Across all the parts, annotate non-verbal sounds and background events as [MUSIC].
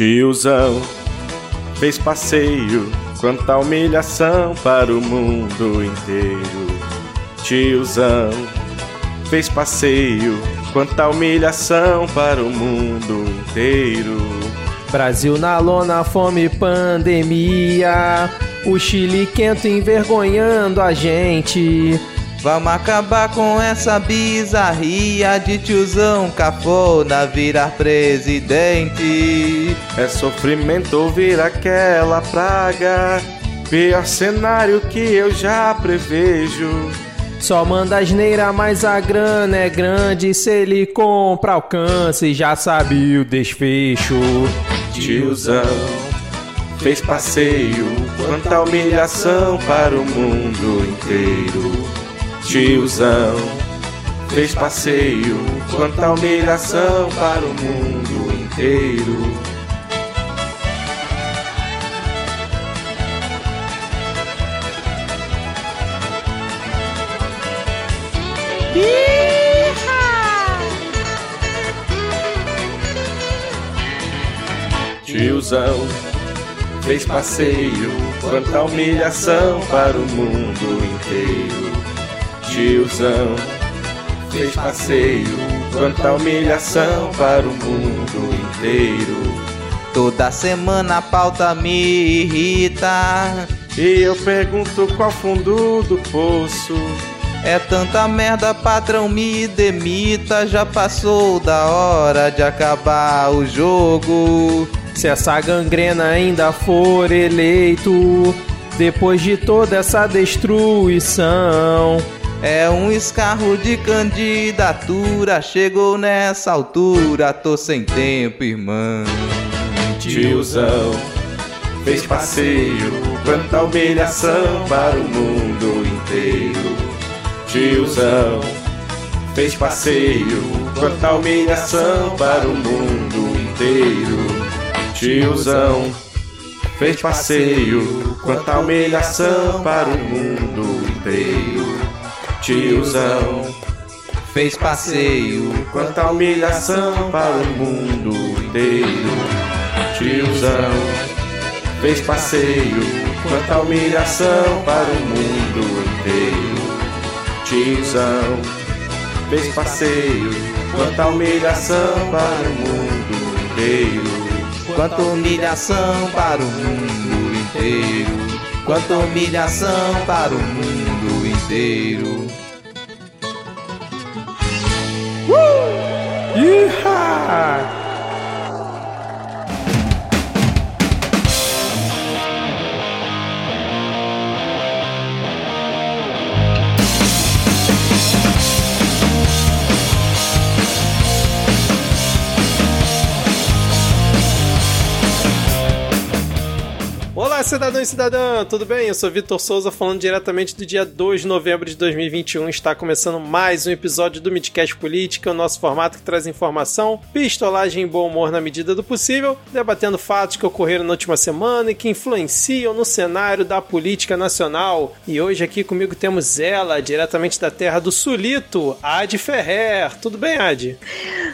Tiozão fez passeio, quanta humilhação para o mundo inteiro. Tiozão fez passeio, quanta humilhação para o mundo inteiro. Brasil na lona, fome, pandemia. O Chile quento envergonhando a gente. Vamos acabar com essa bizarria de tiozão cafona virar presidente. É sofrimento ouvir aquela praga, pior cenário que eu já prevejo. Só manda asneira, mas a grana é grande. Se ele compra alcance, já sabe o desfecho. Tiozão fez passeio, quanta humilhação para o mundo inteiro. Tiozão fez passeio, quanta humilhação para o mundo inteiro. Tiozão fez passeio, quanta humilhação para o mundo inteiro. Tiozão fez passeio, quanta humilhação para o mundo inteiro. Toda semana a pauta me irrita. E eu pergunto qual fundo do poço. É tanta merda, patrão, me demita. Já passou da hora de acabar o jogo. Se essa gangrena ainda for eleito, depois de toda essa destruição. É um escarro de candidatura. Chegou nessa altura, tô sem tempo, irmão. Tiozão fez passeio, quanta humilhação para o mundo inteiro. Tiozão fez passeio, quanta humilhação para o mundo inteiro. Tiozão fez passeio, quanta humilhação para o mundo inteiro. Tiozão fez passeio, quanta humilhação para o mundo inteiro. Tiozão fez passeio, quanta humilhação para o mundo inteiro. Tiozão fez passeio, quanta humilhação para o mundo inteiro. Quanta humilhação para o mundo inteiro. Quanta humilhação para o mundo inteiro. Iha! Olá, cidadão e cidadã, tudo bem? Eu sou Vitor Souza, falando diretamente do dia 2 de novembro de 2021. Está começando mais um episódio do Midcast Política, o nosso formato que traz informação, pistolagem e bom humor na medida do possível, debatendo fatos que ocorreram na última semana e que influenciam no cenário da política nacional. E hoje aqui comigo temos ela, diretamente da terra do Sulito, Ad Ferrer. Tudo bem, Ad?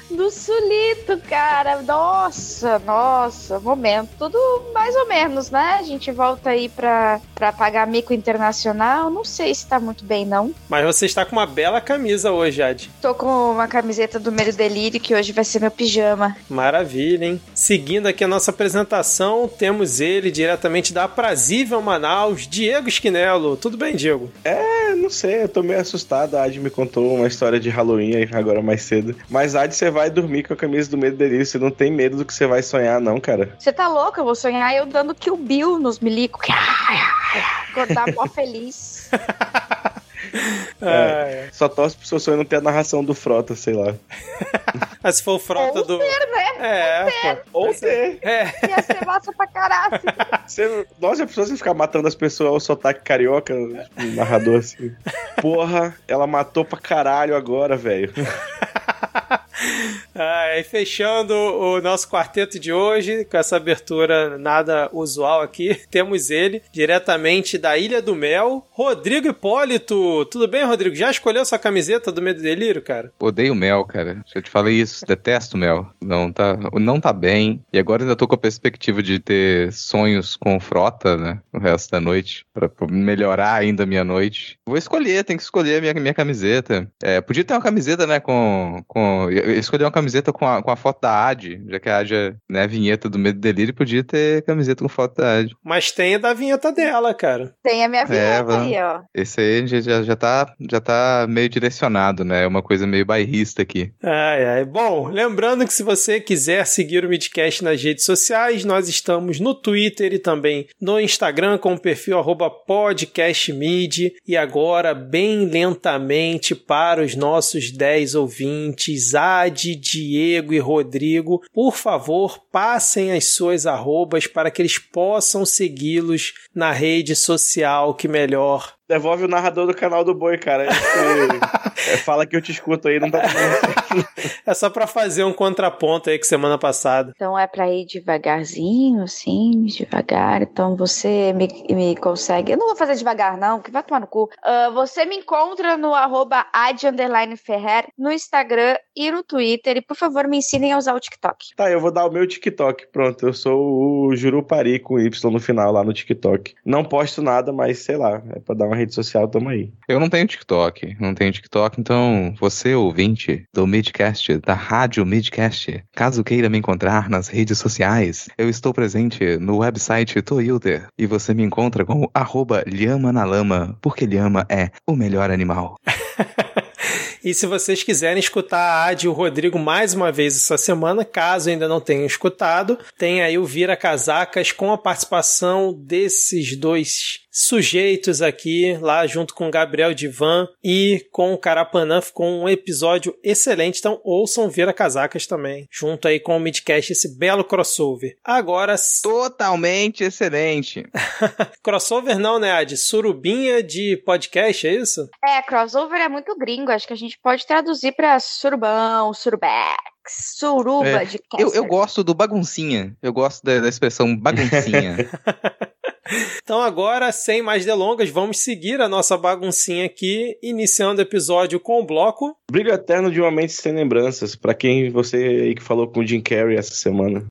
Do Sulito, cara. Nossa, nossa, momento. Tudo mais ou menos, né? Gente volta aí pra, pra pagar mico internacional. Não sei se tá muito bem, não. Mas você está com uma bela camisa hoje, Ad. Tô com uma camiseta do Medo Delírio, que hoje vai ser meu pijama. Maravilha, hein? Seguindo aqui a nossa apresentação, temos ele diretamente da Aprazível Manaus, Diego Esquinelo. Tudo bem, Diego? É, não sei, eu tô meio assustado. A Ad me contou uma história de Halloween aí agora mais cedo. Mas Ad, você vai dormir com a camisa do Medo Delírio. Você não tem medo do que você vai sonhar, não, cara. Você tá louco? Eu vou sonhar eu dando Kill Bill nos milico. Acordar [LAUGHS] mó feliz. É, só torce pro seu sonho não ter a narração do Frota, sei lá. Mas [LAUGHS] se for o Frota Ou do. ter, né? É, pô. Ou ter. É. Ia ser massa pra caralho. [LAUGHS] Você, nossa, a pessoa você ficar matando as pessoas ao sotaque carioca, um narrador assim. Porra, ela matou pra caralho agora, velho. Ah, e fechando o nosso quarteto de hoje, com essa abertura nada usual aqui, [LAUGHS] temos ele, diretamente da Ilha do Mel, Rodrigo Hipólito. Tudo bem, Rodrigo? Já escolheu sua camiseta do Medo e Delírio, cara? Odeio mel, cara. Já te falei isso, detesto mel. Não tá, não tá bem. E agora ainda tô com a perspectiva de ter sonhos com frota, né? O resto da noite, pra melhorar ainda a minha noite. Vou escolher, tem que escolher a minha, minha camiseta. É, podia ter uma camiseta, né, com... com eu escolhi uma camiseta com a, com a foto da Ad, já que a Ad é né, a vinheta do Medo e Delírio, podia ter camiseta com foto da Ad. Mas tem a da vinheta dela, cara. Tem a minha vinheta É, aí, ó. Esse aí já, já, já, tá, já tá meio direcionado, né? É uma coisa meio bairrista aqui. Ai, ai. Bom, lembrando que se você quiser seguir o Midcast nas redes sociais, nós estamos no Twitter e também no Instagram com o perfil podcastmid. E agora, bem lentamente, para os nossos 10 ouvintes, Adi, Diego e Rodrigo, por favor, passem as suas arrobas para que eles possam segui-los na rede social que melhor Devolve o narrador do canal do Boi, cara. [LAUGHS] É, fala que eu te escuto aí, não tá É só pra fazer um contraponto aí que semana passada. Então é pra ir devagarzinho, assim, devagar. Então você me, me consegue. Eu não vou fazer devagar, não, que vai tomar no cu. Ah, você me encontra no arroba Ferrer, no Instagram e no Twitter. E por favor, me ensinem a usar o TikTok. Tá, eu vou dar o meu TikTok. Pronto, eu sou o Jurupari com Y no final lá no TikTok. Não posto nada, mas sei lá, é pra dar uma rede social, tamo aí. Eu não tenho TikTok, não tenho TikTok, então você, ouvinte do Midcast, da Rádio Midcast, caso queira me encontrar nas redes sociais, eu estou presente no website Toyuter e você me encontra com arroba Lhama na Lama, porque Lhama é o melhor animal. [LAUGHS] E se vocês quiserem escutar a Adi e o Rodrigo mais uma vez essa semana, caso ainda não tenham escutado, tem aí o Vira Casacas com a participação desses dois sujeitos aqui, lá junto com o Gabriel Divan e com o Carapanã, ficou um episódio excelente, então ouçam Vira Casacas também, junto aí com o Midcast, esse belo crossover. Agora, [LAUGHS] Totalmente excelente. crossover não, né, Adi? Surubinha de podcast, é isso? É, crossover é muito gringo. Acho que a gente pode traduzir pra surubão, surubex, suruba É, de Eu, eu gosto do baguncinha, eu gosto da, da expressão baguncinha. [LAUGHS] Então agora, sem mais delongas, vamos seguir a nossa baguncinha aqui, iniciando o episódio com o bloco. Brilho eterno de uma mente sem lembranças. Pra quem você aí que falou com o Jim Carrey essa semana.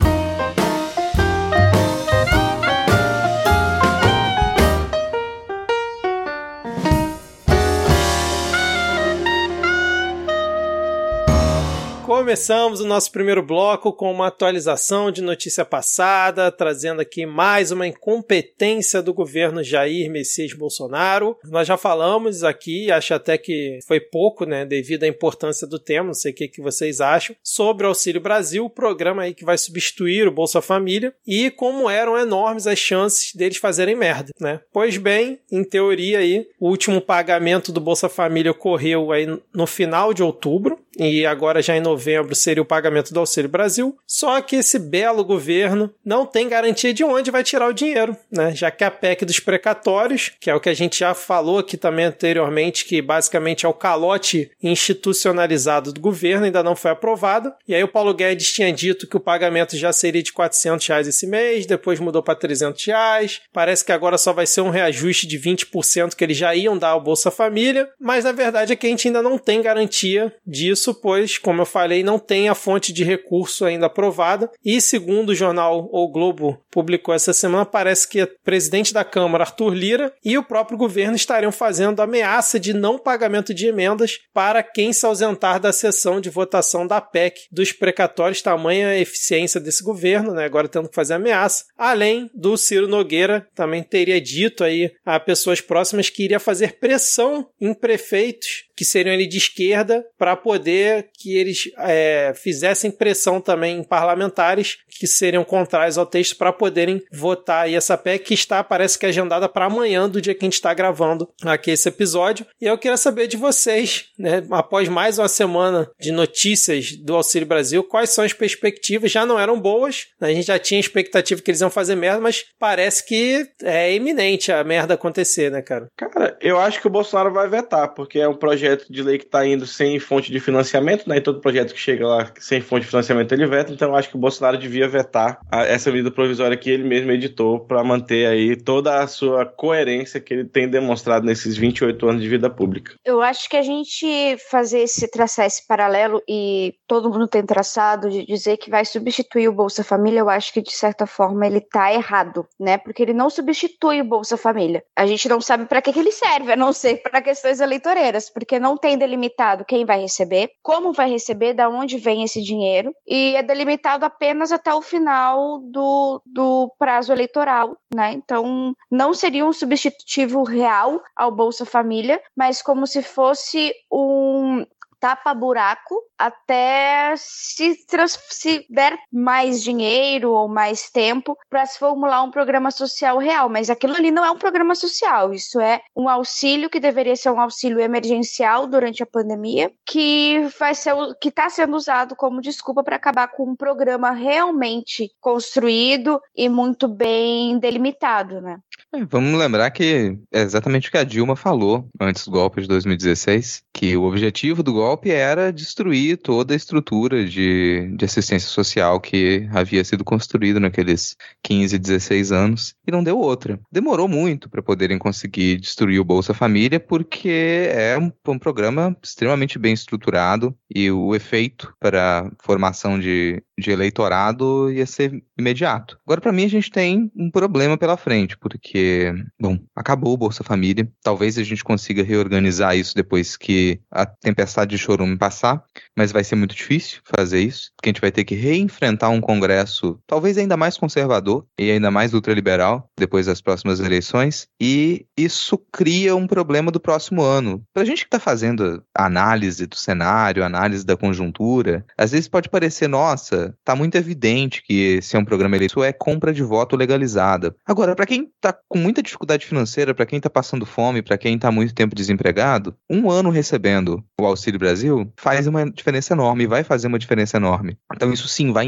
Começamos o nosso primeiro bloco com uma atualização de notícia passada, trazendo aqui mais uma incompetência do governo Jair Messias Bolsonaro. Nós já falamos aqui, acho até que foi pouco, né, devido à importância do tema, não sei o que, que vocês acham, sobre o Auxílio Brasil, o programa aí que vai substituir o Bolsa Família, e como eram enormes as chances deles fazerem merda, né? Pois bem, em teoria aí, o último pagamento do Bolsa Família ocorreu aí no final de outubro, e agora já em novembro seria o pagamento do Auxílio Brasil. Só que esse belo governo não tem garantia de onde vai tirar o dinheiro, né? Já que a PEC dos precatórios, que é o que a gente já falou aqui também anteriormente, que basicamente é o calote institucionalizado do governo, ainda não foi aprovada. E aí o Paulo Guedes tinha dito que o pagamento já seria de 400 reais esse mês, depois mudou para 300 reais. Parece que agora só vai ser um reajuste de 20% que eles já iam dar ao Bolsa Família, mas na verdade é que a gente ainda não tem garantia disso, pois, como eu falei, não tem a fonte de recurso ainda aprovada. E segundo o jornal O Globo publicou essa semana, parece que o presidente da Câmara, Arthur Lira, e o próprio governo estariam fazendo ameaça de não pagamento de emendas para quem se ausentar da sessão de votação da PEC dos precatórios, tamanha eficiência desse governo, né? Agora tendo que fazer ameaça. Além do Ciro Nogueira, também teria dito aí a pessoas próximas que iria fazer pressão em prefeitos que seriam ali de esquerda para poder que eles é, fizessem pressão também em parlamentares que seriam contrários ao texto para poderem votar aí essa PEC que está, parece que agendada para amanhã do dia que a gente está gravando aqui esse episódio. E eu queria saber de vocês, né, após mais uma semana de notícias do Auxílio Brasil, quais são as perspectivas? Já não eram boas, né, a gente já tinha expectativa que eles iam fazer merda, mas parece que é iminente a merda acontecer, né, cara? Cara, eu acho que o Bolsonaro vai vetar, porque é um projeto projeto de lei que está indo sem fonte de financiamento, né? E todo projeto que chega lá sem fonte de financiamento ele veta. Então acho que o Bolsonaro devia vetar a, essa medida provisória que ele mesmo editou para manter aí toda a sua coerência que ele tem demonstrado nesses 28 anos de vida pública. Eu acho que a gente fazer esse traçar esse paralelo e todo mundo tem traçado de dizer que vai substituir o Bolsa Família, eu acho que de certa forma ele está errado, né? Porque ele não substitui o Bolsa Família. A gente não sabe para que, que ele serve, a não ser para questões eleitoreiras, porque não tem delimitado quem vai receber, como vai receber, da onde vem esse dinheiro, e é delimitado apenas até o final do, do prazo eleitoral, né? Então, não seria um substitutivo real ao Bolsa Família, mas como se fosse um tapa-buraco até se, se der mais dinheiro ou mais tempo para se formular um programa social real. Mas aquilo ali não é um programa social, isso é um auxílio que deveria ser um auxílio emergencial durante a pandemia, que vai ser que está sendo usado como desculpa para acabar com um programa realmente construído e muito bem delimitado, né? É, vamos lembrar que é exatamente o que a Dilma falou antes do golpe de 2016, que o objetivo do golpe era destruir toda a estrutura de, de assistência social que havia sido construída naqueles 15, 16 anos, e não deu outra. Demorou muito para poderem conseguir destruir o Bolsa Família, porque é um, um programa extremamente bem estruturado e o efeito para formação de, de eleitorado ia ser imediato. Agora, para mim, a gente tem um problema pela frente, porque, bom, acabou o Bolsa Família. Talvez a gente consiga reorganizar isso depois que a tempestade de chorume passar, mas vai ser muito difícil fazer isso, porque a gente vai ter que reenfrentar um Congresso talvez ainda mais conservador e ainda mais ultraliberal depois das próximas eleições, e isso cria um problema do próximo ano. Para a gente que está fazendo análise do cenário, análise da conjuntura, às vezes pode parecer, nossa, tá muito evidente que esse é um programa eleitoral é compra de voto legalizada. Agora, para quem com muita dificuldade financeira, para quem tá passando fome, para quem tá muito tempo desempregado, um ano recebendo o Auxílio Brasil faz uma diferença enorme, vai fazer uma diferença enorme. Então isso sim vai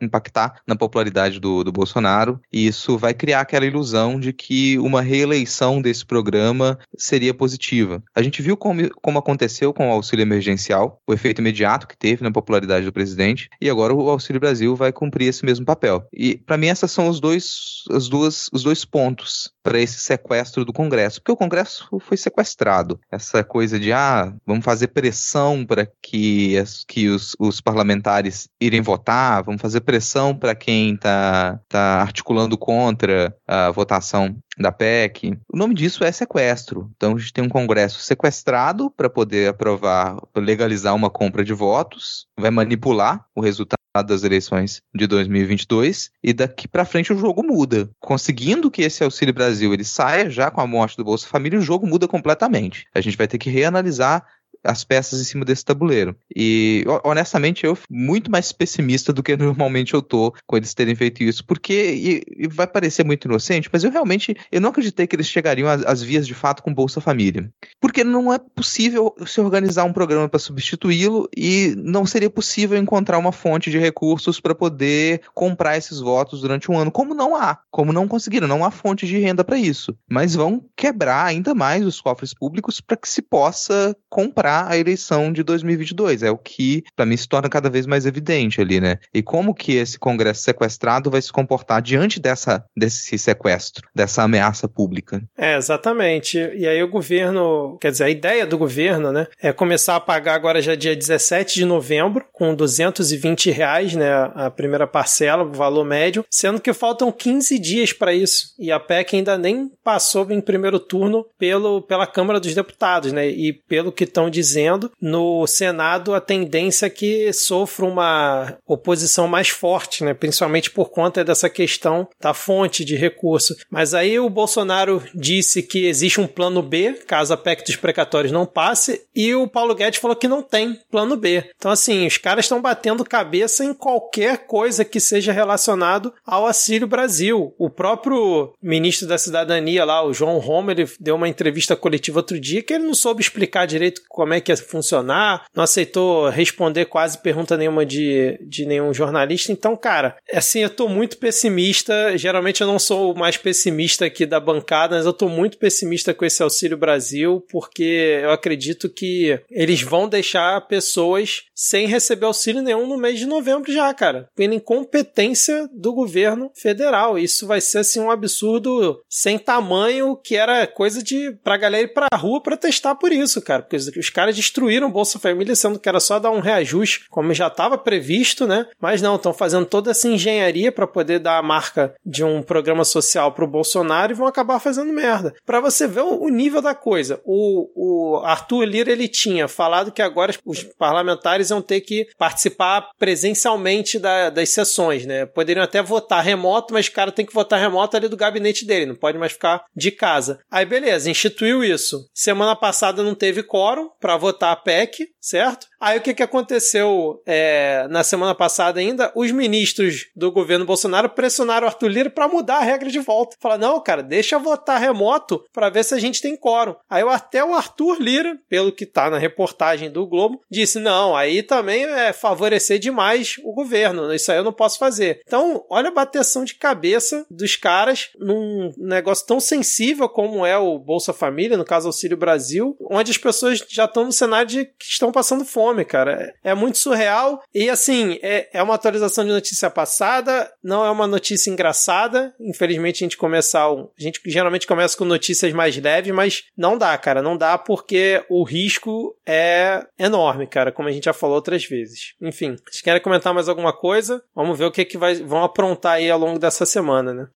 impactar na popularidade do, do Bolsonaro e isso vai criar aquela ilusão de que uma reeleição desse programa seria positiva. A gente viu como, como aconteceu com o auxílio emergencial, o efeito imediato que teve na popularidade do presidente, e agora o Auxílio Brasil vai cumprir esse mesmo papel. E para mim esses são os dois, as duas, os dois pontos para esse sequestro do Congresso, porque o Congresso foi sequestrado. Essa coisa de ah, vamos fazer pressão para que, as, que os, os parlamentares irem votar, vamos fazer pressão para quem está tá articulando contra a votação da PEC. O nome disso é sequestro. Então a gente tem um Congresso sequestrado para poder aprovar, legalizar uma compra de votos, vai manipular o resultado das eleições de 2022 e daqui para frente o jogo muda. Conseguindo que esse Auxílio Brasil ele saia já com a morte do Bolsa Família, o jogo muda completamente. A gente vai ter que reanalisar as peças em cima desse tabuleiro. E, honestamente, eu muito mais pessimista do que [LAUGHS] normalmente eu tô com eles terem feito isso, porque, e, e vai parecer muito inocente, mas eu realmente, eu não acreditei que eles chegariam às, às vias de fato com Bolsa Família. Porque não é possível se organizar um programa para substituí-lo e não seria possível encontrar uma fonte de recursos para poder comprar esses votos durante um ano, como não há, como não conseguiram, não há fonte de renda para isso. Mas vão quebrar ainda mais os cofres públicos para que se possa comprar para a eleição de 2022. É o que, para mim, se torna cada vez mais evidente ali, né? E como que esse Congresso sequestrado vai se comportar diante dessa, desse sequestro, dessa ameaça pública? É, exatamente. E aí o governo, quer dizer, a ideia do governo, né, é começar a pagar agora já dia 17 de novembro, com 220 reais, né, a primeira parcela, o valor médio, sendo que faltam 15 dias para isso. E a PEC ainda nem passou em primeiro turno pelo, pela Câmara dos Deputados, né? E pelo que estão dizendo, no Senado a tendência é que sofra uma oposição mais forte, né? principalmente por conta dessa questão da fonte de recurso. Mas aí o Bolsonaro disse que existe um plano B, caso a PEC dos precatórios não passe, e o Paulo Guedes falou que não tem plano B. Então, assim, os caras estão batendo cabeça em qualquer coisa que seja relacionado ao Auxílio Brasil. O próprio ministro da Cidadania lá, o João Roma, ele deu uma entrevista coletiva outro dia que ele não soube explicar direito como como é que ia funcionar, não aceitou responder quase pergunta nenhuma de, de nenhum jornalista. Então, cara, assim, eu tô muito pessimista. Geralmente eu não sou o mais pessimista aqui da bancada, mas eu tô muito pessimista com esse Auxílio Brasil, porque eu acredito que eles vão deixar pessoas sem receber auxílio nenhum no mês de novembro já, cara. Pela incompetência do governo federal. Isso vai ser assim um absurdo sem tamanho que era coisa de pra galera ir pra rua protestar por isso, cara. Porque os caras destruíram o Bolsa Família, sendo que era só dar um reajuste, como já estava previsto, né? Mas não, estão fazendo toda essa engenharia para poder dar a marca de um programa social pro Bolsonaro e vão acabar fazendo merda. Para você ver o nível da coisa. O, o Arthur Lira ele tinha falado que agora os parlamentares iam ter que participar presencialmente da, das sessões, né? Poderiam até votar remoto, mas o cara tem que votar remoto ali do gabinete dele, não pode mais ficar de casa. Aí beleza, instituiu isso. Semana passada não teve quórum para votar a PEC, certo? Aí o que, que aconteceu é, na semana passada ainda? Os ministros do governo Bolsonaro pressionaram o Arthur Lira para mudar a regra de volta. Fala, não, cara, deixa votar remoto para ver se a gente tem quórum. Aí até o Arthur Lira, pelo que tá na reportagem do Globo, disse: não, aí também é favorecer demais o governo. Isso aí eu não posso fazer. Então, olha a bateção de cabeça dos caras num negócio tão sensível como é o Bolsa Família, no caso Auxílio Brasil, onde as pessoas já estão no cenário de que estão passando fome, cara. É muito surreal. E assim, é, é uma atualização de notícia passada, não é uma notícia engraçada. Infelizmente, a gente começa. A gente geralmente começa com notícias mais leves, mas não dá, cara. Não dá porque o risco é enorme, cara, como a gente já falou outras vezes. Enfim, vocês querem comentar mais alguma coisa? Vamos ver o que, que vai, vão aprontar aí ao longo dessa semana, né?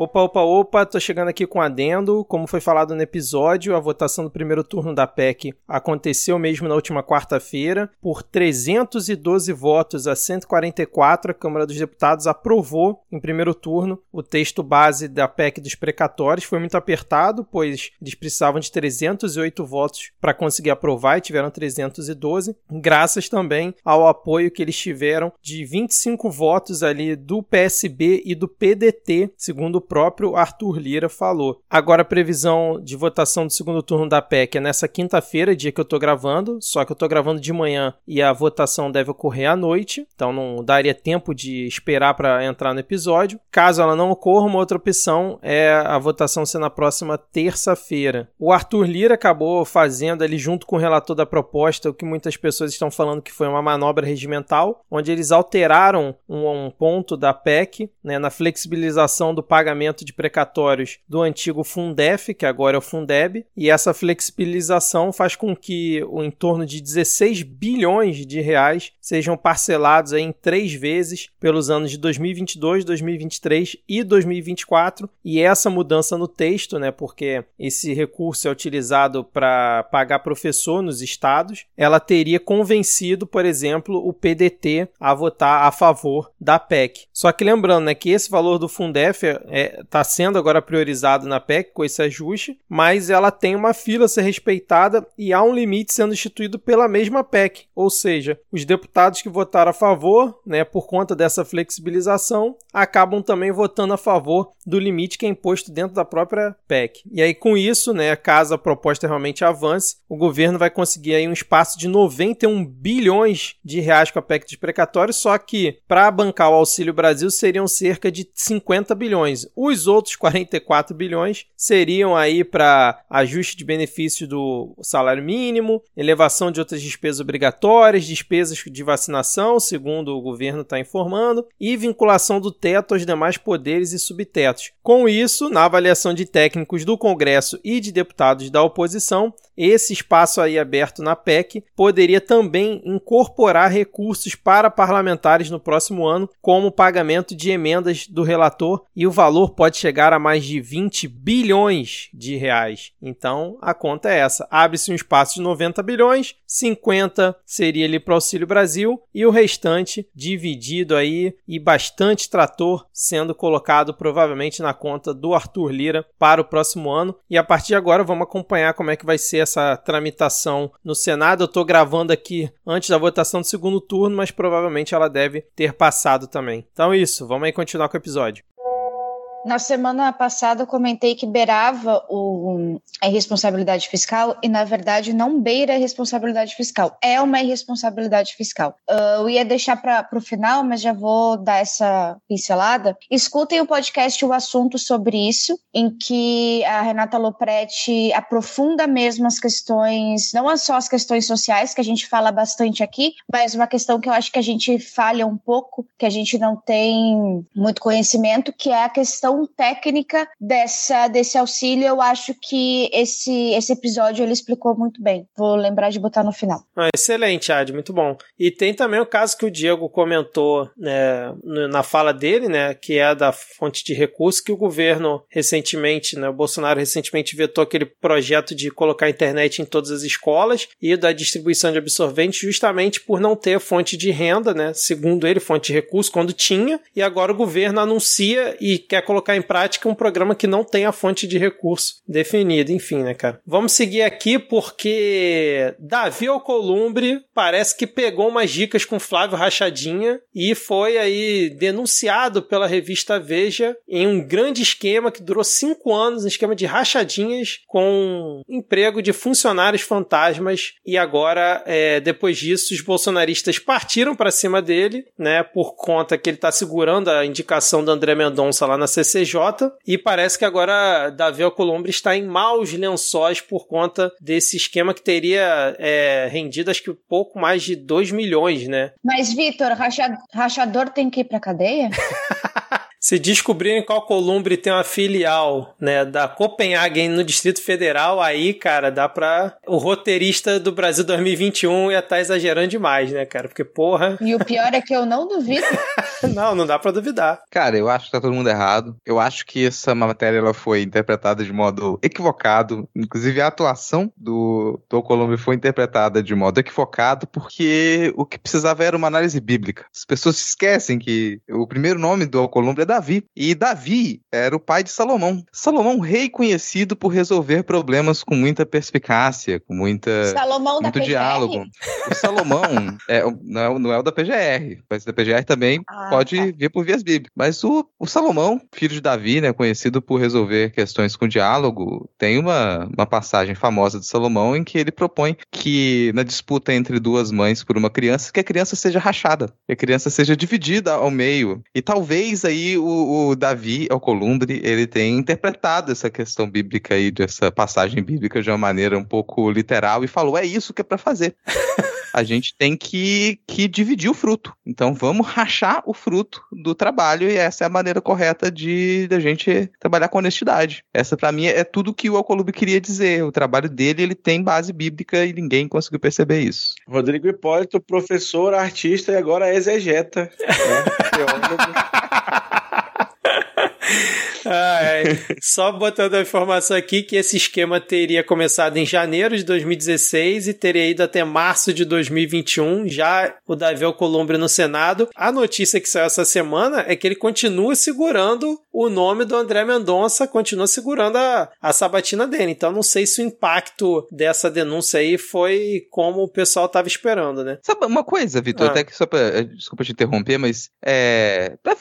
Opa, opa, opa, tô chegando aqui com adendo. Como foi falado no episódio, a votação do primeiro turno da PEC aconteceu mesmo na última quarta-feira. Por 312 votos a 144, a Câmara dos Deputados aprovou em primeiro turno o texto base da PEC dos precatórios. Foi muito apertado, pois eles precisavam de 308 votos para conseguir aprovar e tiveram 312, graças também ao apoio que eles tiveram de 25 votos ali do PSB e do PDT, segundo próprio Arthur Lira falou. Agora a previsão de votação do segundo turno da PEC é nessa quinta-feira, dia que eu tô gravando, só que eu tô gravando de manhã e a votação deve ocorrer à noite, então não daria tempo de esperar para entrar no episódio. Caso ela não ocorra, uma outra opção é a votação ser na próxima terça-feira. O Arthur Lira acabou fazendo ali junto com o relator da proposta o que muitas pessoas estão falando que foi uma manobra regimental, onde eles alteraram um, um ponto da PEC né, na flexibilização do pagamento pagamento de precatórios do antigo Fundef, que agora é o Fundeb, e essa flexibilização faz com que o em torno de 16 bilhões de reais sejam parcelados em três vezes pelos anos de 2022, 2023 e 2024. E essa mudança no texto, né, porque esse recurso é utilizado para pagar professor nos estados, ela teria convencido, por exemplo, o PDT a votar a favor da PEC. Só que lembrando, né, que esse valor do Fundef é, está sendo agora priorizado na PEC com esse ajuste, mas ela tem uma fila a ser respeitada e há um limite sendo instituído pela mesma PEC, ou seja, os deputados que votaram a favor, né, por conta dessa flexibilização, acabam também votando a favor do limite que é imposto dentro da própria PEC. E aí com isso, né, caso a proposta realmente avance, o governo vai conseguir aí um espaço de 91 bilhões de reais com a PEC dos precatórios, só que para bancar o Auxílio Brasil seriam cerca de 50 bilhões. Os outros 44 bilhões seriam aí para ajuste de benefício do salário mínimo, elevação de outras despesas obrigatórias, despesas de vacinação, segundo o governo está informando, e vinculação do teto aos demais poderes e subtetos. Com isso, na avaliação de técnicos do Congresso e de deputados da oposição, esse espaço aí aberto na PEC poderia também incorporar recursos para parlamentares no próximo ano, como pagamento de emendas do relator e o valor pode chegar a mais de 20 bilhões de reais. Então, a conta é essa. Abre-se um espaço de 90 bilhões, 50 seria ali para o Auxílio Brasil e o restante dividido aí e bastante trator sendo colocado provavelmente na conta do Arthur Lira para o próximo ano. E a partir de agora vamos acompanhar como é que vai ser essa tramitação no Senado. Eu estou gravando aqui antes da votação do segundo turno, mas provavelmente ela deve ter passado também. Então é isso, vamos aí continuar com o episódio. Na semana passada eu comentei que beirava o, a irresponsabilidade fiscal e, na verdade, não beira a responsabilidade fiscal. É uma irresponsabilidade fiscal. Uh, eu ia deixar para o final, mas já vou dar essa pincelada. Escutem o podcast O Assunto sobre isso, em que a Renata Lopretti aprofunda mesmo as questões, não só as questões sociais, que a gente fala bastante aqui, mas uma questão que eu acho que a gente falha um pouco, que a gente não tem muito conhecimento, que é a questão técnica dessa, desse auxílio. Eu acho que esse, esse episódio ele explicou muito bem. Vou lembrar de botar no final. Ah, excelente, Ad, muito bom. E tem também o caso que o Diego comentou né, na fala dele, né, que é da fonte de recursos, que o governo recentemente, né, o Bolsonaro recentemente vetou aquele projeto de colocar a internet em todas as escolas e da distribuição de absorventes justamente por não ter fonte de renda, né, segundo ele, fonte de recursos, quando tinha, e agora o governo anuncia e quer colocar em prática um programa que não tem a fonte de recurso definida, enfim, né, cara. Vamos seguir aqui porque Davi Alcolumbre parece que pegou umas dicas com Flávio Rachadinha e foi aí denunciado pela revista Veja em um grande esquema que durou cinco anos, um esquema de rachadinhas com emprego de funcionários fantasmas e agora, é, depois disso, os bolsonaristas partiram para cima dele, né, por conta que ele está segurando a indicação do André Mendonça lá na CCJ e parece que agora Davi Alcolumbre está em maus lençóis por conta desse esquema que teria é, rendido acho que pouco mais de 2 milhões, né? Mas, Vitor, rachador tem que ir pra cadeia? [LAUGHS] Se descobrirem qual Columbre tem uma filial, né, da Copenhagen no Distrito Federal, aí, cara, dá pra o roteirista do Brasil 2021 ia estar tá exagerando demais, né, cara? Porque, porra. E o pior é que eu não duvido. [LAUGHS] não, não dá pra duvidar. Cara, eu acho que tá todo mundo errado. Eu acho que essa matéria ela foi interpretada de modo equivocado. Inclusive, a atuação do, do Columbre foi interpretada de modo equivocado, porque o que precisava era uma análise bíblica. As pessoas esquecem que o primeiro nome do Alcolumbre é Davi. E Davi era o pai de Salomão. Salomão, rei conhecido por resolver problemas com muita perspicácia, com muita, Salomão muito diálogo. O Salomão [LAUGHS] é, não, é, não é o da PGR, mas da PGR também ah, pode tá. vir por vias bíblicas. Mas o, o Salomão, filho de Davi, né, conhecido por resolver questões com diálogo, tem uma, uma passagem famosa de Salomão em que ele propõe que na disputa entre duas mães por uma criança, que a criança seja rachada, que a criança seja dividida ao meio. E talvez aí o, o Davi Alcolumbre, ele tem interpretado essa questão bíblica aí, dessa passagem bíblica de uma maneira um pouco literal e falou, é isso que é para fazer. [LAUGHS] a gente tem que, que dividir o fruto. Então vamos rachar o fruto do trabalho e essa é a maneira correta de da gente trabalhar com honestidade. Essa para mim é tudo que o Alcolumbre queria dizer. O trabalho dele ele tem base bíblica e ninguém conseguiu perceber isso. Rodrigo Hipólito, professor, artista e agora exegeta. Né? [LAUGHS] ah, é. Só botando a informação aqui que esse esquema teria começado em janeiro de 2016 e teria ido até março de 2021, já o Davi Alcolumbre no Senado. A notícia que saiu essa semana é que ele continua segurando o nome do André Mendonça, continua segurando a, a sabatina dele. Então não sei se o impacto dessa denúncia aí foi como o pessoal estava esperando, né? Sabe uma coisa, Vitor, ah. até que só pra. Eh, desculpa te interromper, mas é. Pra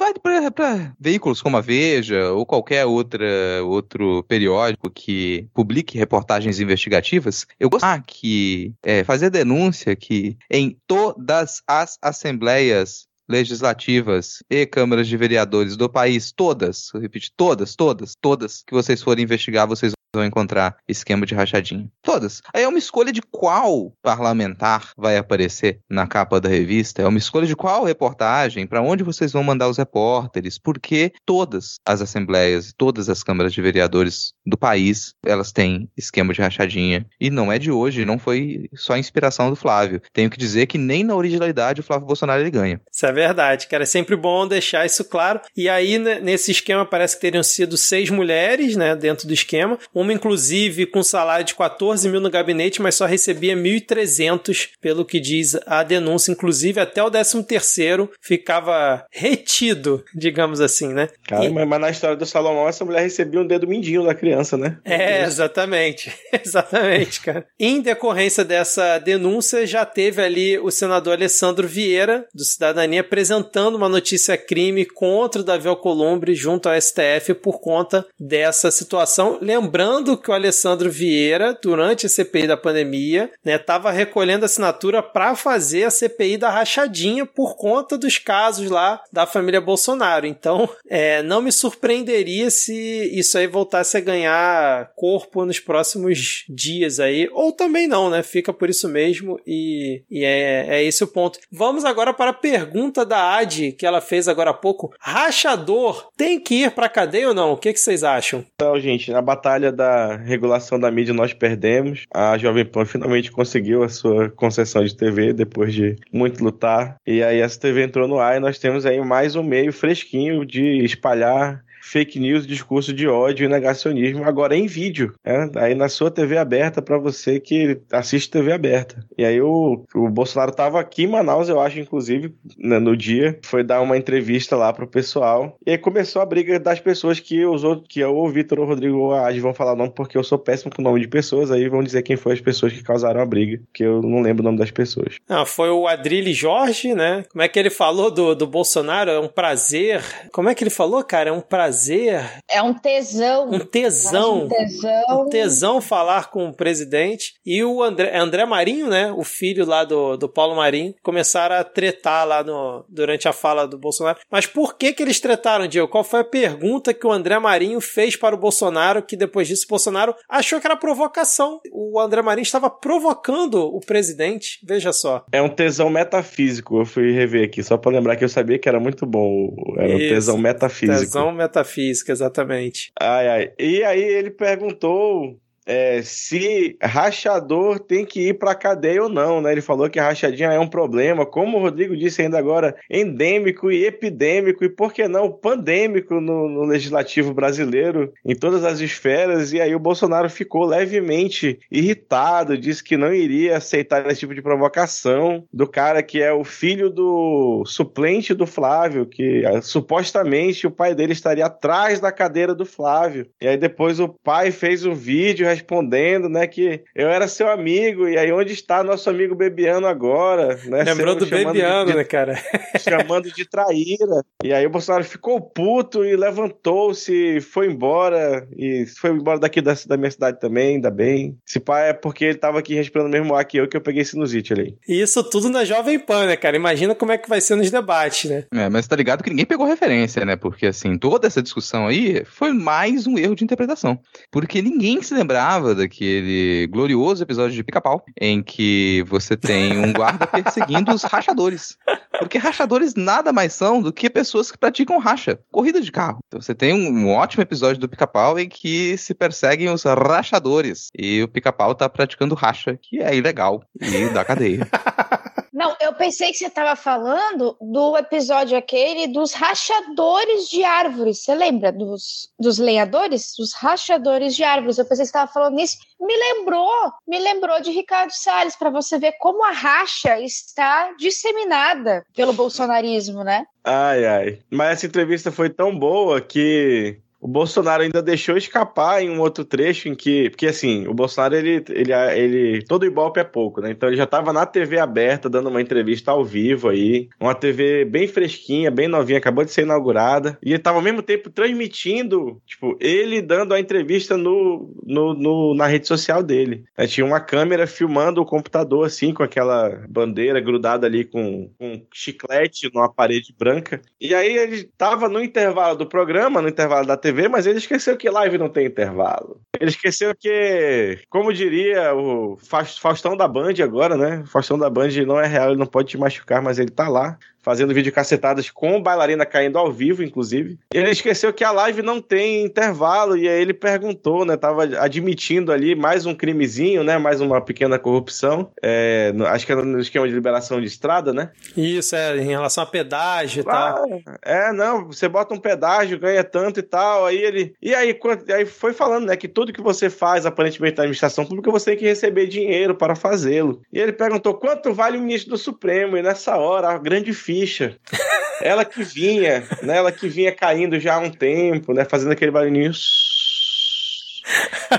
veículos como a Veja ou qualquer outra, outro periódico que publique reportagens investigativas, eu gostaria que é, fazer denúncia que em todas as assembleias legislativas e câmaras de vereadores do país, todas, eu repito, todas, todas, todas que vocês forem investigar, vocês vão encontrar esquema de rachadinha. Todas. Aí é uma escolha de qual parlamentar vai aparecer na capa da revista, é uma escolha de qual reportagem, para onde vocês vão mandar os repórteres, porque todas as assembleias, todas as câmaras de vereadores do país, elas têm esquema de rachadinha. E não é de hoje, não foi só inspiração do Flávio. Tenho que dizer que nem na originalidade o Flávio Bolsonaro ele ganha. Isso é verdade, cara. É sempre bom deixar isso claro. E aí, nesse esquema, parece que teriam sido seis mulheres, né, dentro do esquema uma inclusive com salário de 14 mil no gabinete, mas só recebia 1.300, pelo que diz a denúncia. Inclusive, até o 13 terceiro ficava retido, digamos assim, né? Cara, e... mas, mas, na história do Salomão, essa mulher recebia um dedo mindinho da criança, né? É, exatamente. [LAUGHS] exatamente, cara. Em decorrência dessa denúncia, já teve ali o senador Alessandro Vieira, do Cidadania, apresentando uma notícia crime contra o Davi Alcolumbre junto ao STF por conta dessa situação. Lembrando que o Alessandro Vieira, durante a CPI da pandemia, estava né, recolhendo assinatura para fazer a CPI da rachadinha por conta dos casos lá da família Bolsonaro. Então, é, não me surpreenderia se isso aí voltasse a ganhar corpo nos próximos dias aí, ou também não, né? Fica por isso mesmo e, e é, é esse o ponto. Vamos agora para a pergunta da Adi, que ela fez agora há pouco. Rachador tem que ir para cadeia ou não? O que, que vocês acham? Então, gente, na batalha da regulação da mídia nós perdemos. A Jovem Pan finalmente conseguiu a sua concessão de TV depois de muito lutar. E aí essa TV entrou no ar e nós temos aí mais um meio fresquinho de espalhar fake news, discurso de ódio e negacionismo, agora em vídeo, né? aí na sua TV aberta para você que assiste TV aberta. E aí o, o Bolsonaro estava aqui em Manaus, eu acho, inclusive, né, no dia, foi dar uma entrevista lá pro pessoal, e aí começou a briga das pessoas que os outros, que é o Vitor ou o Rodrigo ou a Adi vão falar o nome, porque eu sou péssimo com o nome de pessoas, aí vão dizer quem foi as pessoas que causaram a briga, que eu não lembro o nome das pessoas. Ah, foi o Adrilho Jorge, né? Como é que ele falou do, do Bolsonaro? É um prazer. Como é que ele falou, cara? É um prazer prazer. É um tesão. Um tesão. Um tesão. Um tesão falar com o presidente. E o André, é André Marinho, né? O filho lá do, do Paulo Marinho, começaram a tretar lá no, durante a fala do Bolsonaro. Mas por que que eles tretaram, Diego? Qual foi a pergunta que o André Marinho fez para o Bolsonaro que depois disso o Bolsonaro achou que era provocação? O André Marinho estava provocando o presidente. Veja só. É um tesão metafísico. Eu fui rever aqui só para lembrar que eu sabia que era muito bom. Era um tesão metafísico. Tesão metafísico física, exatamente. Ai, ai. E aí ele perguntou é, se rachador tem que ir para cadeia ou não, né? Ele falou que rachadinha é um problema, como o Rodrigo disse ainda agora, endêmico e epidêmico e por que não pandêmico no, no legislativo brasileiro, em todas as esferas. E aí o Bolsonaro ficou levemente irritado, disse que não iria aceitar esse tipo de provocação do cara que é o filho do suplente do Flávio, que é, supostamente o pai dele estaria atrás da cadeira do Flávio. E aí depois o pai fez um vídeo respondendo, né, que eu era seu amigo, e aí onde está nosso amigo Bebiano agora, né? Lembrou do Bebiano, de, né, cara? [LAUGHS] chamando de traíra. E aí o Bolsonaro ficou puto e levantou-se, foi embora, e foi embora daqui da, da minha cidade também, ainda bem. Se pá, é porque ele tava aqui respirando o mesmo ar que eu, que eu peguei sinusite ali. E isso tudo na Jovem Pan, né, cara? Imagina como é que vai ser nos debates, né? É, mas tá ligado que ninguém pegou referência, né? Porque, assim, toda essa discussão aí foi mais um erro de interpretação. Porque ninguém se lembrava lembrava daquele glorioso episódio de Pica-Pau, em que você tem um guarda [LAUGHS] perseguindo os rachadores. Porque rachadores nada mais são do que pessoas que praticam racha, corrida de carro. Então você tem um, ótimo episódio do Pica-Pau em que se perseguem os rachadores. E o Pica-Pau tá praticando racha, que é ilegal e dá cadeia. [LAUGHS] Não, eu pensei que você estava falando do episódio aquele dos rachadores de árvores. Você lembra dos, dos lenhadores? Dos rachadores de árvores. Eu pensei que você estava falando nisso. Me lembrou, me lembrou de Ricardo Salles, para você ver como a racha está disseminada pelo bolsonarismo, né? Ai, ai. Mas essa entrevista foi tão boa que o Bolsonaro ainda deixou escapar em um outro trecho em que. Porque assim, o Bolsonaro, ele. ele, ele todo Ibope é pouco, né? Então ele já estava na TV aberta, dando uma entrevista ao vivo aí. Uma TV bem fresquinha, bem novinha, acabou de ser inaugurada. E ele estava ao mesmo tempo transmitindo, tipo, ele dando a entrevista no, no, no na rede social dele. Tinha uma câmera filmando o computador, assim, com aquela bandeira grudada ali com, com chiclete numa parede branca. E aí ele estava no intervalo do programa, no intervalo da TV, mas ele esqueceu que live não tem intervalo. Ele esqueceu que, como diria o Faustão da Band agora, né? Faustão da Band não é real, ele não pode te machucar, mas ele tá lá fazendo vídeo cacetadas com bailarina caindo ao vivo, inclusive. Ele esqueceu que a live não tem intervalo e aí ele perguntou, né? Tava admitindo ali mais um crimezinho, né? Mais uma pequena corrupção. É, no, acho que era no esquema de liberação de estrada, né? Isso, é, em relação a pedágio e ah, tal. É, não, você bota um pedágio, ganha tanto e tal. Aí ele. E aí, aí foi falando, né? Que tudo que você faz, aparentemente, na administração pública, você tem que receber dinheiro para fazê-lo. E ele perguntou quanto vale o ministro do Supremo. E nessa hora, a grande ficha. ela que vinha, né? Ela que vinha caindo já há um tempo, né? Fazendo aquele barulhinho.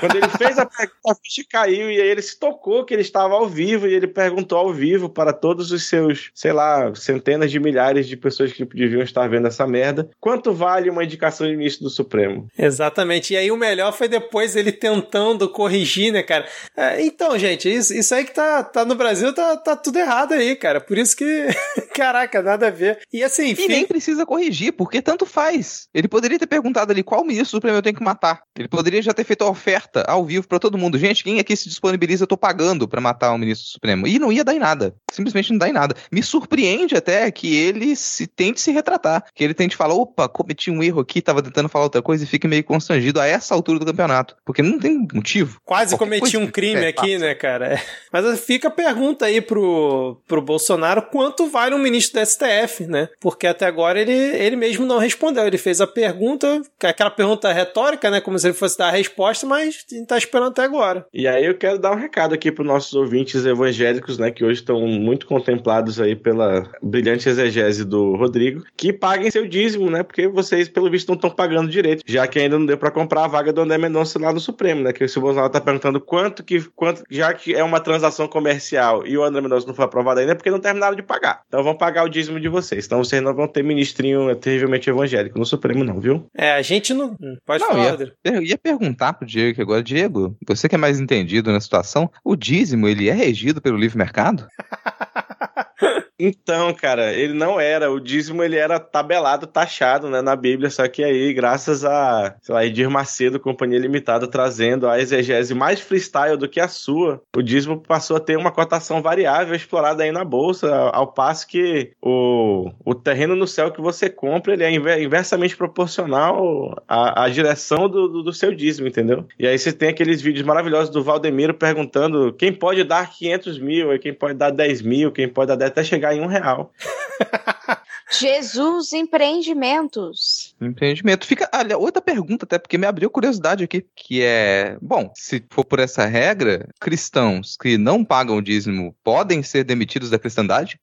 Quando ele fez a pergunta, a ficha caiu e aí ele se tocou que ele estava ao vivo e ele perguntou ao vivo para todos os seus, sei lá, centenas de milhares de pessoas que deviam estar vendo essa merda, quanto vale uma indicação de ministro do Supremo? Exatamente. E aí o melhor foi depois ele tentando corrigir, né, cara? É, então, gente, isso, isso aí que tá, tá no Brasil tá, tá tudo errado aí, cara. Por isso que, [LAUGHS] caraca, nada a ver. E assim, E nem precisa corrigir, porque tanto faz. Ele poderia ter perguntado ali qual ministro do Supremo eu tenho que matar. Ele poderia já ter feito a oferta ao vivo para todo mundo. Gente, quem aqui se disponibiliza, eu tô pagando para matar o ministro supremo. E não ia dar em nada. Simplesmente não dá em nada. Me surpreende até que ele se tente se retratar. Que ele tente falar, opa, cometi um erro aqui, tava tentando falar outra coisa e fique meio constrangido a essa altura do campeonato. Porque não tem motivo. Quase cometi um crime é, aqui, né, cara? Mas fica a pergunta aí pro, pro Bolsonaro quanto vale um ministro do STF, né? Porque até agora ele, ele mesmo não respondeu. Ele fez a pergunta, aquela pergunta retórica, né? Como se ele fosse dar a resposta, mas a gente tá esperando até agora. E aí eu quero dar um recado aqui para nossos ouvintes evangélicos, né, que hoje estão muito contemplados aí pela brilhante exegese do Rodrigo, que paguem seu dízimo, né, porque vocês, pelo visto, não estão pagando direito, já que ainda não deu para comprar a vaga do André Mendonça lá no Supremo, né, que o Bolsonaro tá perguntando quanto que, quanto, já que é uma transação comercial e o André Mendonça não foi aprovado ainda, é porque não terminaram de pagar. Então vão pagar o dízimo de vocês. Então vocês não vão ter ministrinho terrivelmente evangélico no Supremo, não, viu? É, a gente não. Pode não, falar, Rodrigo. Eu ia perguntar pro Diego agora, Diego, você que é mais entendido na situação, o dízimo ele é regido pelo livre mercado? [LAUGHS] Então, cara, ele não era. O dízimo ele era tabelado, taxado, né, na Bíblia. Só que aí, graças a, sei lá, Edir Macedo, Companhia Limitada, trazendo a exegese mais freestyle do que a sua, o dízimo passou a ter uma cotação variável explorada aí na bolsa, ao passo que o, o terreno no céu que você compra ele é inversamente proporcional à, à direção do, do, do seu dízimo, entendeu? E aí você tem aqueles vídeos maravilhosos do Valdemiro perguntando quem pode dar 500 mil, quem pode dar 10 mil, quem pode dar até chegar em um real. [LAUGHS] Jesus Empreendimentos. Empreendimento. Fica, olha, outra pergunta até, porque me abriu curiosidade aqui, que é, bom, se for por essa regra, cristãos que não pagam o dízimo podem ser demitidos da cristandade?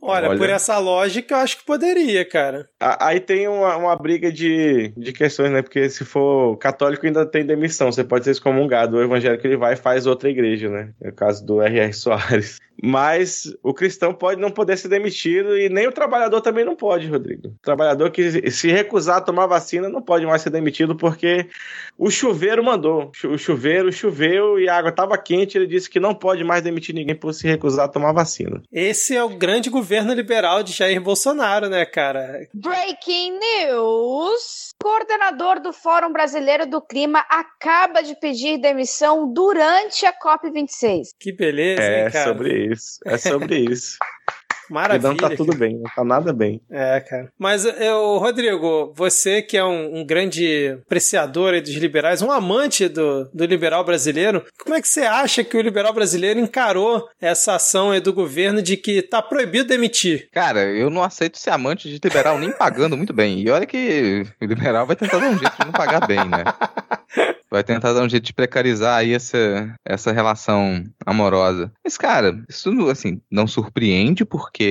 Olha, [LAUGHS] Olha, por essa lógica, eu acho que poderia, cara. Aí tem uma, uma briga de, de questões, né? Porque se for católico, ainda tem demissão. Você pode ser excomungado. O evangélico ele vai e faz outra igreja, né? É o caso do R.R. Soares. Mas o cristão pode não poder ser demitido e nem o trabalhador também não pode, Rodrigo. O trabalhador que se recusar a tomar vacina não pode mais ser demitido porque o chuveiro mandou. O chuveiro choveu e a água estava quente. Ele disse que não pode mais demitir ninguém por se recusar a tomar vacina. Esse é o grande governo liberal de Jair Bolsonaro, né, cara? Breaking news! Coordenador do Fórum Brasileiro do Clima acaba de pedir demissão durante a COP26. Que beleza, é hein, cara? É sobre isso. É sobre isso. [LAUGHS] Maravilha. Não tá tudo bem, não tá nada bem. É, cara. Mas, eu, Rodrigo, você que é um, um grande apreciador dos liberais, um amante do, do liberal brasileiro, como é que você acha que o liberal brasileiro encarou essa ação do governo de que tá proibido demitir? Cara, eu não aceito ser amante de liberal nem pagando muito bem. E olha que o liberal vai tentar dar um jeito de não pagar bem, né? vai tentar dar um jeito de precarizar aí essa, essa relação amorosa. Mas, cara, isso, assim, não surpreende porque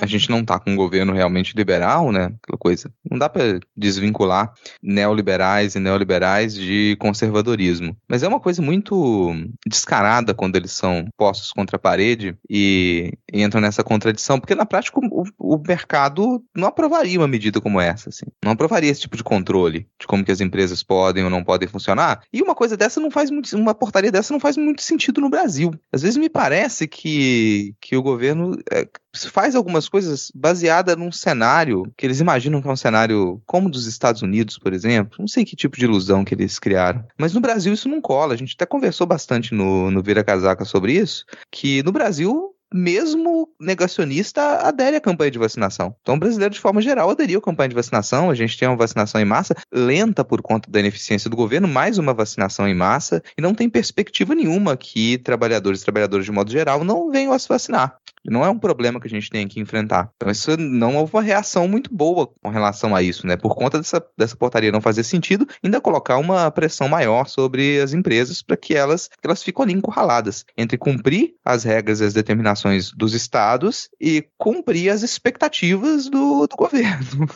a gente não tá com um governo realmente liberal, né? Aquela coisa. Não dá para desvincular neoliberais e neoliberais de conservadorismo. Mas é uma coisa muito descarada quando eles são postos contra a parede e, e entram nessa contradição, porque na prática o, o mercado não aprovaria uma medida como essa, assim. Não aprovaria esse tipo de controle de como que as empresas podem ou não podem funcionar e uma coisa dessa não faz muito, uma portaria dessa não faz muito sentido no Brasil. Às vezes me parece que, que o governo é, faz algumas coisas baseada num cenário que eles imaginam que é um cenário como dos Estados Unidos, por exemplo. Não sei que tipo de ilusão que eles criaram. Mas no Brasil isso não cola. A gente até conversou bastante no, no Vira Casaca sobre isso, que no Brasil mesmo negacionista adere à campanha de vacinação. Então, o brasileiro, de forma geral, aderiu à campanha de vacinação. A gente tem uma vacinação em massa, lenta por conta da ineficiência do governo, mais uma vacinação em massa, e não tem perspectiva nenhuma que trabalhadores e trabalhadoras, de modo geral, não venham a se vacinar. Não é um problema que a gente tem que enfrentar. Então, isso não houve uma reação muito boa com relação a isso, né? Por conta dessa, dessa portaria não fazer sentido, ainda colocar uma pressão maior sobre as empresas para que elas, que elas ficam ali encurraladas entre cumprir as regras e as determinações dos estados e cumprir as expectativas do, do [LAUGHS] governo.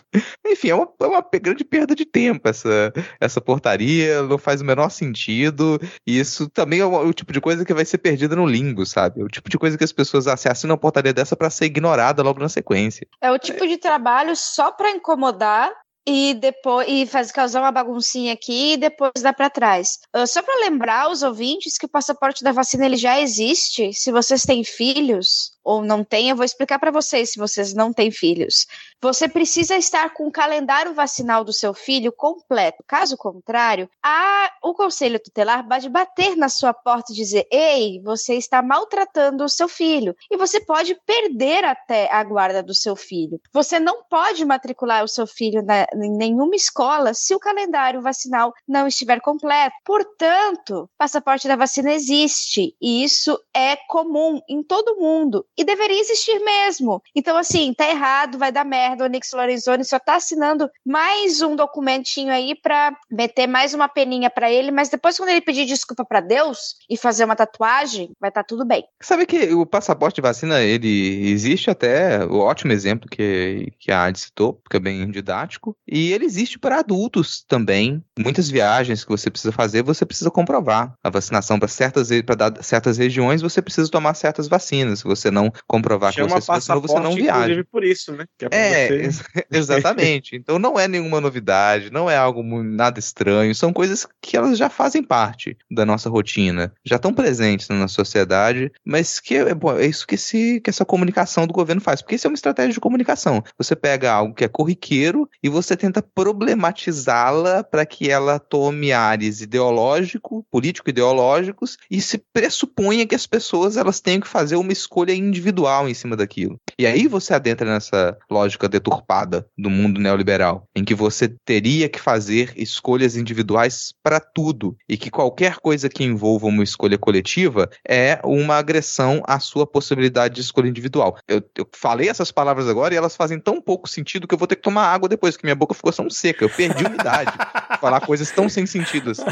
Enfim, é uma, é uma grande perda de tempo essa, essa portaria, não faz o menor sentido, e isso também é o, o tipo de coisa que vai ser perdida no limbo, sabe? O tipo de coisa que as pessoas assinam uma portaria dessa para ser ignorada logo na sequência. É o tipo de trabalho só para incomodar e depois e fazer causar uma baguncinha aqui e depois dá para trás. Uh, só para lembrar os ouvintes que o passaporte da vacina ele já existe. Se vocês têm filhos, ou não tem, eu vou explicar para vocês se vocês não têm filhos. Você precisa estar com o calendário vacinal do seu filho completo. Caso contrário, a, o conselho tutelar pode bater na sua porta e dizer: "Ei, você está maltratando o seu filho". E você pode perder até a guarda do seu filho. Você não pode matricular o seu filho na, em nenhuma escola se o calendário vacinal não estiver completo. Portanto, passaporte da vacina existe e isso é comum em todo mundo e deveria existir mesmo. Então, assim, tá errado, vai dar merda. O Nix Lorenzoni só tá assinando mais um documentinho aí pra meter mais uma peninha para ele, mas depois, quando ele pedir desculpa para Deus e fazer uma tatuagem, vai estar tá tudo bem. Sabe que o passaporte de vacina, ele existe até, o ótimo exemplo que, que a Adi citou, porque é bem didático, e ele existe para adultos também. Muitas viagens que você precisa fazer, você precisa comprovar a vacinação para certas, pra certas regiões, você precisa tomar certas vacinas. Se você não comprovar Chama que você se vacinou, você não viaja. Inclusive por isso, né? É, é você... [LAUGHS] exatamente. então não é nenhuma novidade, não é algo nada estranho, são coisas que elas já fazem parte da nossa rotina, já estão presentes na nossa sociedade, mas que é, bom, é isso que, se, que essa comunicação do governo faz, porque isso é uma estratégia de comunicação. Você pega algo que é corriqueiro e você tenta problematizá-la para que ela tome ares ideológico, político-ideológicos e se pressuponha que as pessoas elas tenham que fazer uma escolha individual individual em cima daquilo. E aí você adentra nessa lógica deturpada do mundo neoliberal, em que você teria que fazer escolhas individuais para tudo e que qualquer coisa que envolva uma escolha coletiva é uma agressão à sua possibilidade de escolha individual. Eu, eu falei essas palavras agora e elas fazem tão pouco sentido que eu vou ter que tomar água depois, que minha boca ficou tão seca. Eu perdi umidade. [LAUGHS] falar coisas tão sem sentido assim.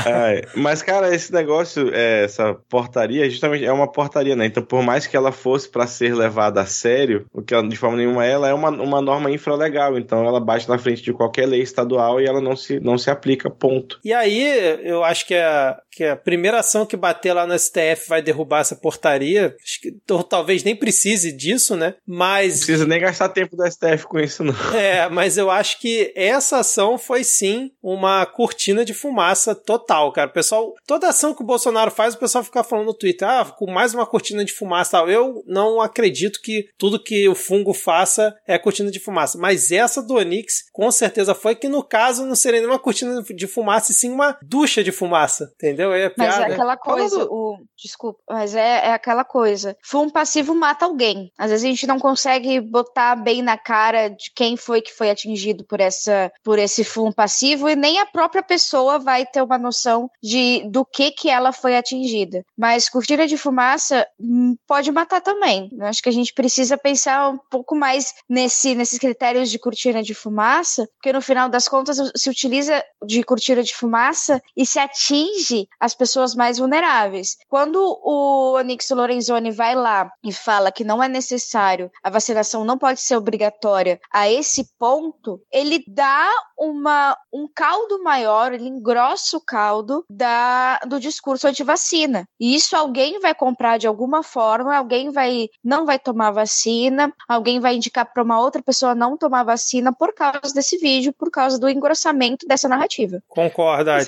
mas, cara, esse negócio, é, essa portaria, justamente é uma portaria, né? Então, por mais que ela fosse para ser levada a sério, o que ela, de forma nenhuma ela é uma, uma norma infralegal, então ela bate na frente de qualquer lei estadual e ela não se, não se aplica, ponto. E aí, eu acho que a, que a primeira ação que bater lá no STF vai derrubar essa portaria, acho que talvez nem precise disso, né? Mas... Não precisa nem gastar tempo do STF com isso, não. [LAUGHS] É, mas eu acho que essa ação foi sim uma cortina de fumaça total, cara. O pessoal, toda ação que o Bolsonaro faz, o pessoal fica falando no Twitter, ah, com mais uma cortina de fumaça tal. Eu não acredito que tudo que o fungo faça é cortina de fumaça. Mas essa do Onix, com certeza foi que no caso não seria nenhuma cortina de fumaça, e sim uma ducha de fumaça, entendeu? É mas é aquela coisa, o, desculpa, mas é, é aquela coisa. Fumo passivo mata alguém. Às vezes a gente não consegue botar bem na cara de quem foi que foi atingido por essa, por esse fumo passivo e nem a própria pessoa vai ter uma noção de do que que ela foi atingida. Mas cortina de fumaça hum, pode matar também. Eu acho que a gente precisa pensar um pouco mais nesse, nesses critérios de cortina de fumaça, porque no final das contas se utiliza de cortina de fumaça e se atinge as pessoas mais vulneráveis. Quando o Onix Lorenzoni vai lá e fala que não é necessário, a vacinação não pode ser obrigatória a esse ponto, ele dá uma, um caldo maior, ele engrossa o caldo da, do discurso anti-vacina. E isso alguém vai comprar de alguma forma, alguém vai não vai tomar vacina, alguém vai indicar para uma outra pessoa não tomar vacina por causa desse vídeo, por causa do engrossamento dessa narrativa. Concorda,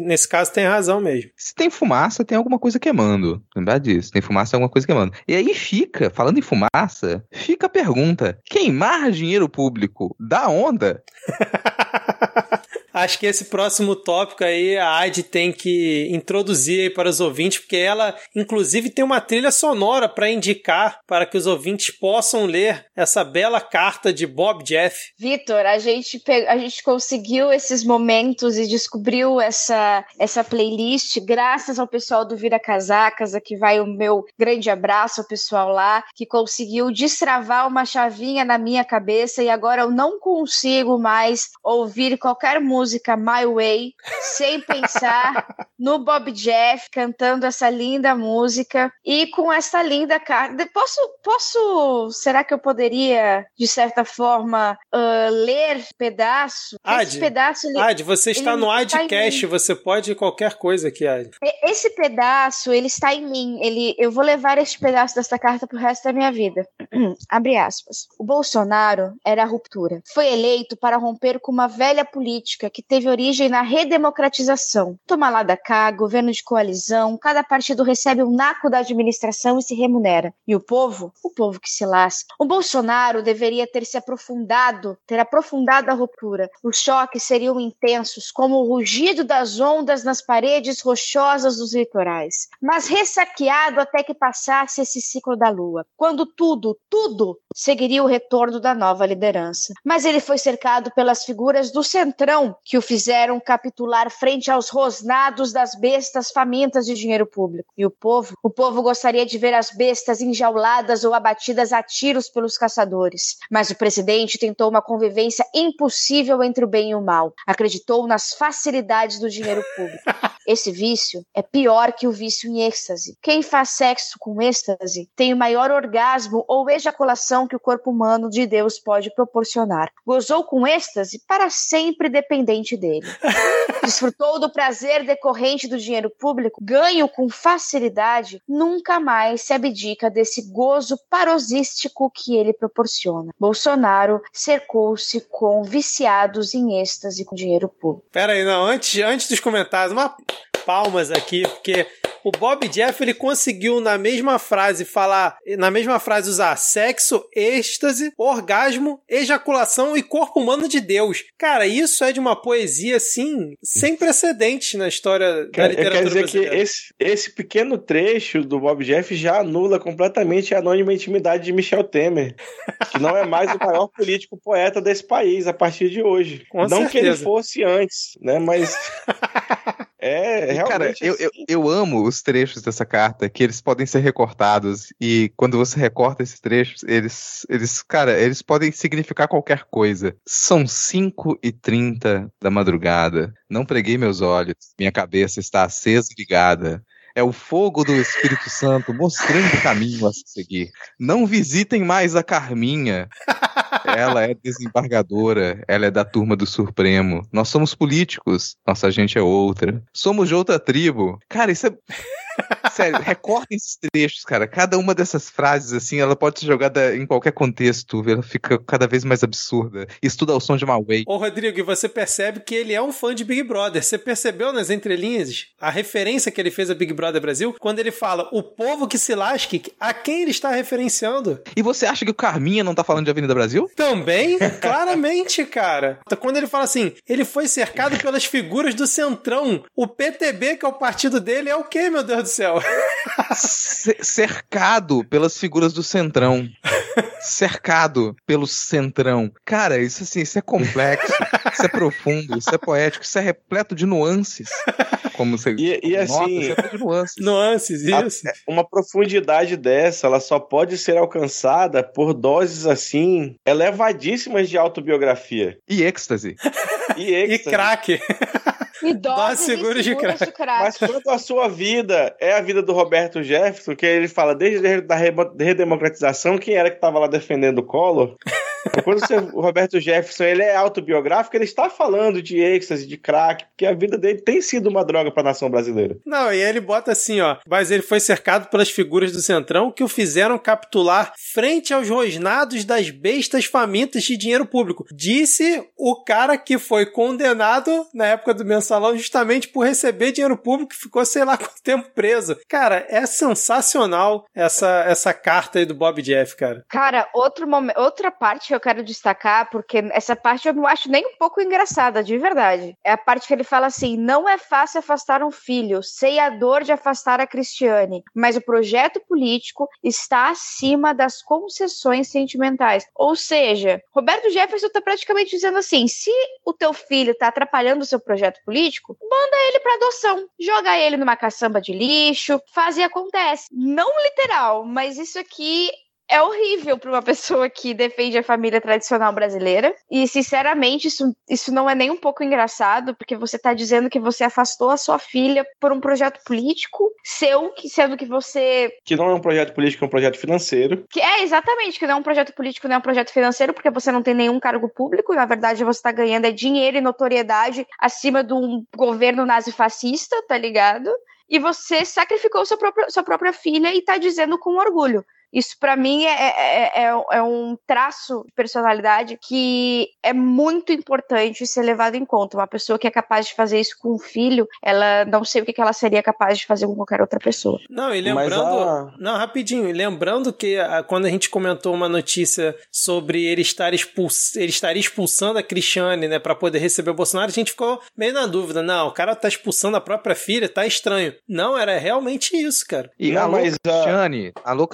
nesse caso tem razão mesmo. Se tem fumaça, tem alguma coisa queimando. Lembrar disso. Tem fumaça, tem alguma coisa queimando. E aí fica, falando em fumaça, fica a pergunta: queimar dinheiro público dá onda? [LAUGHS] Acho que esse próximo tópico aí a Adi tem que introduzir aí para os ouvintes, porque ela, inclusive, tem uma trilha sonora para indicar para que os ouvintes possam ler essa bela carta de Bob Jeff. Vitor, a gente, a gente conseguiu esses momentos e descobriu essa, essa playlist graças ao pessoal do Vira Casacas. Aqui vai o meu grande abraço ao pessoal lá, que conseguiu destravar uma chavinha na minha cabeça e agora eu não consigo mais ouvir qualquer música My Way sem pensar [LAUGHS] no Bob Jeff cantando essa linda música e com essa linda carta. Posso, posso, será que eu poderia, de certa forma, uh, ler pedaço? Ad, esse pedaço ele, Ad, você está no Adcast, você pode qualquer coisa aqui, Ad. Esse pedaço, ele está em mim. Ele, eu vou levar este pedaço dessa carta pro resto da minha vida. [CLEARS THROAT] Abre aspas. O Bolsonaro era a ruptura. Foi eleito para romper com uma velha política que teve origem na redemocratização. Toma lá da cá, governo de coalizão, cada partido recebe um naco da administração e se remunera. E o povo? O povo que se lasca. O Bolsonaro deveria ter se aprofundado, ter aprofundado a ruptura. Os choques seriam intensos, como o rugido das ondas nas paredes rochosas dos litorais. Mas ressaqueado até que passasse esse ciclo da lua, quando tudo, tudo seguiria o retorno da nova liderança. Mas ele foi cercado pelas figuras do centrão que o fizeram capitular frente aos rosnados das bestas famintas de dinheiro público. E o povo? O povo gostaria de ver as bestas enjauladas ou abatidas a tiros pelos caçadores. Mas o presidente tentou uma convivência impossível entre o bem e o mal. Acreditou nas facilidades do dinheiro público. [LAUGHS] Esse vício é pior que o vício em êxtase. Quem faz sexo com êxtase tem o maior orgasmo ou ejaculação que o corpo humano de Deus pode proporcionar. Gozou com êxtase para sempre dependente dele. [LAUGHS] Desfrutou do prazer decorrente do dinheiro público, ganho com facilidade, nunca mais se abdica desse gozo parosístico que ele proporciona. Bolsonaro cercou-se com viciados em êxtase com dinheiro público. Pera aí, não, antes, antes dos comentários, uma palmas aqui, porque o Bob Jeff ele conseguiu na mesma frase falar, na mesma frase usar sexo, êxtase, orgasmo, ejaculação e corpo humano de Deus. Cara, isso é de uma poesia assim sem precedentes na história quer, da literatura quer dizer brasileira. que esse, esse pequeno trecho do Bob Jeff já anula completamente a anônima intimidade de Michel Temer, que não é mais o maior político poeta desse país a partir de hoje. Com não certeza. que ele fosse antes, né? Mas [LAUGHS] É, realmente. Cara, eu, assim. eu, eu, amo os trechos dessa carta, que eles podem ser recortados. E quando você recorta esses trechos, eles, eles cara, eles podem significar qualquer coisa. São 5 e 30 da madrugada. Não preguei meus olhos. Minha cabeça está acesa e ligada. É o fogo do Espírito Santo mostrando o caminho a se seguir. Não visitem mais a Carminha. Ela é desembargadora, ela é da turma do Supremo. Nós somos políticos, nossa gente é outra. Somos de outra tribo. Cara, isso é. Sério, recortem esses trechos, cara. Cada uma dessas frases, assim, ela pode ser jogada em qualquer contexto. Ela fica cada vez mais absurda. Isso tudo ao som de uma way. Ô, Rodrigo, e você percebe que ele é um fã de Big Brother. Você percebeu nas entrelinhas a referência que ele fez a Big Brother Brasil? Quando ele fala o povo que se lasque, a quem ele está referenciando? E você acha que o Carminha não tá falando de Avenida Brasil? Também, claramente, cara. Quando ele fala assim, ele foi cercado pelas figuras do Centrão. O PTB, que é o partido dele, é o quê, meu Deus do céu? cercado pelas figuras do Centrão. cercado pelo Centrão. Cara, isso assim, isso é complexo, isso é profundo, isso é poético, isso é repleto de nuances. Como você e, e nota, assim, isso é de nuances. Nuances, isso. A, uma profundidade dessa, ela só pode ser alcançada por doses assim elevadíssimas de autobiografia. E êxtase. E êxtase. E crack. Doses seguros de crack. de crack. Mas quando a sua vida é a vida do Roberto Jefferson, que ele fala desde a redemocratização, quem era que estava lá defendendo o Collor? Quando o Roberto Jefferson ele é autobiográfico, ele está falando de êxtase, de crack, porque a vida dele tem sido uma droga para a nação brasileira. Não, e ele bota assim, ó, mas ele foi cercado pelas figuras do Centrão que o fizeram capitular frente aos rosnados das bestas famintas de dinheiro público. Disse o cara que foi condenado na época do mensalão justamente por receber dinheiro público e ficou sei lá quanto tempo preso. Cara, é sensacional essa essa carta aí do Bob Jeff, cara. Cara, outro outra parte eu quero destacar, porque essa parte eu não acho nem um pouco engraçada, de verdade. É a parte que ele fala assim: não é fácil afastar um filho, sei a dor de afastar a Cristiane, mas o projeto político está acima das concessões sentimentais. Ou seja, Roberto Jefferson está praticamente dizendo assim: se o teu filho está atrapalhando o seu projeto político, manda ele para adoção, joga ele numa caçamba de lixo, faz e acontece. Não literal, mas isso aqui é horrível para uma pessoa que defende a família tradicional brasileira. E, sinceramente, isso, isso não é nem um pouco engraçado, porque você está dizendo que você afastou a sua filha por um projeto político seu, que sendo que você. Que não é um projeto político, é um projeto financeiro. Que é, exatamente, que não é um projeto político, não é um projeto financeiro, porque você não tem nenhum cargo público. Na verdade, você está ganhando é dinheiro e notoriedade acima de um governo nazifascista, tá ligado? E você sacrificou sua própria, sua própria filha e está dizendo com orgulho. Isso, para mim, é, é, é, é, um traço de personalidade que é muito importante ser levado em conta. Uma pessoa que é capaz de fazer isso com um filho, ela não sei o que ela seria capaz de fazer com qualquer outra pessoa. Não, e lembrando. A... Não, rapidinho, lembrando que a, quando a gente comentou uma notícia sobre ele estar, expuls, ele estar expulsando a Cristiane, né, para poder receber o Bolsonaro, a gente ficou meio na dúvida. Não, o cara tá expulsando a própria filha, tá estranho. Não, era realmente isso, cara. E não, alô, mas, Cristiane, a... alô,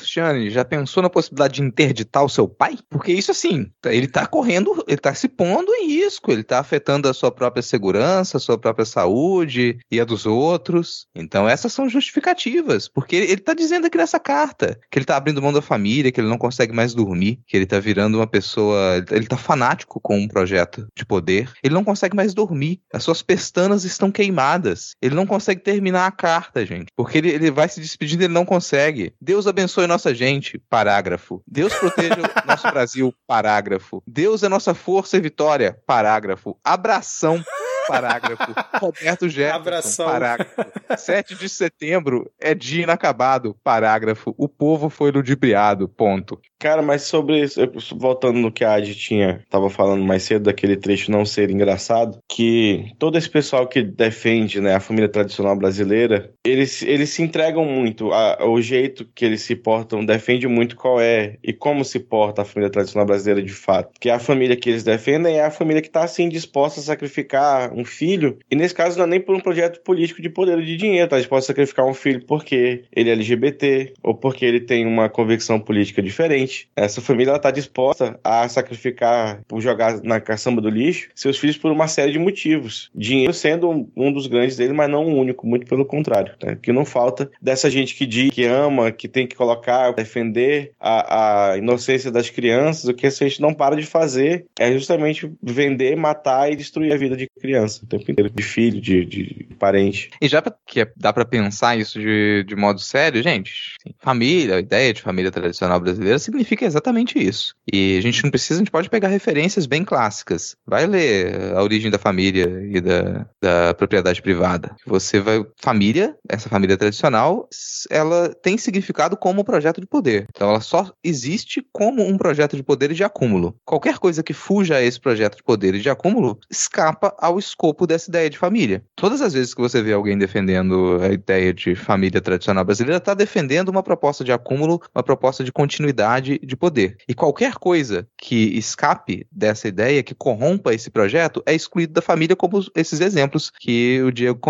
Já pensou na possibilidade de interditar o seu pai? Porque isso assim, ele tá correndo, ele tá se pondo em risco, ele tá afetando a sua própria segurança, a sua própria saúde e a dos outros. Então essas são justificativas, porque ele, ele tá dizendo aqui nessa carta que ele tá abrindo mão da família, que ele não consegue mais dormir, que ele tá virando uma pessoa, ele tá fanático com um projeto de poder. Ele não consegue mais dormir, as suas pestanas estão queimadas. Ele não consegue terminar a carta, gente, porque ele, ele vai se despedindo, ele não consegue. Deus abençoe nossa gente gente, parágrafo. Deus proteja o nosso Brasil, parágrafo. Deus é nossa força e vitória, parágrafo. Abração parágrafo. Roberto Jefferson, Abração. parágrafo. 7 de setembro é dia inacabado, parágrafo. O povo foi ludibriado, ponto. Cara, mas sobre isso, voltando no que a Adi tinha, tava falando mais cedo daquele trecho não ser engraçado, que todo esse pessoal que defende né, a família tradicional brasileira, eles, eles se entregam muito, a, o jeito que eles se portam defende muito qual é e como se porta a família tradicional brasileira de fato. Que a família que eles defendem é a família que está assim disposta a sacrificar um filho, e nesse caso não é nem por um projeto político de poder ou de dinheiro, tá? Eles podem sacrificar um filho porque ele é LGBT ou porque ele tem uma convicção política diferente. Essa família está disposta a sacrificar, por jogar na caçamba do lixo, seus filhos por uma série de motivos. Dinheiro sendo um, um dos grandes dele, mas não o único, muito pelo contrário. Tá? Que não falta dessa gente que diz que ama, que tem que colocar, defender a, a inocência das crianças, o que a gente não para de fazer é justamente vender, matar e destruir a vida de crianças criança o tempo inteiro, de filho, de, de parente. E já pra, que é, dá para pensar isso de, de modo sério, gente, assim, família, a ideia de família tradicional brasileira significa exatamente isso. E a gente não precisa, a gente pode pegar referências bem clássicas. Vai ler a origem da família e da, da propriedade privada. Você vai. Família, essa família tradicional, ela tem significado como um projeto de poder. Então ela só existe como um projeto de poder e de acúmulo. Qualquer coisa que fuja a esse projeto de poder e de acúmulo escapa ao escopo dessa ideia de família. Todas as vezes que você vê alguém defendendo a ideia de família tradicional brasileira, está defendendo uma proposta de acúmulo, uma proposta de continuidade de poder. E qualquer coisa que escape dessa ideia, que corrompa esse projeto, é excluído da família, como esses exemplos que o Diego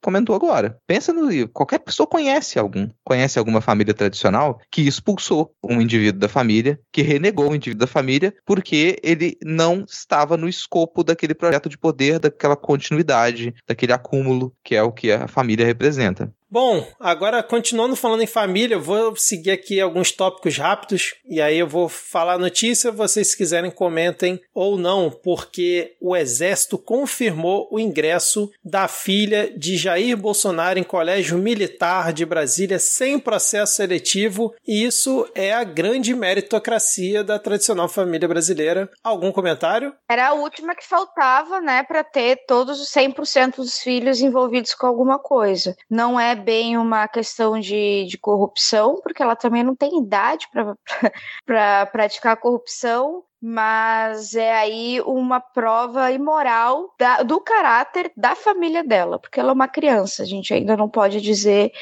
comentou agora. Pensa no. Qualquer pessoa conhece algum, conhece alguma família tradicional que expulsou um indivíduo da família, que renegou um indivíduo da família, porque ele não estava no escopo daquele projeto de poder daquela continuidade, daquele acúmulo que é o que a família representa. Bom, agora continuando falando em família, eu vou seguir aqui alguns tópicos rápidos e aí eu vou falar a notícia, vocês se quiserem comentem ou não, porque o exército confirmou o ingresso da filha de Jair Bolsonaro em colégio militar de Brasília sem processo seletivo, e isso é a grande meritocracia da tradicional família brasileira. Algum comentário? Era a última que faltava, né, para ter todos os 100% dos filhos envolvidos com alguma coisa. Não é bem uma questão de, de corrupção, porque ela também não tem idade para [LAUGHS] praticar corrupção, mas é aí uma prova imoral da, do caráter da família dela, porque ela é uma criança, a gente ainda não pode dizer,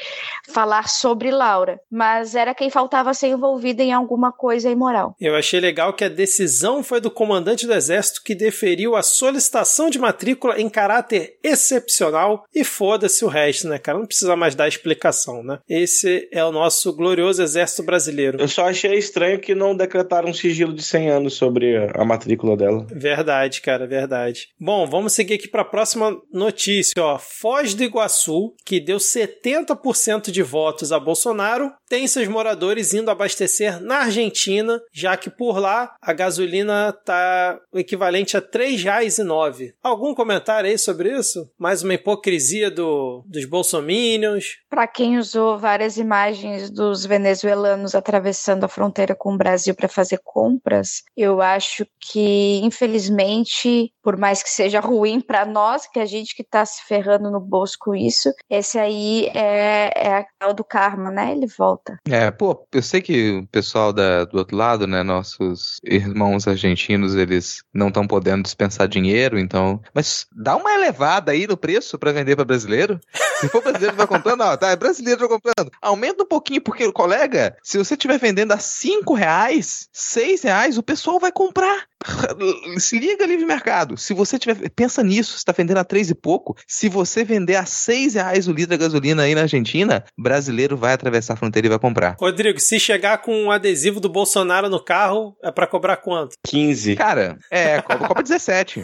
falar sobre Laura, mas era quem faltava ser envolvida em alguma coisa imoral. Eu achei legal que a decisão foi do comandante do exército que deferiu a solicitação de matrícula em caráter excepcional e foda-se o resto, né, cara? Não precisa mais dar explicação, né? Esse é o nosso glorioso exército brasileiro. Eu só achei estranho que não decretaram um sigilo de 100 anos sobre a matrícula dela. Verdade, cara, verdade. Bom, vamos seguir aqui para a próxima notícia, ó. Foz do Iguaçu, que deu 70% de votos a Bolsonaro, tem seus moradores indo abastecer na Argentina, já que por lá a gasolina tá o equivalente a R$ 3,09. Algum comentário aí sobre isso? Mais uma hipocrisia do, dos bolsominions? Para quem usou várias imagens dos venezuelanos atravessando a fronteira com o Brasil para fazer compras, eu acho que, infelizmente, por mais que seja ruim para nós, que a gente que está se ferrando no bolso com isso, esse aí é, é a tal do karma, né? Ele volta. É, pô, eu sei que o pessoal da, do outro lado, né, nossos irmãos argentinos, eles não estão podendo dispensar dinheiro, então. Mas dá uma elevada aí no preço para vender para brasileiro. Se for brasileiro vai comprando, ó, tá, é brasileiro vai comprando. Aumenta um pouquinho, porque, colega, se você estiver vendendo a 5 reais, 6 reais, o pessoal vai comprar. [LAUGHS] Se liga livre mercado. Se você tiver. Pensa nisso, você tá vendendo a 3 e pouco. Se você vender a 6 reais o litro da gasolina aí na Argentina, brasileiro vai atravessar a fronteira e vai comprar. Rodrigo, se chegar com um adesivo do Bolsonaro no carro, é para cobrar quanto? 15. Cara, é, cobra, cobra 17.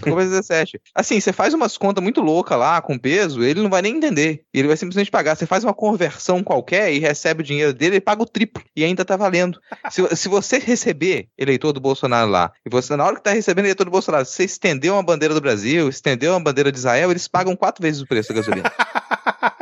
cobra 17. Assim, você faz umas contas muito loucas lá com peso, ele não vai nem entender. Ele vai simplesmente pagar. Você faz uma conversão qualquer e recebe o dinheiro dele, ele paga o triplo. E ainda tá valendo. Se, se você receber eleitor do Bolsonaro lá, e você, na hora que tá recebendo eleitor do Bolsonaro, você estendeu uma bandeira do Brasil, estendeu uma bandeira de Israel, eles pagam quatro vezes o preço da gasolina. [LAUGHS]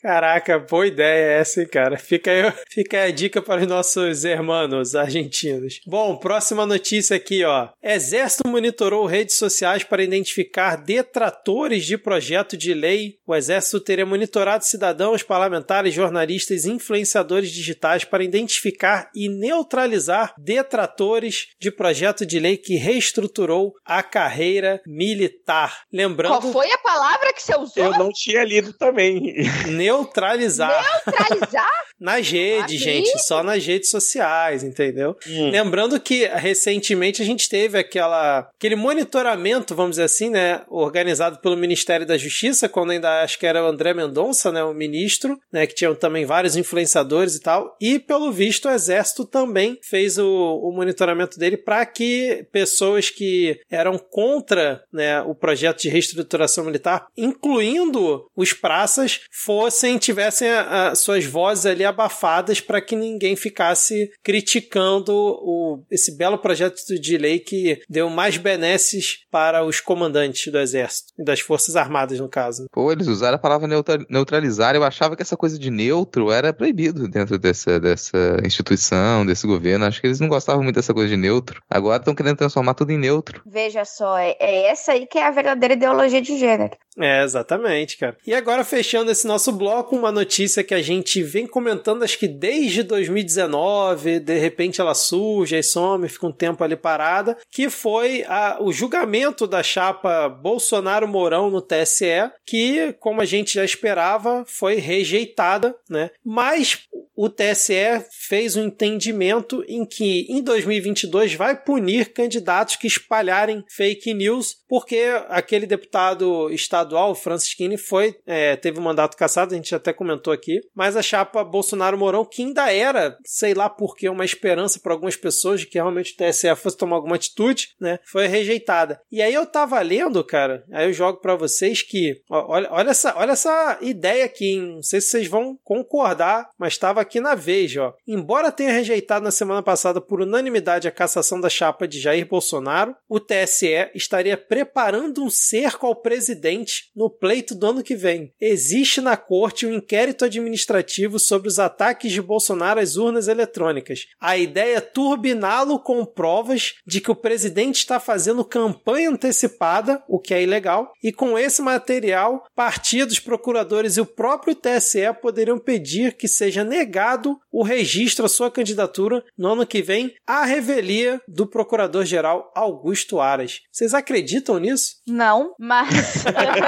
Caraca, boa ideia essa, hein, cara. Fica aí, fica aí a dica para os nossos hermanos argentinos. Bom, próxima notícia aqui, ó. Exército monitorou redes sociais para identificar detratores de projeto de lei. O Exército teria monitorado cidadãos, parlamentares, jornalistas e influenciadores digitais para identificar e neutralizar detratores de projeto de lei que reestruturou a carreira militar. Lembrando. Qual foi a palavra que você usou? Eu não tinha lido também. Neutralizar. Neutralizar? [LAUGHS] nas redes, gente, só nas redes sociais, entendeu? Hum. Lembrando que recentemente a gente teve aquela aquele monitoramento, vamos dizer assim, né, organizado pelo Ministério da Justiça, quando ainda acho que era o André Mendonça, né, o ministro, né, que tinham também vários influenciadores e tal, e pelo visto o Exército também fez o, o monitoramento dele para que pessoas que eram contra, né, o projeto de reestruturação militar, incluindo os praças, fossem tivessem a, a, suas vozes ali abafadas para que ninguém ficasse criticando o, esse belo projeto de lei que deu mais benesses para os comandantes do exército e das forças armadas, no caso. Pô, eles usaram a palavra neutralizar. Eu achava que essa coisa de neutro era proibido dentro dessa, dessa instituição, desse governo. Acho que eles não gostavam muito dessa coisa de neutro. Agora estão querendo transformar tudo em neutro. Veja só, é, é essa aí que é a verdadeira ideologia de gênero. É, exatamente, cara. E agora, fechando esse nosso bloco, uma notícia que a gente vem comentando, acho que desde 2019, de repente ela surge, aí some, fica um tempo ali parada, que foi a, o julgamento da chapa Bolsonaro-Mourão no TSE, que, como a gente já esperava, foi rejeitada, né? Mas o TSE fez um entendimento em que em 2022 vai punir candidatos que espalharem fake news, porque aquele deputado estadual, Francis Kine, foi é, teve um mandato cassado, a gente até comentou aqui, mas a chapa Bolsonaro-Mourão, que ainda era, sei lá por que, uma esperança para algumas pessoas de que realmente o TSE fosse tomar alguma atitude, né, foi rejeitada. E aí eu tava lendo, cara, aí eu jogo para vocês que, ó, olha, olha, essa, olha essa ideia aqui, hein? não sei se vocês vão concordar, mas estava aqui na Veja, ó. Embora tenha rejeitado na semana passada por unanimidade a cassação da chapa de Jair Bolsonaro, o TSE estaria preparando um cerco ao presidente no pleito do ano que vem. Existe na corte um inquérito administrativo sobre os ataques de Bolsonaro às urnas eletrônicas. A ideia é turbiná-lo com provas de que o presidente está fazendo campanha antecipada, o que é ilegal, e com esse material, partidos, procuradores e o próprio TSE poderiam pedir que seja negado negado o registro à sua candidatura no ano que vem à revelia do procurador-geral Augusto Aras. Vocês acreditam nisso? Não, mas. [LAUGHS]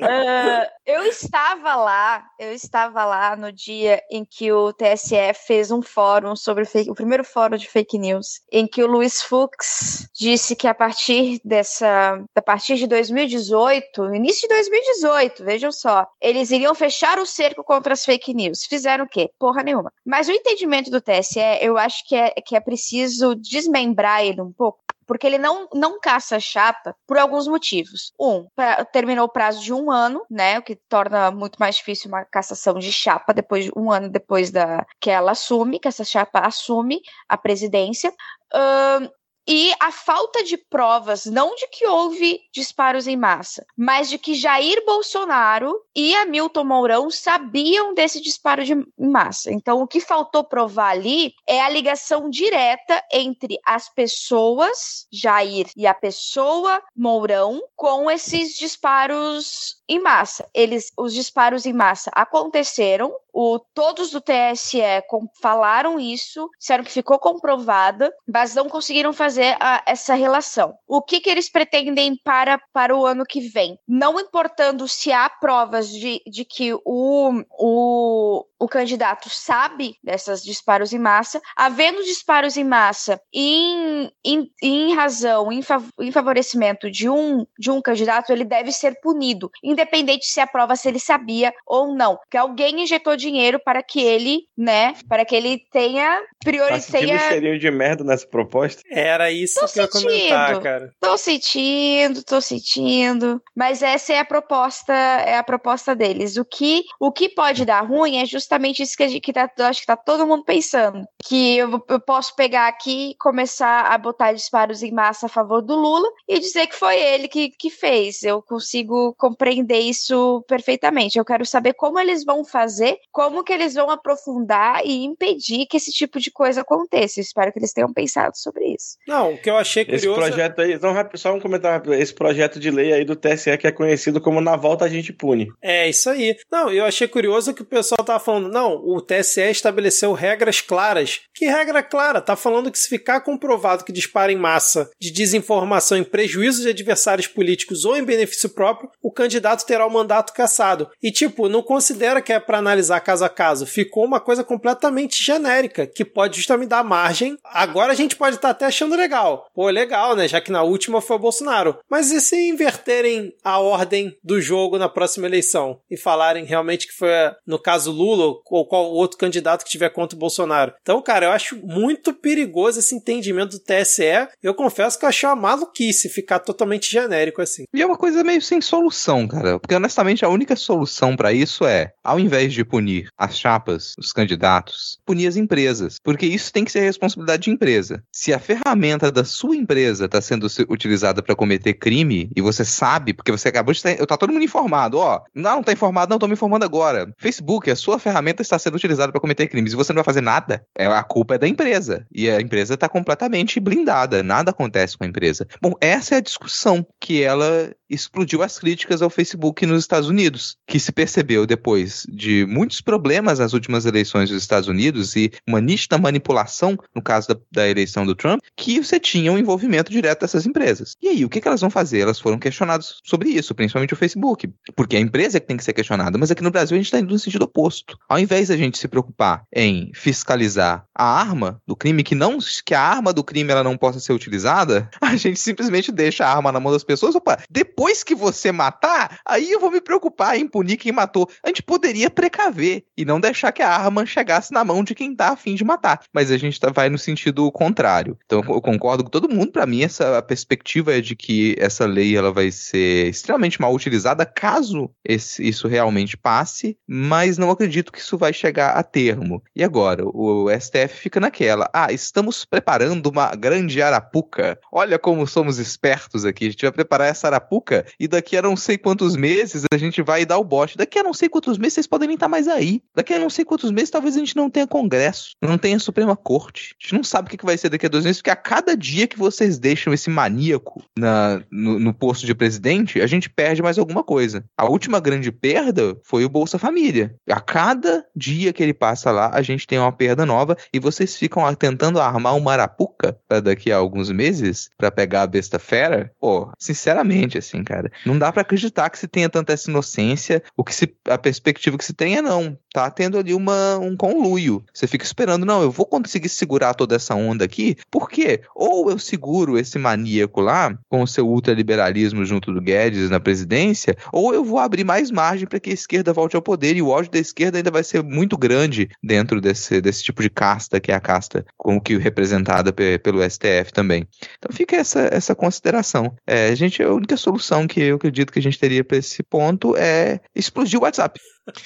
uh, eu estava lá, eu estava lá no dia em que o TSE fez um fórum sobre fake, o primeiro fórum de fake news, em que o Luiz Fux disse que a partir dessa, a partir de 2018, início de 2018, vejam só, eles iriam fechar o cerco contra as fake news. Fizeram o quê? Porra nenhuma. Mas o entendimento do TSE, eu acho que é, que é preciso desmembrar ele um pouco porque ele não, não caça chapa por alguns motivos. Um, pra, terminou o prazo de um ano, né? O que torna muito mais difícil uma cassação de chapa depois de um ano depois da que ela assume, que essa chapa assume a presidência. Uh, e a falta de provas, não de que houve disparos em massa, mas de que Jair Bolsonaro e Hamilton Mourão sabiam desse disparo de massa. Então, o que faltou provar ali é a ligação direta entre as pessoas, Jair e a pessoa Mourão, com esses disparos em massa. Eles, os disparos em massa aconteceram, o, todos do TSE com, falaram isso, disseram que ficou comprovada, mas não conseguiram fazer a, essa relação. O que, que eles pretendem para, para o ano que vem? Não importando se há provas de, de que o, o, o candidato sabe desses disparos em massa, havendo disparos em massa em, em, em razão, em, fav em favorecimento de um, de um candidato, ele deve ser punido, independente se a prova se ele sabia ou não, que alguém injetou dinheiro para que ele, né, para que ele tenha priori tá tenha cheirinho de merda nessa proposta. Era isso tô que sentindo, eu ia comentar, cara. Tô sentindo, tô sentindo, mas essa é a proposta, é a proposta deles. O que o que pode dar ruim é justamente isso que, a gente, que tá, acho que tá todo mundo pensando, que eu, eu posso pegar aqui e começar a botar disparos em massa a favor do Lula e dizer que foi ele que, que fez. Eu consigo compreender isso perfeitamente. Eu quero saber como eles vão fazer, como que eles vão aprofundar e impedir que esse tipo de coisa aconteça. espero que eles tenham pensado sobre isso. Não, o que eu achei curioso... Esse projeto aí, então, só um comentário rápido, esse projeto de lei aí do TSE que é conhecido como Na Volta a Gente Pune. É, isso aí. Não, eu achei curioso que o pessoal tava falando, não, o TSE estabeleceu regras claras. Que regra clara? Tá falando que se ficar comprovado que dispara em massa de desinformação em prejuízo de adversários políticos ou em benefício próprio, o candidato terá o mandato cassado. E, tipo, não considera que é para analisar caso a caso. Ficou uma coisa completamente genérica, que pode justamente dar margem. Agora a gente pode estar tá até achando legal. Pô, legal, né? Já que na última foi o Bolsonaro. Mas e se inverterem a ordem do jogo na próxima eleição? E falarem realmente que foi, no caso, Lula ou qual outro candidato que tiver contra o Bolsonaro? Então, cara, eu acho muito perigoso esse entendimento do TSE. Eu confesso que eu achei uma maluquice ficar totalmente genérico assim. E é uma coisa meio sem solução, cara. Porque honestamente a única solução para isso é, ao invés de punir as chapas, os candidatos, punir as empresas. Porque isso tem que ser responsabilidade de empresa. Se a ferramenta da sua empresa está sendo utilizada para cometer crime e você sabe, porque você acabou de estar. Tá todo mundo informado, ó. Não, não tá informado, não, tô me informando agora. Facebook, a sua ferramenta está sendo utilizada para cometer crimes e você não vai fazer nada. É, a culpa é da empresa. E a empresa está completamente blindada. Nada acontece com a empresa. Bom, essa é a discussão que ela explodiu as críticas ao Facebook nos Estados Unidos, que se percebeu depois de muitos problemas nas últimas eleições dos Estados Unidos e uma nítida manipulação, no caso da, da eleição do Trump, que você tinha um envolvimento direto dessas empresas. E aí, o que, que elas vão fazer? Elas foram questionadas sobre isso, principalmente o Facebook, porque é a empresa que tem que ser questionada, mas aqui no Brasil a gente está indo no sentido oposto. Ao invés da gente se preocupar em fiscalizar a arma do crime, que não que a arma do crime ela não possa ser utilizada, [LAUGHS] a gente simplesmente deixa a arma na mão das pessoas. Opa, depois que você matar, aí eu vou me preocupar em punir quem matou. A gente poderia precaver e não deixar que a arma chegasse na mão de quem tá afim de matar. Mas a gente tá, vai no sentido contrário. Então eu concordo com todo mundo. Para mim, essa perspectiva é de que essa lei ela vai ser extremamente mal utilizada caso esse, isso realmente passe, mas não acredito que isso vai chegar a termo. E agora, o STF fica naquela. Ah, estamos preparando uma grande arapuca. Olha como somos espertos aqui. A gente vai preparar essa arapuca E daqui a não sei quantos meses a gente vai dar o bote. Daqui a não sei quantos meses vocês podem nem estar mais aí. Daqui a não sei quantos meses talvez a gente não tenha Congresso, não tenha Suprema Corte. A gente não sabe o que vai ser daqui a dois meses, porque a cada dia que vocês deixam esse maníaco na, no, no posto de presidente, a gente perde mais alguma coisa. A última grande perda foi o Bolsa Família. A cada dia que ele passa lá, a gente tem uma perda nova e vocês ficam tentando armar um Marapuca para daqui a alguns meses para pegar a besta fera. Pô, sinceramente, assim, cara, não dá para acreditar que se tenha tanta essa inocência. O que se, a perspectiva que se tem é não. Tá tendo ali uma, um conluio. Você fica esperando, não, eu vou conseguir segurar toda essa onda aqui. Por quê? Ou eu seguro esse maníaco lá com o seu ultraliberalismo junto do Guedes na presidência, ou eu vou abrir mais margem para que a esquerda volte ao poder e o ódio da esquerda ainda vai ser muito grande dentro desse, desse tipo de casta que é a casta como que representada pelo STF também. Então fica essa, essa consideração. É, gente, a única solução que eu acredito que a gente teria para esse ponto é explodir o WhatsApp.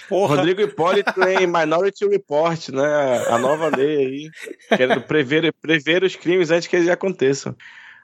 Porra. Rodrigo Hipólito em Minority Report, né? A nova lei aí, querendo prever, prever os crimes antes que eles aconteçam.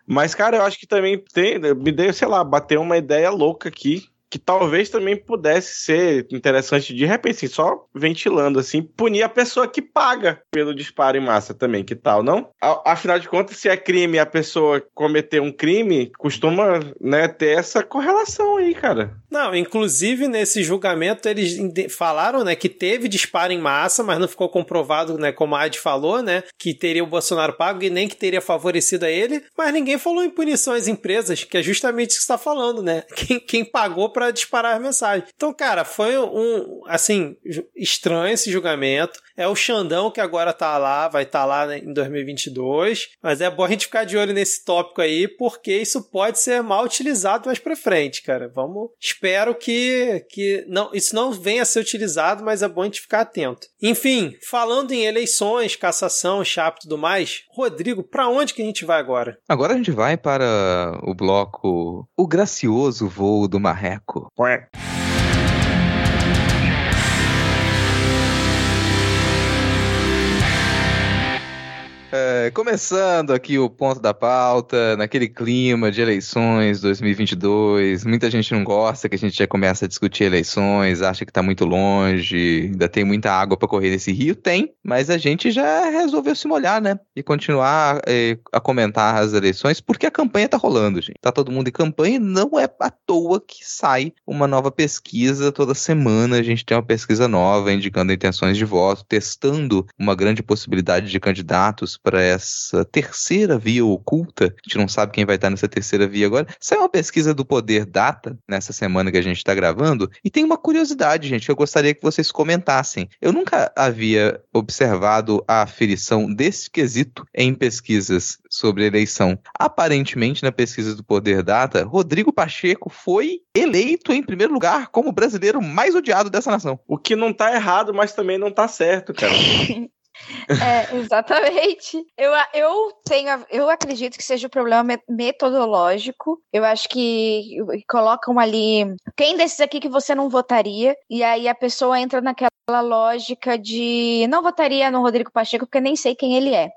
Mas, cara, eu acho que também tem, me deu, sei lá, bater uma ideia louca aqui, que talvez também pudesse ser interessante de repente, assim, só ventilando assim, punir a pessoa que paga pelo disparo em massa também, que tal, não? Afinal de contas, se é crime a pessoa cometer um crime, costuma, né, ter essa correlação aí, cara. Não, inclusive nesse julgamento eles falaram, né, que teve disparo em massa, mas não ficou comprovado, né, como a Ad falou, né, que teria o Bolsonaro pago e nem que teria favorecido a ele, mas ninguém falou em punição às empresas, que é justamente isso que está falando, né? Quem, quem pagou para disparar as mensagens. Então, cara, foi um, assim, estranho esse julgamento. É o Xandão que agora tá lá, vai estar tá lá né, em 2022. Mas é bom a gente ficar de olho nesse tópico aí, porque isso pode ser mal utilizado mais pra frente, cara. Vamos. Espero que, que não, isso não venha a ser utilizado, mas é bom a gente ficar atento. Enfim, falando em eleições, cassação, chapa e tudo mais, Rodrigo, para onde que a gente vai agora? Agora a gente vai para o bloco O Gracioso Voo do Marreco. Ué. Uh. É, começando aqui o ponto da pauta, naquele clima de eleições 2022, muita gente não gosta que a gente já começa a discutir eleições, acha que está muito longe, ainda tem muita água para correr nesse rio, tem, mas a gente já resolveu se molhar, né? E continuar é, a comentar as eleições, porque a campanha tá rolando, gente. Tá todo mundo em campanha e não é à toa que sai uma nova pesquisa toda semana, a gente tem uma pesquisa nova indicando intenções de voto, testando uma grande possibilidade de candidatos para essa terceira via oculta. A gente não sabe quem vai estar nessa terceira via agora. Saiu uma pesquisa do Poder Data nessa semana que a gente está gravando e tem uma curiosidade, gente, que eu gostaria que vocês comentassem. Eu nunca havia observado a aferição desse quesito em pesquisas sobre eleição. Aparentemente, na pesquisa do Poder Data, Rodrigo Pacheco foi eleito em primeiro lugar como o brasileiro mais odiado dessa nação. O que não está errado, mas também não está certo, cara. [LAUGHS] [LAUGHS] É, exatamente. Eu, eu tenho, eu acredito que seja um problema metodológico. Eu acho que colocam ali quem desses aqui que você não votaria, e aí a pessoa entra naquela lógica de não votaria no Rodrigo Pacheco porque nem sei quem ele é.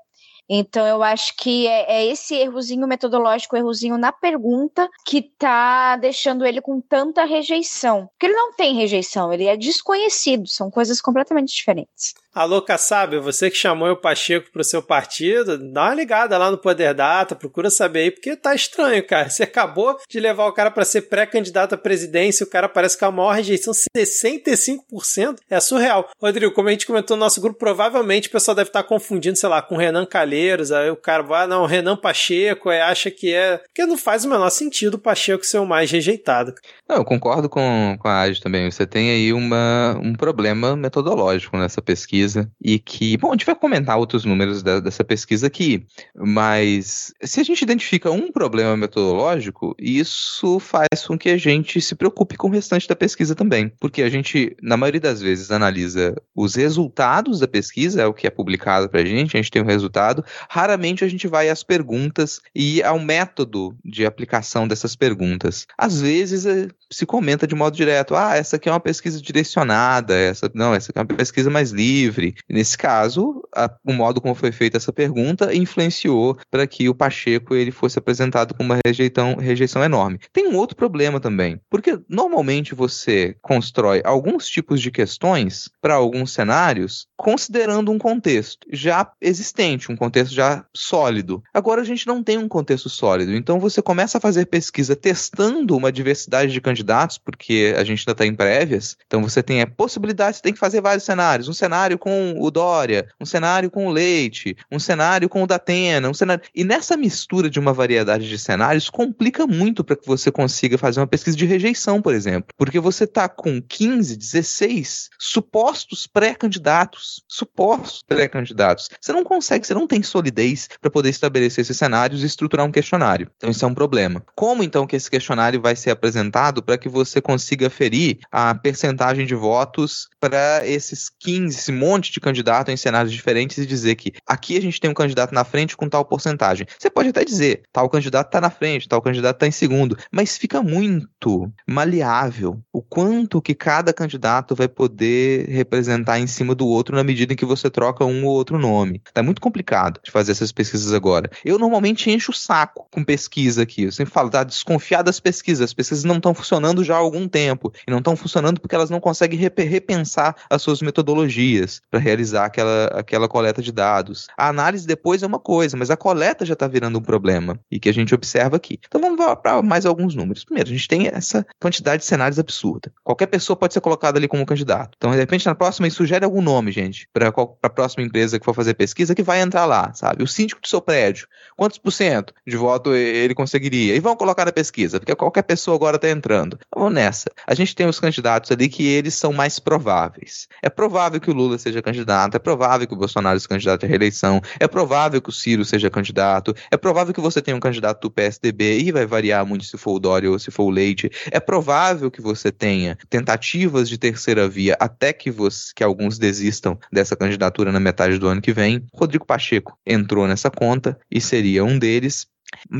Então, eu acho que é, é, esse errozinho metodológico, errozinho na pergunta, que tá deixando ele com tanta rejeição. Porque ele não tem rejeição, ele é desconhecido, são coisas completamente diferentes. Alô, Kassab, você que chamou o Pacheco pro seu partido, dá uma ligada lá no Poder Data, procura saber aí, porque tá estranho, cara. Você acabou de levar o cara para ser pré-candidato à presidência, o cara parece que a maior rejeição, 65%, é surreal. Rodrigo, como a gente comentou no nosso grupo, provavelmente o pessoal deve estar confundindo, sei lá, com Renan Calheiros, aí o cara vai, ah, não, Renan Pacheco, aí acha que é... Porque não faz o menor sentido o Pacheco ser o mais rejeitado. Não, eu concordo com, com a Adi também. Você tem aí uma, um problema metodológico nessa pesquisa e que, bom, a gente vai comentar outros números da, dessa pesquisa aqui, mas se a gente identifica um problema metodológico, isso faz com que a gente se preocupe com o restante da pesquisa também, porque a gente, na maioria das vezes, analisa os resultados da pesquisa, é o que é publicado pra gente, a gente tem o um resultado, raramente a gente vai às perguntas e ao método de aplicação dessas perguntas. Às vezes eh, se comenta de modo direto, ah, essa aqui é uma pesquisa direcionada, essa não, essa aqui é uma pesquisa mais livre, livre. Nesse caso, a, o modo como foi feita essa pergunta influenciou para que o Pacheco ele fosse apresentado com uma rejeição, rejeição enorme. Tem um outro problema também, porque normalmente você constrói alguns tipos de questões para alguns cenários considerando um contexto já existente, um contexto já sólido. Agora a gente não tem um contexto sólido, então você começa a fazer pesquisa testando uma diversidade de candidatos, porque a gente ainda está em prévias, então você tem a possibilidade, você tem que fazer vários cenários, um cenário com o Dória, um cenário com o Leite, um cenário com o Datena, um cenário... E nessa mistura de uma variedade de cenários, complica muito para que você consiga fazer uma pesquisa de rejeição, por exemplo, porque você está com 15, 16 supostos pré-candidatos, supostos pré-candidatos. Você não consegue, você não tem solidez para poder estabelecer esses cenários e estruturar um questionário. Então isso é um problema. Como então que esse questionário vai ser apresentado para que você consiga ferir a percentagem de votos para esses 15, esse monte de candidato em cenários diferentes e dizer que aqui a gente tem um candidato na frente com tal porcentagem. Você pode até dizer, tal candidato está na frente, tal candidato está em segundo, mas fica muito maleável o quanto que cada candidato vai poder representar em cima do outro na medida em que você troca um ou outro nome. É muito complicado de fazer essas pesquisas agora. Eu normalmente encho o saco com pesquisa aqui. Eu sempre falo, tá desconfiar das pesquisas. As pesquisas não estão funcionando já há algum tempo. E não estão funcionando porque elas não conseguem repensar as suas metodologias para realizar aquela, aquela coleta de dados. A análise depois é uma coisa, mas a coleta já está virando um problema. E que a gente observa aqui. Então vamos para mais alguns números. Primeiro, a gente tem essa quantidade de cenários absurda. Qualquer pessoa pode ser colocada ali como candidato. Então, de repente, na próxima, sugere algum nome, gente, para a próxima empresa que for fazer pesquisa que vai entrar lá, sabe? O síndico do seu prédio. Quantos por cento de voto ele conseguiria? E vão colocar na pesquisa, porque qualquer pessoa agora está entrando. Então, vamos nessa. A gente tem os candidatos ali que eles são mais prováveis. É provável que o Lula seja candidato, é provável que o Bolsonaro seja candidato à reeleição, é provável que o Ciro seja candidato, é provável que você tenha um candidato do PSDB e vai variar muito se for o Dória ou se for o Leite. É provável que você tenha tentativas de terceira via até que, você, que alguns desistam dessa candidatura na metade do ano que vem. Rodrigo Pacheco entrou nessa conta e seria um deles,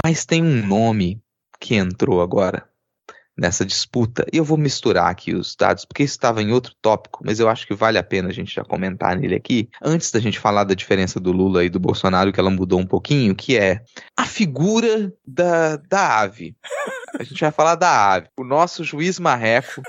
mas tem um nome que entrou agora nessa disputa. E eu vou misturar aqui os dados, porque estava em outro tópico, mas eu acho que vale a pena a gente já comentar nele aqui. Antes da gente falar da diferença do Lula e do Bolsonaro, que ela mudou um pouquinho, que é a figura da, da ave. A gente vai falar da ave. O nosso juiz marreco,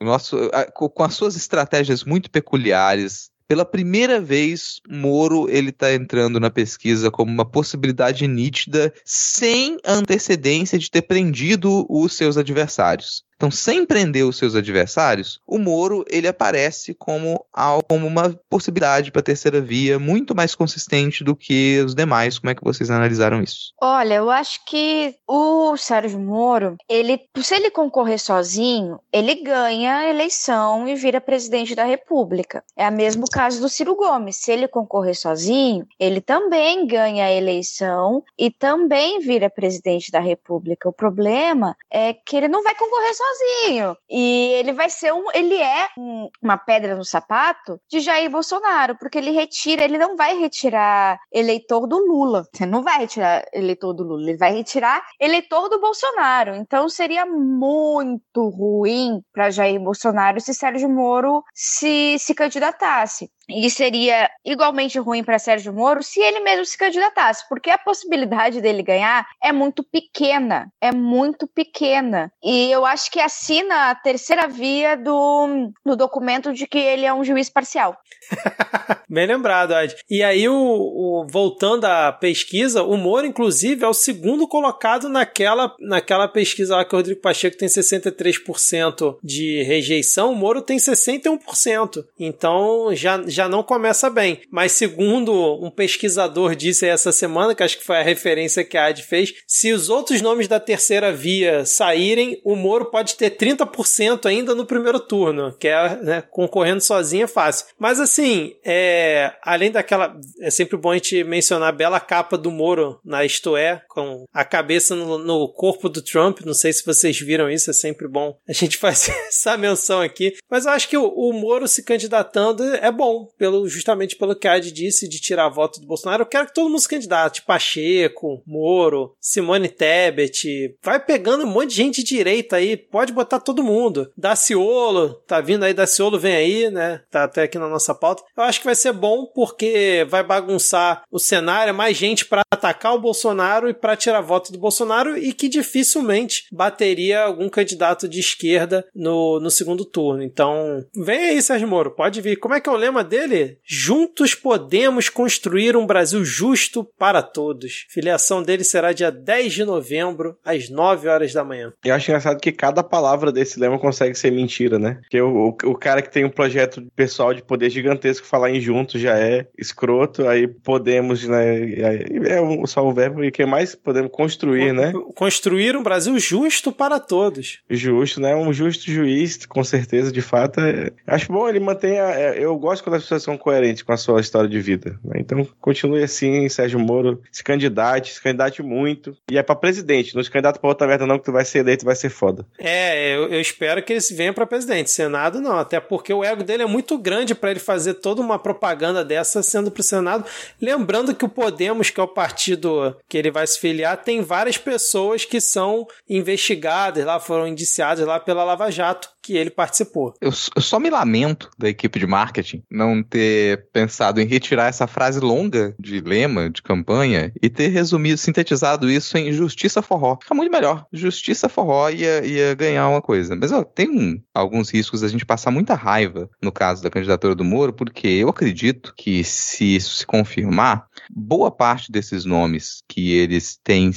o nosso, com as suas estratégias muito peculiares, pela primeira vez, Moro ele está entrando na pesquisa como uma possibilidade nítida, sem antecedência de ter prendido os seus adversários. Então, sem prender os seus adversários, o Moro ele aparece como, como uma possibilidade para a terceira via muito mais consistente do que os demais. Como é que vocês analisaram isso? Olha, eu acho que o Sérgio Moro, ele, se ele concorrer sozinho, ele ganha a eleição e vira presidente da República. É o mesmo caso do Ciro Gomes. Se ele concorrer sozinho, ele também ganha a eleição e também vira presidente da República. O problema é que ele não vai concorrer sozinho sozinho. E ele vai ser um. Ele é um, uma pedra no sapato de Jair Bolsonaro, porque ele retira, ele não vai retirar eleitor do Lula. Você não vai retirar eleitor do Lula, ele vai retirar eleitor do Bolsonaro. Então seria muito ruim para Jair Bolsonaro se Sérgio Moro se, se candidatasse. E seria igualmente ruim para Sérgio Moro se ele mesmo se candidatasse, porque a possibilidade dele ganhar é muito pequena, é muito pequena. E eu acho que assina a terceira via do, do documento de que ele é um juiz parcial. [LAUGHS] Bem lembrado, Ed. E aí, o, o, voltando à pesquisa, o Moro, inclusive, é o segundo colocado naquela, naquela pesquisa lá que o Rodrigo Pacheco tem 63% de rejeição, o Moro tem 61%. Então já, já não começa bem. Mas segundo um pesquisador disse essa semana, que acho que foi a referência que a Ad fez, se os outros nomes da terceira via saírem, o Moro pode ter 30% ainda no primeiro turno, que é né, concorrendo sozinho é fácil. Mas assim, é, além daquela. É sempre bom a gente mencionar a bela capa do Moro na Isto É, com a cabeça no, no corpo do Trump. Não sei se vocês viram isso, é sempre bom a gente [LAUGHS] fazer essa menção aqui. Mas eu acho que o, o Moro se candidatando é bom, pelo, justamente pelo que a Adi disse de tirar voto do Bolsonaro. Eu quero que todo mundo se candidate. Pacheco, Moro, Simone Tebet. Vai pegando um monte de gente de direita aí. Pode botar todo mundo. Daciolo, tá vindo aí, Daciolo vem aí, né? Tá até aqui na nossa pauta. Eu acho que vai ser bom porque vai bagunçar o cenário, é mais gente para atacar o Bolsonaro e para tirar voto do Bolsonaro e que dificilmente bateria algum candidato de esquerda no, no segundo turno. Então, vem aí, Sérgio Moro, pode vir. Como é que é o lema dele? Juntos podemos construir um Brasil justo para todos. Filiação dele será dia 10 de novembro, às 9 horas da manhã. Eu acho engraçado que cada palavra desse lema consegue ser mentira, né? Porque o, o, o cara que tem um projeto pessoal de poder gigantesco falar em juntos já é escroto, aí podemos, né? É só o verbo e que mais podemos construir, né? Construir um Brasil justo para todos. Justo, né? Um justo juiz, com certeza, de fato. É... Acho bom ele mantenha. É, eu gosto quando as pessoas são coerentes com a sua história de vida. Né? Então, continue assim, Sérgio Moro. Se candidate, se candidate muito. E é para presidente. Não se candidata pra outra merda, não, que tu vai ser eleito vai ser foda. É, eu, eu espero que ele venha para presidente. Senado, não. Até porque o ego dele é muito grande para ele fazer toda uma propaganda dessa sendo pro Senado. Lembrando que o Podemos, que é o partido que ele vai se filiar, tem várias pessoas que são investigadas lá, foram indiciadas lá pela Lava Jato que ele participou. Eu, eu, só me lamento da equipe de marketing não ter pensado em retirar essa frase longa de lema, de campanha, e ter resumido, sintetizado isso em Justiça Forró. Fica muito melhor. Justiça Forró ia, ia ganhar uma coisa. Mas ó, tem um, alguns riscos a gente passar muita raiva no caso da candidatura do Moro, porque eu acredito que se isso se confirmar, boa parte desses nomes que eles têm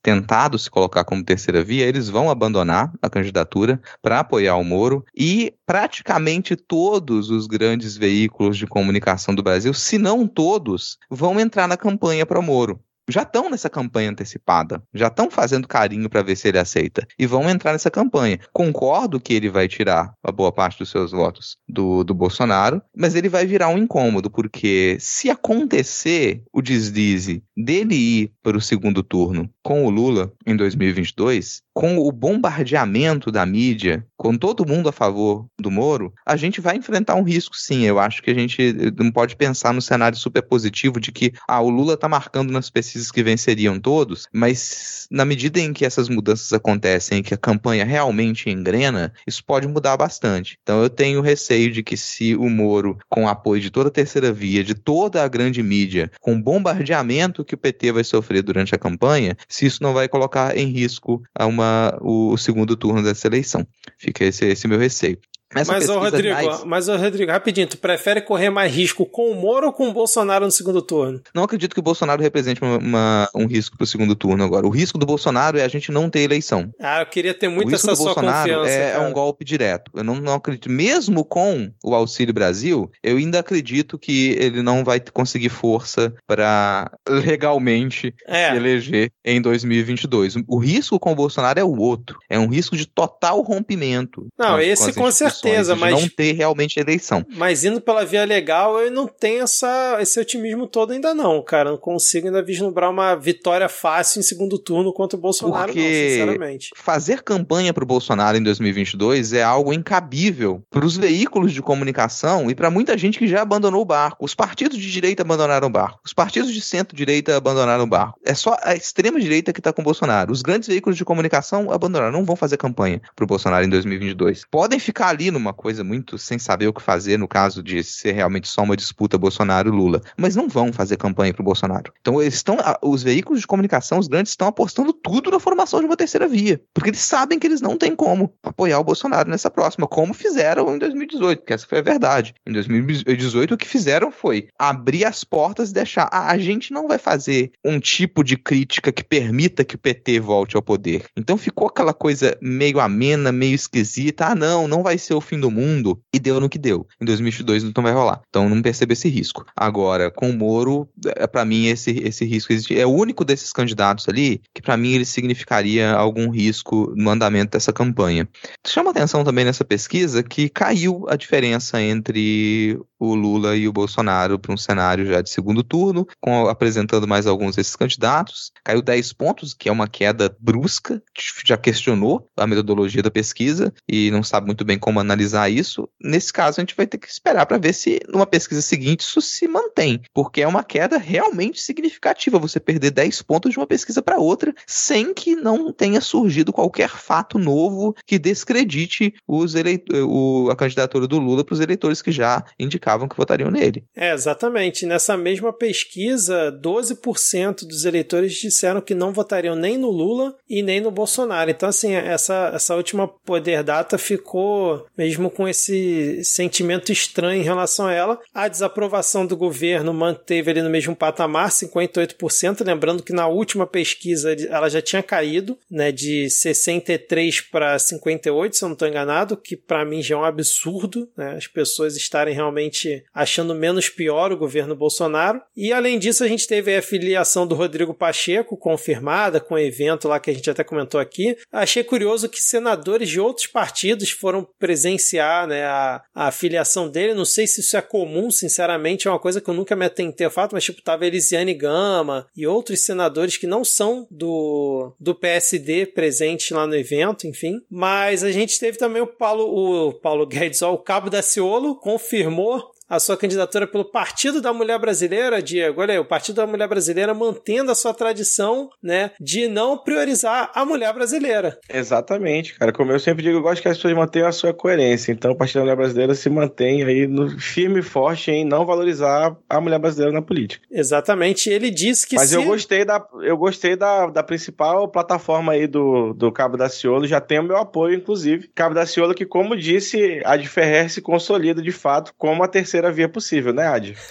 tentado se colocar como terceira via, eles vão abandonar a candidatura para apoiar o Moro e praticamente todos os grandes veículos de comunicação do Brasil, se não todos, vão entrar na campanha para Moro já estão nessa campanha antecipada, já estão fazendo carinho para ver se ele aceita e vão entrar nessa campanha. Concordo que ele vai tirar a boa parte dos seus votos do, do Bolsonaro, mas ele vai virar um incômodo, porque se acontecer o deslize dele ir para o segundo turno com o Lula em 2022, com o bombardeamento da mídia, com todo mundo a favor do Moro, a gente vai enfrentar um risco sim. Eu acho que a gente não pode pensar no cenário super positivo de que ah, o Lula está marcando nas pesquisas que venceriam todos, mas na medida em que essas mudanças acontecem, que a campanha realmente engrena, isso pode mudar bastante. Então eu tenho receio de que se o Moro, com o apoio de toda a terceira via, de toda a grande mídia, com o bombardeamento que o PT vai sofrer durante a campanha, se isso não vai colocar em risco uma, o, o segundo turno dessa eleição. Fica esse, esse meu receio. Mas, o Rodrigo, mais... mas, ô, Rodrigo, rapidinho, tu prefere correr mais risco com o Moro ou com o Bolsonaro no segundo turno? Não acredito que o Bolsonaro represente uma, uma, um risco pro segundo turno agora. O risco do Bolsonaro é a gente não ter eleição. Ah, eu queria ter muito essa sua Bolsonaro confiança. É, é um golpe direto. Eu não, não acredito. Mesmo com o Auxílio Brasil, eu ainda acredito que ele não vai conseguir força para legalmente é. se eleger em 2022. O risco com o Bolsonaro é o outro. É um risco de total rompimento. Não, esse com, com certeza, mas não ter realmente eleição. Mas indo pela via legal, eu não tenho essa, esse otimismo todo ainda não, cara. Não consigo ainda vislumbrar uma vitória fácil em segundo turno contra o Bolsonaro, Porque não, sinceramente. Fazer campanha para o Bolsonaro em 2022 é algo incabível para os veículos de comunicação e para muita gente que já abandonou o barco. Os partidos de direita abandonaram o barco. Os partidos de centro-direita abandonaram o barco. É só a extrema-direita que está com o Bolsonaro. Os grandes veículos de comunicação abandonaram. Não vão fazer campanha para o Bolsonaro em 2022. Podem ficar ali numa coisa muito sem saber o que fazer no caso de ser realmente só uma disputa Bolsonaro-Lula. Mas não vão fazer campanha para o Bolsonaro. Então eles estão, os veículos de comunicação, os grandes, estão apostando tudo na formação de uma terceira via, porque eles sabem que eles não têm como apoiar o Bolsonaro nessa próxima, como fizeram em 2018, que essa foi a verdade. Em 2018 o que fizeram foi abrir as portas e deixar, ah, a gente não vai fazer um tipo de crítica que permita que o PT volte ao poder. Então ficou aquela coisa meio amena, meio esquisita. Ah, não, não vai ser o fim do mundo. E deu no que deu. Em 2022 não vai rolar. Então não percebe esse risco. Agora, com o Moro, é, para mim esse, esse risco existe. É o único desses candidatos ali que para mim ele significaria algum risco no andamento dessa campanha. Chama atenção também nessa pesquisa que caiu a diferença entre o Lula e o Bolsonaro para um cenário já de segundo turno, com, apresentando mais alguns desses candidatos. Caiu 10 pontos, que é uma queda brusca, já questionou a metodologia da pesquisa e não sabe muito bem como analisar isso. Nesse caso, a gente vai ter que esperar para ver se numa pesquisa seguinte isso se mantém, porque é uma queda realmente significativa você perder 10 pontos de uma pesquisa para outra sem que não tenha surgido qualquer fato novo que descredite os o, a candidatura do Lula para os eleitores que já indicavam que votariam nele. É, exatamente. Nessa mesma pesquisa, 12% dos eleitores disseram que não votariam nem no Lula e nem no Bolsonaro. Então, assim, essa, essa última poder data ficou mesmo com esse sentimento estranho em relação a ela. A desaprovação do governo manteve ali no mesmo patamar, 58%. Lembrando que na última pesquisa ela já tinha caído, né, de 63 para 58, se eu não estou enganado, que para mim já é um absurdo, né, as pessoas estarem realmente achando menos pior o governo Bolsonaro. E além disso, a gente teve a filiação do Rodrigo Pacheco confirmada com o evento lá que a gente até comentou aqui. Achei curioso que senadores de outros partidos foram presenciar né, a, a filiação dele. Não sei se isso é comum, sinceramente, é uma coisa que eu nunca me atentei a fato, mas tipo, tava Elisiane Gama e outros senadores que não são do, do PSD presentes lá no evento, enfim. Mas a gente teve também o Paulo, o Paulo Guedes, ó, o Cabo da Ciolo, confirmou a sua candidatura pelo Partido da Mulher Brasileira, Diego. Olha aí, o Partido da Mulher Brasileira mantendo a sua tradição, né, de não priorizar a mulher brasileira. Exatamente, cara. Como eu sempre digo, eu gosto que as pessoas mantenham a sua coerência. Então, o Partido da Mulher Brasileira se mantém aí no firme e forte em não valorizar a mulher brasileira na política. Exatamente. Ele disse que Mas se... eu gostei da eu gostei da, da principal plataforma aí do, do Cabo da Ciolo, já tem o meu apoio, inclusive. Cabo da Ciolo que, como disse, a de Ferrer se consolida de fato como a terceira terceira via possível, né, Adi? [LAUGHS]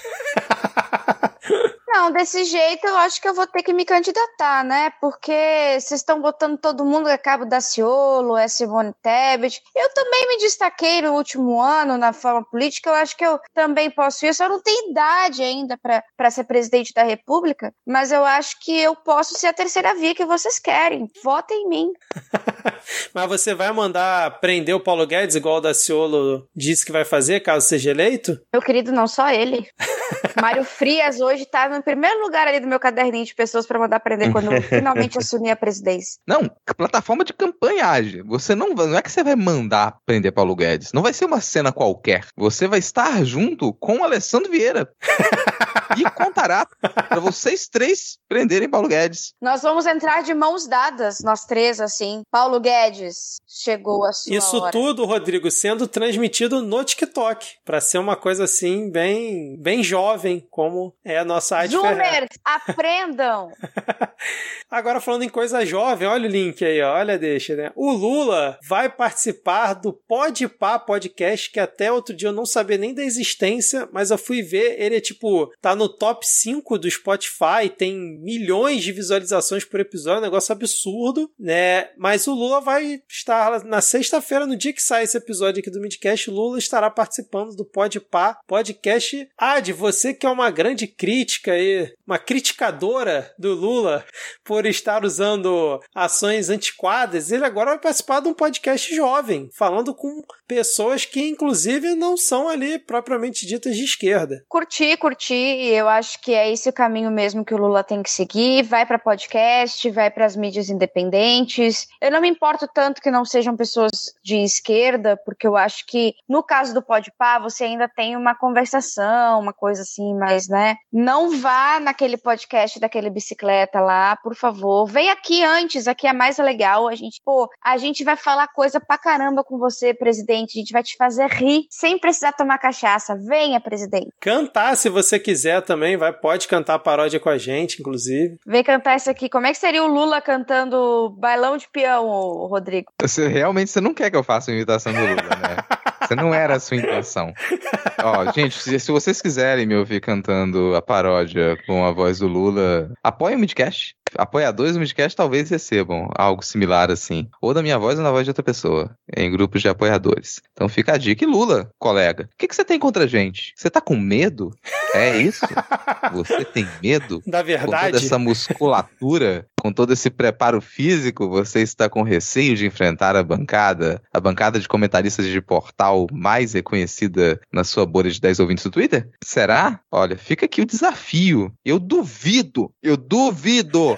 Não, desse jeito eu acho que eu vou ter que me candidatar, né? Porque vocês estão botando todo mundo a cabo da Ciolo, é Simone Tebet. Eu também me destaquei no último ano na forma política, eu acho que eu também posso isso. Eu não tenho idade ainda para ser presidente da República, mas eu acho que eu posso ser a terceira via que vocês querem. Votem em mim. [LAUGHS] [LAUGHS] mas você vai mandar prender o Paulo Guedes, igual o Daciolo disse que vai fazer, caso seja eleito? Meu querido, não só ele. [LAUGHS] Mário Frias hoje tá no primeiro lugar ali do meu caderninho de pessoas para mandar prender quando eu finalmente assumir a presidência. Não, plataforma de campanhagem. Você não, não é que você vai mandar prender Paulo Guedes. Não vai ser uma cena qualquer. Você vai estar junto com o Alessandro Vieira. [LAUGHS] e contará para vocês três prenderem Paulo Guedes. Nós vamos entrar de mãos dadas, nós três, assim. Paulo Guedes, chegou a sua Isso hora. tudo, Rodrigo, sendo transmitido no TikTok, para ser uma coisa assim, bem, bem jovem, como é a nossa arte Zoomers, [LAUGHS] aprendam! Agora falando em coisa jovem, olha o link aí, ó, olha deixa, né? O Lula vai participar do Podpah podcast, que até outro dia eu não sabia nem da existência, mas eu fui ver, ele é tipo, tá no top 5 do Spotify, tem milhões de visualizações por episódio, um negócio absurdo, né? Mas o Lula vai estar na sexta-feira, no dia que sai esse episódio aqui do Midcast, o Lula estará participando do Podpah podcast. Ah, de você que é uma grande crítica aí, uma criticadora do Lula por estar usando ações antiquadas, ele agora vai participar de um podcast jovem, falando com pessoas que, inclusive, não são ali propriamente ditas de esquerda. Curti, curti, e eu acho que é esse o caminho mesmo que o Lula tem que seguir. Vai para podcast, vai para as mídias independentes. Eu não me importo tanto que não sejam pessoas de esquerda, porque eu acho que no caso do Podpah você ainda tem uma conversação, uma coisa assim, mas né, não vá naquele podcast daquele bicicleta lá, por favor. Vem aqui antes, aqui é mais legal. A gente, pô, a gente vai falar coisa pra caramba com você, presidente. A gente vai te fazer rir sem precisar tomar cachaça. Venha, presidente. Cantar, se você quiser também, vai, pode cantar paródia com a gente, inclusive. Vem cantar isso aqui. Como é que seria o Lula cantando bailão de peão, Rodrigo? Você realmente você não quer que eu faça uma imitação do Lula, né? [LAUGHS] Não era a sua intenção. Ó, gente, se, se, vocês quiserem me ouvir cantando a paródia com a voz do Lula, apoiem o Midcast. Apoiadores do Midcast talvez recebam algo similar assim. Ou da minha voz ou na voz de outra pessoa. Em grupos de apoiadores. Então fica a dica. E Lula, colega, o que, que você tem contra a gente? Você tá com medo? É isso? Você tem medo? Da Com verdade. toda essa musculatura, com todo esse preparo físico, você está com receio de enfrentar a bancada, a bancada de comentaristas de portal mais reconhecida na sua bolha de 10 ouvintes do Twitter? Será? Olha, fica aqui o desafio. Eu duvido, eu duvido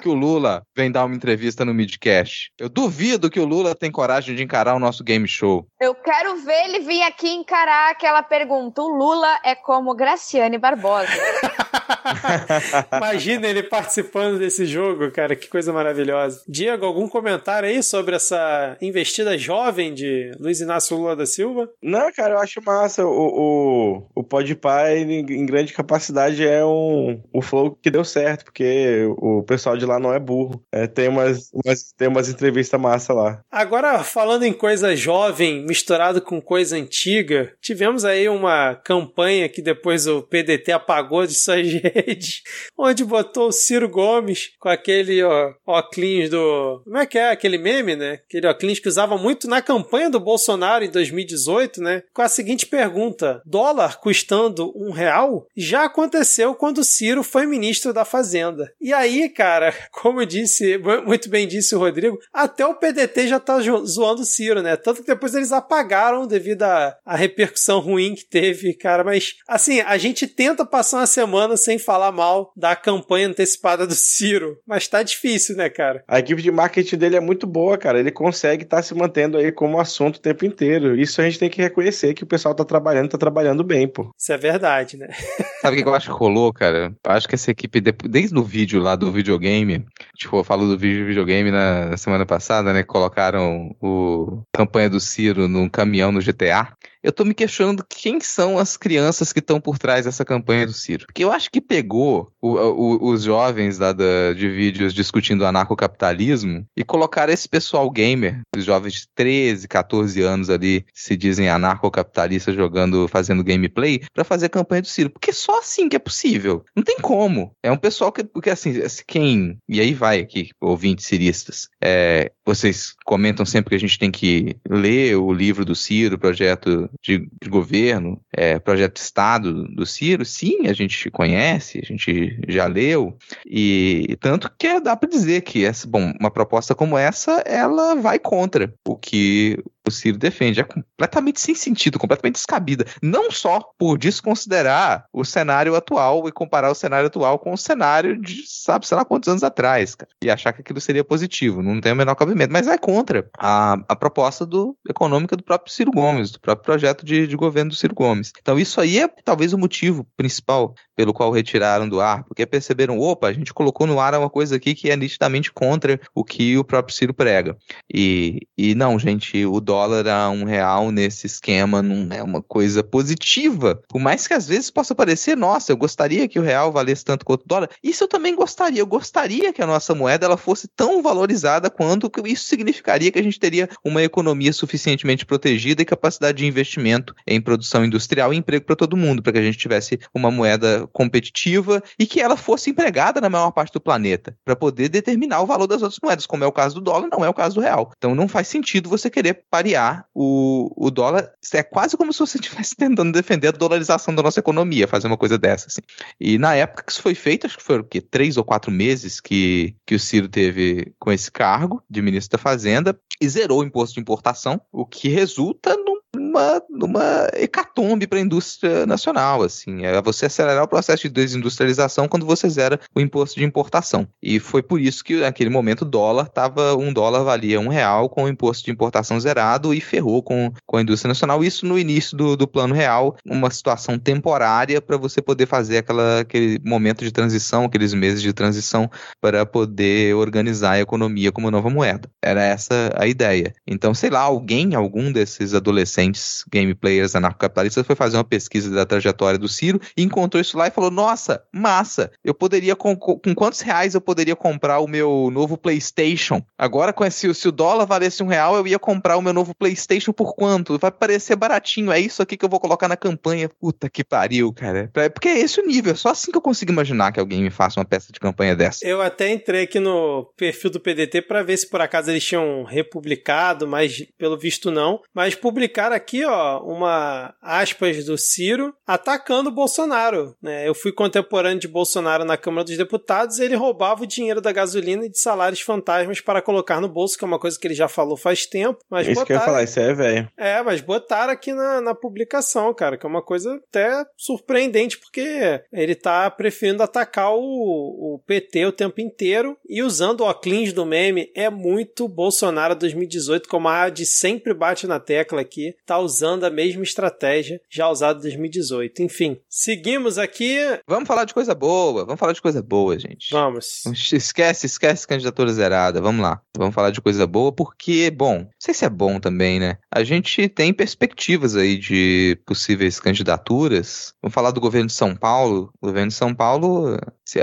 que o Lula vem dar uma entrevista no Midcast. Eu duvido que o Lula tem coragem de encarar o nosso game show. Eu quero ver ele vir aqui encarar aquela pergunta. O Lula é como Graciane Barbosa. [LAUGHS] Imagina ele participando desse jogo, cara, que coisa maravilhosa. Diego, algum comentário aí sobre essa investida jovem de Luiz Inácio Lula da Silva? Não, cara, eu acho massa. O, o, o Podpah, em grande capacidade, é um, o flow que deu certo, porque o pessoal de lá não é burro. É, tem, umas, umas, tem umas entrevistas massa lá. Agora, falando em coisa jovem misturado com coisa antiga, tivemos aí uma campanha que depois o PDT apagou de suas [LAUGHS] redes, onde botou o Ciro Gomes com aquele ó, óculos do. Como é que é? Aquele meme, né? Aquele óculos que usava muito na campanha do Bolsonaro em 2018, né? Com a seguinte pergunta: dólar custando um real? Já aconteceu quando o Ciro foi ministro da Fazenda. E cara, [LAUGHS] como disse, muito bem disse o Rodrigo, até o PDT já tá zoando o Ciro, né? Tanto que depois eles apagaram devido à, à repercussão ruim que teve, cara. Mas, assim, a gente tenta passar uma semana sem falar mal da campanha antecipada do Ciro. Mas tá difícil, né, cara? A equipe de marketing dele é muito boa, cara. Ele consegue estar se mantendo aí como assunto o tempo inteiro. Isso a gente tem que reconhecer que o pessoal tá trabalhando, tá trabalhando bem, pô. Isso é verdade, né? [LAUGHS] Sabe o que eu acho que rolou, cara? Acho que essa equipe, desde o vídeo lá do videogame, tipo, eu falo do vídeo do videogame na, na semana passada, né? Colocaram o campanha do Ciro num caminhão no GTA. Eu tô me questionando quem são as crianças que estão por trás dessa campanha do Ciro. Porque eu acho que pegou o- o- os jovens da- de vídeos discutindo anarcocapitalismo e colocaram esse pessoal gamer, os jovens de 13, 14 anos ali, se dizem anarcocapitalistas jogando, fazendo gameplay, pra fazer a campanha do Ciro. Porque só assim que é possível. Não tem como. É um pessoal que, porque assim, quem, e aí vai aqui, ouvintes ciristas, é, vocês comentam sempre que a gente tem que ler o livro do Ciro, projeto de, de governo, é, projeto de Estado do Ciro, sim, a gente conhece, a gente já leu, e tanto que dá para dizer que essa, bom, uma proposta como essa, ela vai contra o que o Ciro defende. É completamente sem sentido, completamente descabida. Não só por desconsiderar o cenário atual e comparar o cenário atual com o cenário de, sabe, sei lá quantos anos atrás, cara, e achar que aquilo seria positivo. Não tem o menor cabimento. Mas vai contra a, a proposta do, econômica do próprio Ciro Gomes, do próprio projeto de, de governo do Ciro Gomes. Então, isso aí é talvez o motivo principal pelo qual retiraram do ar, porque perceberam, opa, a gente colocou no ar uma coisa aqui que é nitidamente contra o que o próprio Ciro prega. E, e não, gente, o dólar a um real nesse esquema não é uma coisa positiva. Por mais que às vezes possa parecer, nossa, eu gostaria que o real valesse tanto quanto o dólar. Isso eu também gostaria. Eu gostaria que a nossa moeda ela fosse tão valorizada quanto isso significaria que a gente teria uma economia suficientemente protegida e capacidade de investimento em produção industrial e emprego para todo mundo, para que a gente tivesse uma moeda competitiva e que ela fosse empregada na maior parte do planeta, para poder determinar o valor das outras moedas, como é o caso do dólar, não é o caso do real. Então não faz sentido você querer parear o, o dólar. É quase como se você [LAUGHS] estivesse tentando defender a dolarização da nossa economia, fazer uma coisa dessa. Assim. E na época que isso foi feito, acho que foram o quê? três ou quatro meses que, que o Ciro teve com esse cargo de ministro da Fazenda e zerou o imposto de importação, o que resulta num numa, numa hecatombe para a indústria nacional, assim, é você acelerar o processo de desindustrialização quando você zera o imposto de importação. E foi por isso que naquele momento o dólar tava, um dólar valia um real com o imposto de importação zerado e ferrou com, com a indústria nacional. Isso no início do, do plano real, uma situação temporária para você poder fazer aquela, aquele momento de transição, aqueles meses de transição para poder organizar a economia como nova moeda. Era essa a ideia. Então, sei lá, alguém, algum desses adolescentes adolescentes game players anarcocapitalistas foi fazer uma pesquisa da trajetória do Ciro e encontrou isso lá e falou: Nossa, massa! Eu poderia, com, com quantos reais eu poderia comprar o meu novo PlayStation? Agora, com esse, se o dólar valesse um real, eu ia comprar o meu novo PlayStation por quanto? Vai parecer baratinho. É isso aqui que eu vou colocar na campanha. Puta que pariu, cara. Porque é esse o nível. É só assim que eu consigo imaginar que alguém me faça uma peça de campanha dessa. Eu até entrei aqui no perfil do PDT para ver se por acaso eles tinham republicado, mas pelo visto não. Mas publicaram aqui, ó, uma aspas do Ciro atacando o Bolsonaro. Né? Eu fui contemporâneo de Bolsonaro na Câmara dos Deputados e ele roubava o dinheiro da gasolina e de salários fantasmas para colocar no bolso, que é uma coisa que ele já falou faz tempo. Mas Isso botaram... que eu ia falar, isso é velho. É, mas botaram aqui na, na publicação, cara, que é uma coisa até surpreendente, porque ele tá preferindo atacar o, o PT o tempo inteiro e usando o cleans do meme é muito Bolsonaro 2018, como a de sempre bate na tecla aqui, tá usando a mesma estratégia já usada em 2018. Enfim, seguimos aqui. Vamos falar de coisa boa, vamos falar de coisa boa, gente. Vamos. Esquece, esquece candidatura zerada, vamos lá. Vamos falar de coisa boa, porque, bom, não sei se é bom também, né? A gente tem perspectivas aí de possíveis candidaturas. Vamos falar do governo de São Paulo. O governo de São Paulo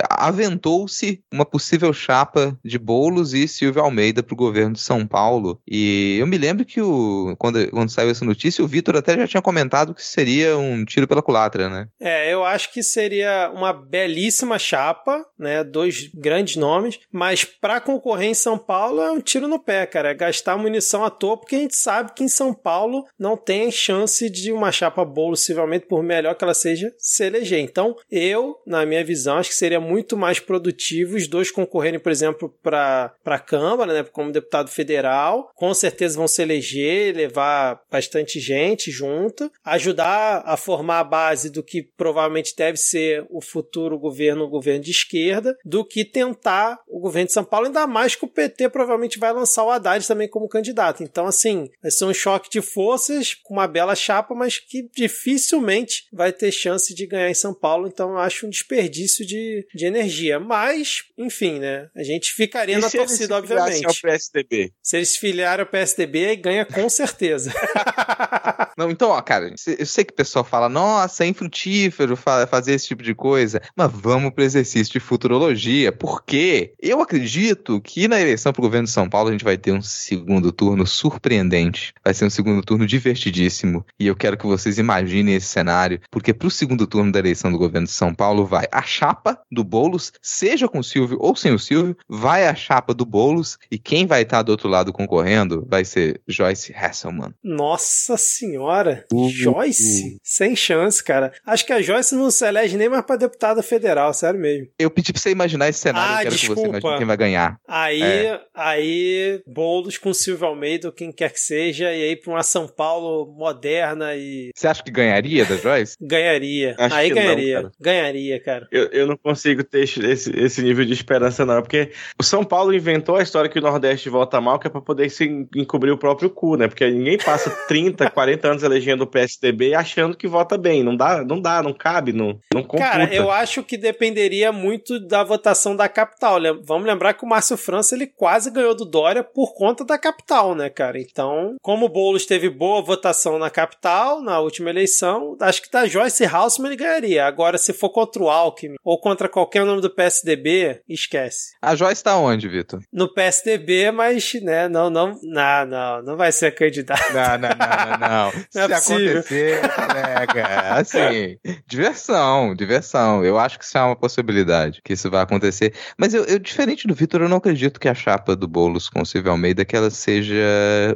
aventou-se uma possível chapa de Bolos e Silvio Almeida para o governo de São Paulo. E eu me lembro que o, quando, quando saiu essa notícia, o Vitor até já tinha comentado que seria um tiro pela culatra, né? É, eu acho que seria uma belíssima chapa, né? Dois grandes nomes, mas para concorrer em São Paulo é um tiro no pé, cara. É gastar munição à toa, porque a gente sabe que em São Paulo não tem chance de uma chapa Boulos, possivelmente, por melhor que ela seja, se eleger. Então, eu, na minha visão, acho que seria muito mais produtivo os dois concorrerem, por exemplo, para a Câmara, né? Como deputado federal. Com certeza vão se eleger, levar bastante gente junto, ajudar a formar a base do que provavelmente deve ser o futuro governo, o governo de esquerda, do que tentar o governo de São Paulo, ainda mais que o PT provavelmente vai lançar o Haddad também como candidato. Então, assim, vai ser um choque de forças com uma bela chapa, mas que dificilmente vai ter chance de ganhar em São Paulo. Então, eu acho um desperdício de, de energia. Mas, enfim, né? A gente ficaria E na torcida, obviamente. ao PSDB? Se eles filiarem ao PSDB, aí ganha com certeza. [LAUGHS] [LAUGHS] Não, então, ó, cara, eu sei que o pessoal fala, nossa, é infrutífero fa- fazer esse tipo de coisa, mas vamos para exercício de futurologia, porque eu acredito que na eleição para o governo de São Paulo a gente vai ter um segundo turno surpreendente, vai ser um segundo turno divertidíssimo, e eu quero que vocês imaginem esse cenário, porque para o segundo turno da eleição do governo de São Paulo vai a chapa do Boulos, seja com o Silvio ou sem o Silvio, vai a chapa do Boulos, e quem vai estar do outro lado concorrendo vai ser Joyce Hasselman. Nossa senhora! Uh, Joyce? Sem chance, cara. Acho que a Joyce não se elege nem mais pra deputada federal, sério mesmo. Eu pedi pra você imaginar esse cenário, Ah, eu quero que desculpa. você imagine quem vai ganhar. Aí, É. aí, Boulos com Silvio Almeida, ou quem quer que seja, e aí pra uma São Paulo moderna e Você acha que ganharia da Joyce? [LAUGHS] ganharia. Acho aí que não, ganharia. cara. ganharia, cara. Eu, eu não consigo ter esse, esse, nível de esperança, não. Porque o São Paulo inventou a história que o Nordeste vota mal, que é pra poder se en- encobrir o próprio cu, né? Porque ninguém passa 30, [LAUGHS] 40 anos elegendo o PSDB achando que vota bem. Não dá, não dá, não cabe, não, não computa. Cara, eu acho que dependeria muito da votação da capital. Lem- Vamos lembrar que o Márcio França ele quase ganhou do Dória por conta da capital, né, cara? Então, como o Boulos teve boa votação na capital na última eleição, acho que da Joyce Halseman ele ganharia. Agora, se for contra o Alckmin ou contra qualquer nome do PSDB, esquece. A Joyce tá onde, Vitor? No PSDB, mas, né, não, não, não, não, não vai ser candidato. Não, não, não, não, não. É Se acontecer, colega, assim, diversão, diversão. Eu acho que isso é uma possibilidade, que isso vai acontecer. Mas eu, eu, diferente do Vitor, eu não acredito que a chapa do Boulos com o Silvio Almeida que ela seja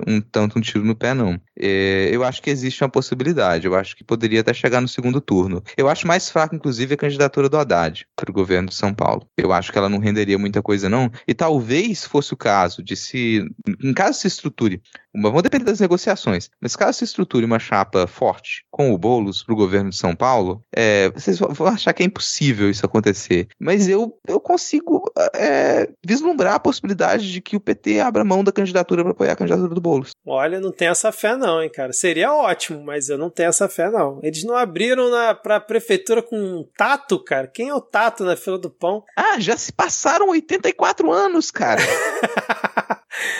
um tanto um tiro no pé, não. É, eu acho que existe uma possibilidade. Eu acho que poderia até chegar no segundo turno. Eu acho mais fraca, inclusive, a candidatura do Haddad para o governo de São Paulo. Eu acho que ela não renderia muita coisa, não. E talvez fosse o caso de se. Em caso se estruture vão depender das negociações. Mas caso se estruture uma chapa forte com o Boulos para o governo de São Paulo, é, vocês vão achar que é impossível isso acontecer. Mas eu, eu consigo é, vislumbrar a possibilidade de que o PT abra mão da candidatura para apoiar a candidatura do Boulos. Olha, não tenho essa fé não, hein, cara. Seria ótimo, mas eu não tenho essa fé não. Eles não abriram na, pra prefeitura com um tato, cara. Quem é o tato na fila do pão? Ah, já se passaram 84 anos, cara. [LAUGHS]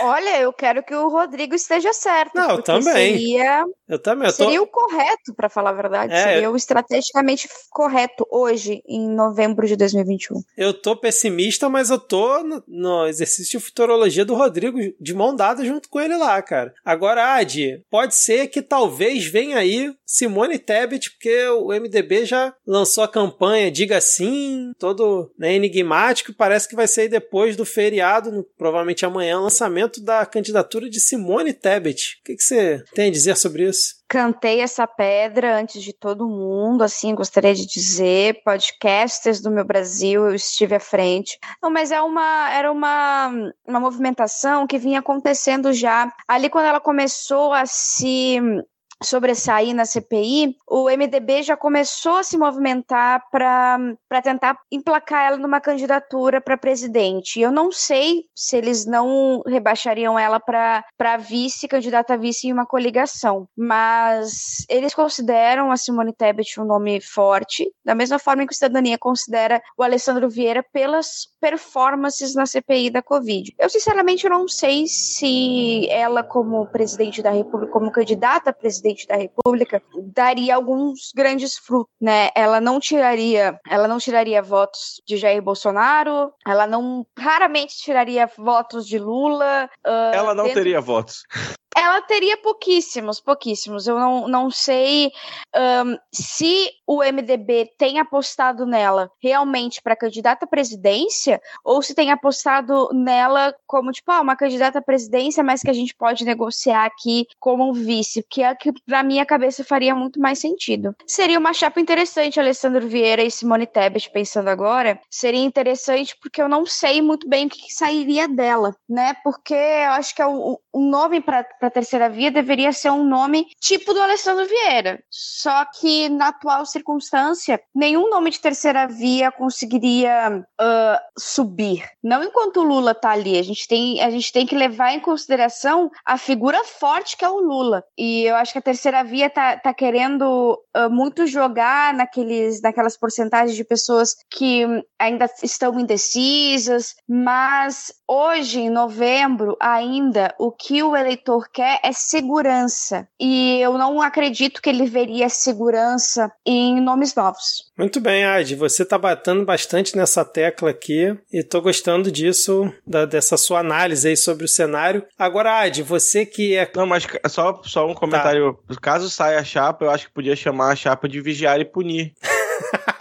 Olha, eu quero que o Rodrigo esteja certo. Não, eu também. Seria, Eu também, eu tô... seria o correto, pra falar a verdade. É. Seria o estrategicamente correto hoje, em novembro de 2021. Eu tô pessimista, mas eu tô no, no exercício de futurologia do Rodrigo de mão dada junto com ele lá, cara. Agora, Adi, pode ser que talvez venha aí Simone Tebet, porque o MDB já lançou a campanha Diga Sim, todo né, enigmático. Parece que vai ser depois do feriado, provavelmente amanhã, o lançamento da candidatura de Simone Tebet. O que, que você tem a dizer sobre isso? Cantei essa pedra antes de todo mundo, assim, gostaria de dizer. Podcasters do meu Brasil, eu estive à frente. Não, mas é uma, era uma, uma movimentação que vinha acontecendo já. Ali, quando ela começou a se sobressair na CPI, o MDB já começou a se movimentar para tentar emplacar ela numa candidatura para presidente. Eu não sei se eles não rebaixariam ela para vice, candidata a vice em uma coligação, mas eles consideram a Simone Tebet um nome forte, da mesma forma que o Cidadania considera o Alessandro Vieira pelas performances na CPI da Covid. Eu sinceramente não sei se ela como presidente da República, como candidata a presidente da República, daria alguns grandes frutos, né? Ela não tiraria, ela não tiraria votos de Jair Bolsonaro, ela não raramente tiraria votos de Lula. ah, Ela não dentro- teria votos. Ela teria pouquíssimos, pouquíssimos. Eu não, não sei ahn, se o MDB tem apostado nela realmente para candidata à presidência ou se tem apostado nela como, tipo, ah, uma candidata à presidência, mas que a gente pode negociar aqui como um vice, que é que na minha cabeça faria muito mais sentido. Seria uma chapa interessante, Alessandro Vieira e Simone Tebet, pensando agora. Seria interessante porque eu não sei muito bem o que, que sairia dela, né? Porque eu acho que é o, o nome para a terceira via deveria ser um nome tipo do Alessandro Vieira. Só que na atual circunstância, nenhum nome de terceira via conseguiria ah, subir. Não enquanto o Lula tá ali. A gente, tem, a gente tem que levar em consideração a figura forte que é o Lula. E eu acho que a terceira via tá, tá querendo ah, muito jogar naqueles, naquelas porcentagens de pessoas que ainda estão indecisas, mas hoje, em novembro, ainda, o que o eleitor quer é segurança. E eu não acredito que ele veria segurança em nomes novos. Muito bem, Adi. Você tá batendo bastante nessa tecla aqui e tô gostando disso, da- dessa sua análise aí sobre o cenário. Agora, Adi, você que é. Não, mas só, só um comentário. Caso saia a chapa, eu acho que podia chamar a chapa de vigiar e punir.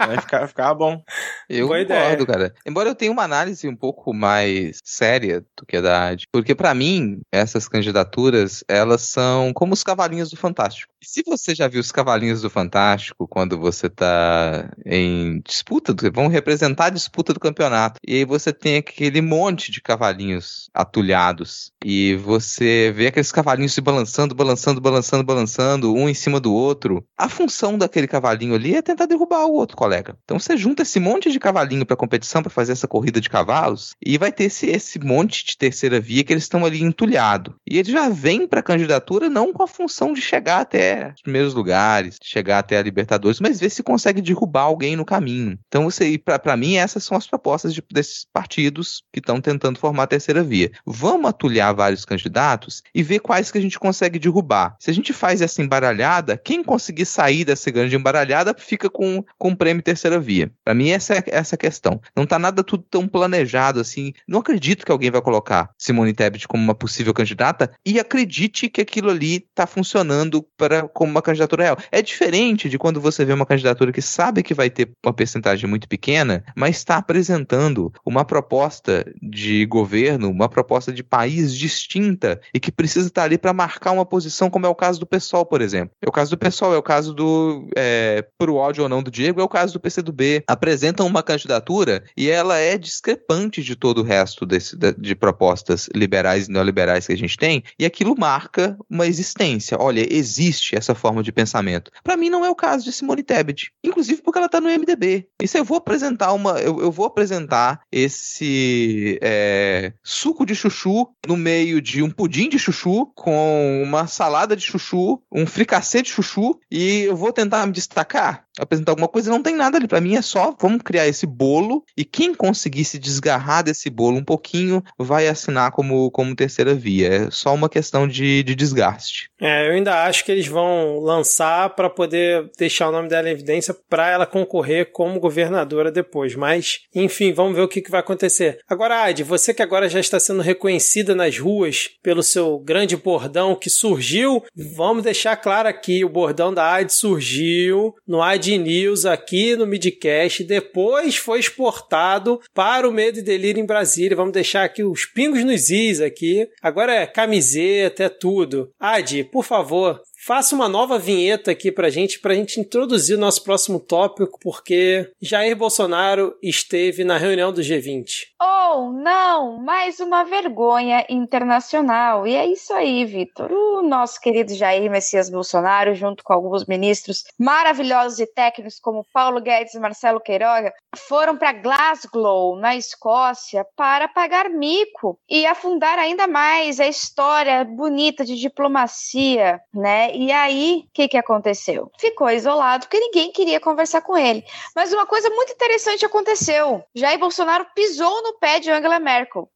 Aí ficar, ficava bom. Eu Boa concordo, ideia. cara. Embora eu tenha uma análise um pouco mais séria do que a da AD. Porque pra mim, essas candidaturas, elas são como os cavalinhos do Fantástico. E se você já viu os cavalinhos do Fantástico, quando você tá em disputa, do- vão representar a disputa do campeonato. E aí você tem aquele monte de cavalinhos atulhados. E você vê aqueles cavalinhos se balançando, balançando, balançando, balançando, um em cima do outro. A função daquele cavalinho ali é tentar derrubar o outro colega. Então você junta esse monte de cavalinho pra competição, pra fazer essa corrida de cavalos, e vai ter esse, esse monte de terceira via que eles estão ali entulhado. E ele já vem pra candidatura não com a função de chegar até os primeiros lugares, chegar até a Libertadores, mas ver se consegue derrubar alguém no caminho. Então você, pra mim, essas são as propostas de- desses partidos que estão tentando formar a terceira via. Vamos atulhar vários candidatos e ver quais que a gente consegue derrubar. Se a gente faz essa embaralhada, quem conseguir sair dessa grande embaralhada fica com, com prêmio terceira via. Pra mim, essa é essa é questão. Não tá nada tudo tão planejado assim. Não acredito que alguém vai colocar Simone Tebet como uma possível candidata e acredite que aquilo ali tá funcionando para como uma candidatura real. É diferente de quando você vê uma candidatura que sabe que vai ter uma percentagem muito pequena, mas está apresentando uma proposta de governo, uma proposta de país distinta e que precisa estar ali para marcar uma posição, como é o caso do PSOL, por exemplo. É o caso do PSOL, é o caso do, é, por áudio ou não do Diego, é o caso do PCdoB. Apresentam uma candidatura e ela é discrepante de todo o resto desse, de, propostas liberais e neoliberais que a gente tem, e aquilo marca uma existência. Olha, existe essa forma de pensamento. Para mim não é o caso de Simone Tebet, inclusive porque ela tá no MDB. Isso eu vou apresentar uma, eu, eu vou apresentar esse é, suco de chuchu no meio de um pudim de chuchu com uma salada de chuchu, um fricassê de chuchu e eu vou tentar me destacar, apresentar alguma coisa. Não tem nada ali para mim, é só vamos criar esse bolo e quem conseguir se desgarrar desse bolo um pouquinho vai assinar como, como terceira via. É só uma questão de, de desgaste. É, eu ainda acho que eles vão lançar para poder deixar o nome dela em evidência para ela concorrer como governadora depois. Mas, enfim, vamos ver o que, que vai acontecer. Agora, Adi, você que agora já está sendo reconhecida nas ruas pelo seu grande bordão que surgiu, vamos deixar claro aqui: o bordão da Adi surgiu no Adi News aqui no Midcast, depois foi exportado para o Medo e Delírio em Brasília. Vamos deixar aqui os pingos nos is aqui. Agora é camiseta, é tudo. Adi, por favor, faça uma nova vinheta aqui pra gente, pra gente introduzir o nosso próximo tópico, porque Jair Bolsonaro esteve na reunião do G20. Oh, não! Mais uma vergonha internacional. E é isso aí, Vitor. O nosso querido Jair Messias Bolsonaro, junto com alguns ministros maravilhosos e técnicos como Paulo Guedes e Marcelo Queiroga, foram para Glasgow, na Escócia, para pagar mico e afundar ainda mais a história bonita de diplomacia, né? E aí, o que, que aconteceu? Ficou isolado porque ninguém queria conversar com ele. Mas uma coisa muito interessante aconteceu. Jair Bolsonaro pisou no pé de Angela Merkel.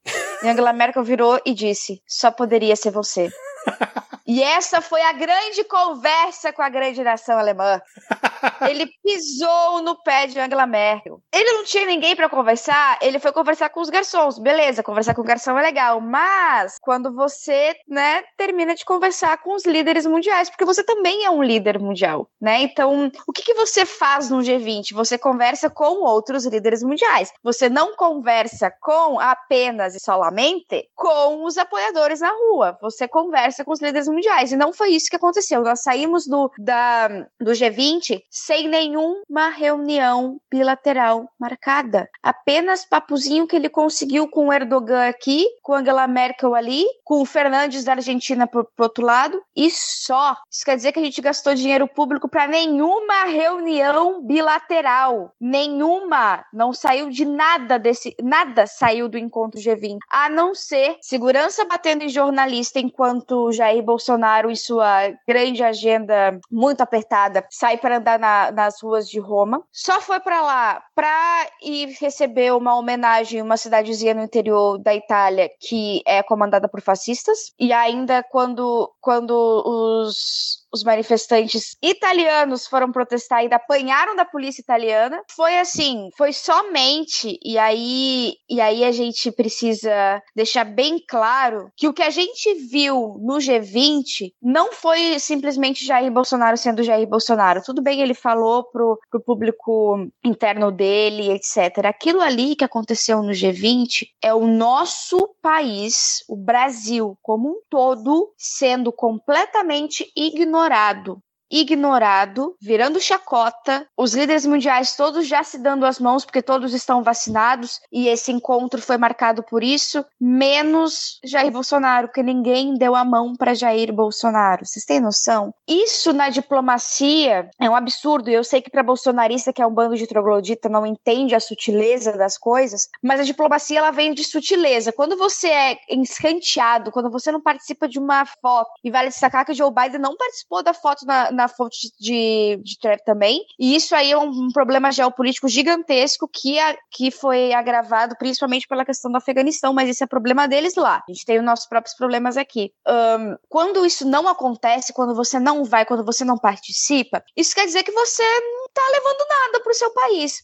E Angela Merkel virou e disse: só poderia ser você. [LAUGHS] E essa foi a grande conversa com a grande nação alemã. [LAUGHS] Ele pisou no pé de Angela Merkel. Ele não tinha ninguém para conversar, ele foi conversar com os garçons. Beleza, conversar com o garçom é legal, mas quando você, né, termina de conversar com os líderes mundiais, porque você também é um líder mundial, né? Então, o que, que você faz no G20? Você conversa com outros líderes mundiais. Você não conversa com apenas e solamente com os apoiadores na rua. Você conversa com os líderes mundiais. E não foi isso que aconteceu. Nós saímos do, da, do G20 sem nenhuma reunião bilateral marcada. Apenas papuzinho que ele conseguiu com o Erdogan aqui, com Angela Merkel ali, com o Fernandes da Argentina pro outro lado, e só. Isso quer dizer que a gente gastou dinheiro público para nenhuma reunião bilateral. Nenhuma. Não saiu de nada desse. Nada saiu do encontro G20. A não ser segurança batendo em jornalista enquanto Jair Bolsonaro, em sua grande agenda muito apertada, sai para andar na, nas ruas de Roma. Só foi para lá para ir receber uma homenagem em uma cidadezinha no interior da Itália que é comandada por fascistas. E ainda quando, quando os os manifestantes italianos foram protestar e apanharam da polícia italiana. Foi assim, foi somente e aí e aí a gente precisa deixar bem claro que o que a gente viu no G20 não foi simplesmente Jair Bolsonaro sendo Jair Bolsonaro. Tudo bem, ele falou pro, pro público interno dele, etc. Aquilo ali que aconteceu no G20 é o nosso país, o Brasil como um todo, sendo completamente ignorado ignorado ignorado, virando chacota, os líderes mundiais todos já se dando as mãos porque todos estão vacinados e esse encontro foi marcado por isso, menos Jair Bolsonaro, porque ninguém deu a mão para Jair Bolsonaro. Vocês têm noção? Isso na diplomacia é um absurdo. Eu sei que para bolsonarista que é um bando de troglodita não entende a sutileza das coisas, mas a diplomacia ela vem de sutileza. Quando você é escanteado, quando você não participa de uma foto, e vale destacar que o Joe Biden não participou da foto na, na fonte de, de Trump também. E isso aí é um, um problema geopolítico gigantesco que, a, que foi agravado principalmente pela questão do Afeganistão, mas esse é problema deles lá. A gente tem os nossos próprios problemas aqui. Um, quando isso não acontece, quando você não vai, quando você não participa, isso quer dizer que você não tá levando nada pro seu país.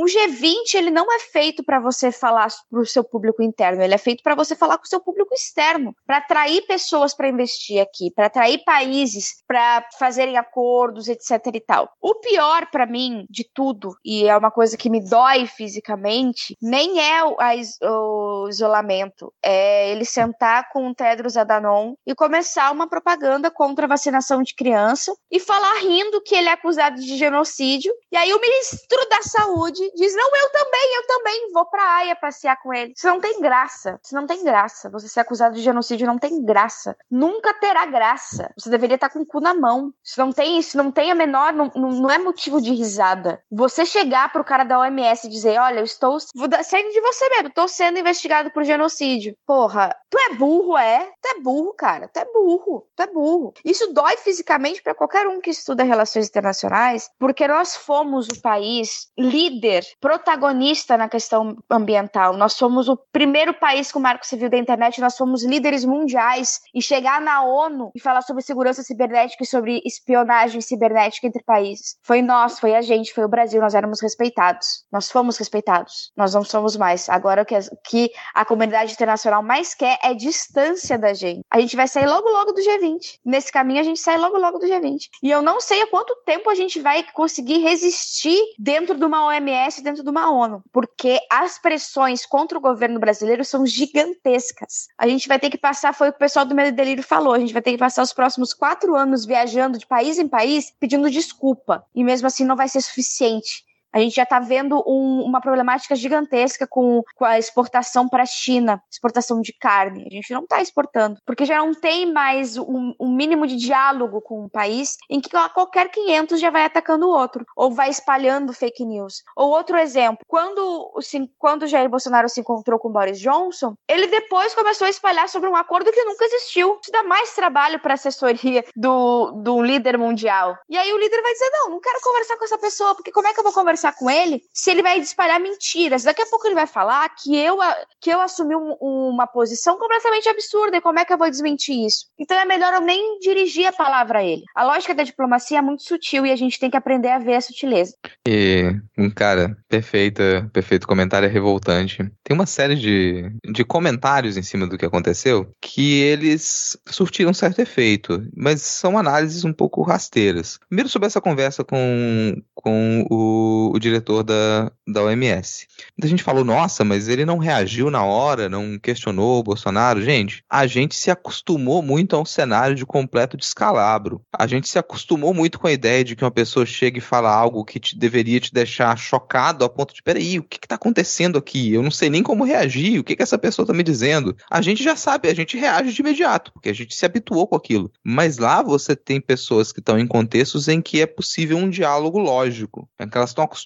O G20 ele não é feito para você falar para o seu público interno, ele é feito para você falar com o seu público externo, para atrair pessoas para investir aqui, para atrair países para fazerem acordos, etc e tal. O pior para mim de tudo, e é uma coisa que me dói fisicamente, nem é o, a, o isolamento, é ele sentar com o Tedros Adhanom e começar uma propaganda contra a vacinação de criança e falar rindo que ele é acusado de genocídio, e aí o ministro da Saúde diz: Não, eu também, eu também vou pra Aia passear com ele. Isso não tem graça. Isso não tem graça. Você ser acusado de genocídio não tem graça. Nunca terá graça. Você deveria estar com o cu na mão. Isso não tem, isso não tem a menor, não, não é motivo de risada. Você chegar pro cara da OMS e dizer: Olha, eu estou saindo de você mesmo, tô sendo investigado por genocídio. Porra, tu é burro, é? Tu é burro, cara. Tu é burro. Tu é burro. Isso dói fisicamente para qualquer um que estuda relações internacionais, porque nós fomos o país líder líder, protagonista na questão ambiental. Nós somos o primeiro país com marco civil da internet, nós somos líderes mundiais e chegar na ONU e falar sobre segurança cibernética e sobre espionagem cibernética entre países. Foi nós, foi a gente, foi o Brasil, nós éramos respeitados. Nós fomos respeitados. Nós não somos mais. Agora o que, que a comunidade internacional mais quer é distância da gente. A gente vai sair logo logo do G20. Nesse caminho a gente sai logo logo do G20. E eu não sei há quanto tempo a gente vai conseguir resistir dentro de uma OMS, dentro de uma ONU, porque as pressões contra o governo brasileiro são gigantescas. A gente vai ter que passar, foi o que o pessoal do Medo Delírio falou, a gente vai ter que passar os próximos quatro anos viajando de país em país pedindo desculpa. E mesmo assim não vai ser suficiente. A gente já está vendo um, uma problemática gigantesca com, com a exportação para a China, exportação de carne. A gente não está exportando, porque já não tem mais um, um, mínimo de diálogo com o país em que qualquer 500 já vai atacando o outro, ou vai espalhando fake news. Ou outro exemplo, quando, quando Jair Bolsonaro se encontrou com Boris Johnson, ele depois começou a espalhar sobre um acordo que nunca existiu. Isso dá mais trabalho para a assessoria do, do líder mundial. E aí o líder vai dizer: não, não quero conversar com essa pessoa, porque como é que eu vou conversar? Conversar com ele se ele vai espalhar mentiras. Daqui a pouco ele vai falar que eu, que eu assumi um, uma posição completamente absurda e como é que eu vou desmentir isso? Então é melhor eu nem dirigir a palavra a ele. A lógica da diplomacia é muito sutil e a gente tem que aprender a ver a sutileza. E, cara, perfeita, perfeito comentário, é revoltante. Tem uma série de, de comentários em cima do que aconteceu que eles surtiram certo efeito, mas são análises um pouco rasteiras. Primeiro sobre essa conversa com, com o o, diretor da, da OMS. A gente falou, nossa, mas ele não reagiu na hora, não questionou o Bolsonaro. Gente, a gente se acostumou muito a um cenário de completo descalabro. A gente se acostumou muito com a ideia de que uma pessoa chega e fala algo que te, deveria te deixar chocado a ponto de, peraí, o que está acontecendo aqui? Eu não sei nem como reagir, o que, que essa pessoa está me dizendo? A gente já sabe, a gente reage de imediato, porque a gente se habituou com aquilo. Mas lá você tem pessoas que estão em contextos em que é possível um diálogo lógico, em que elas estão acostumadas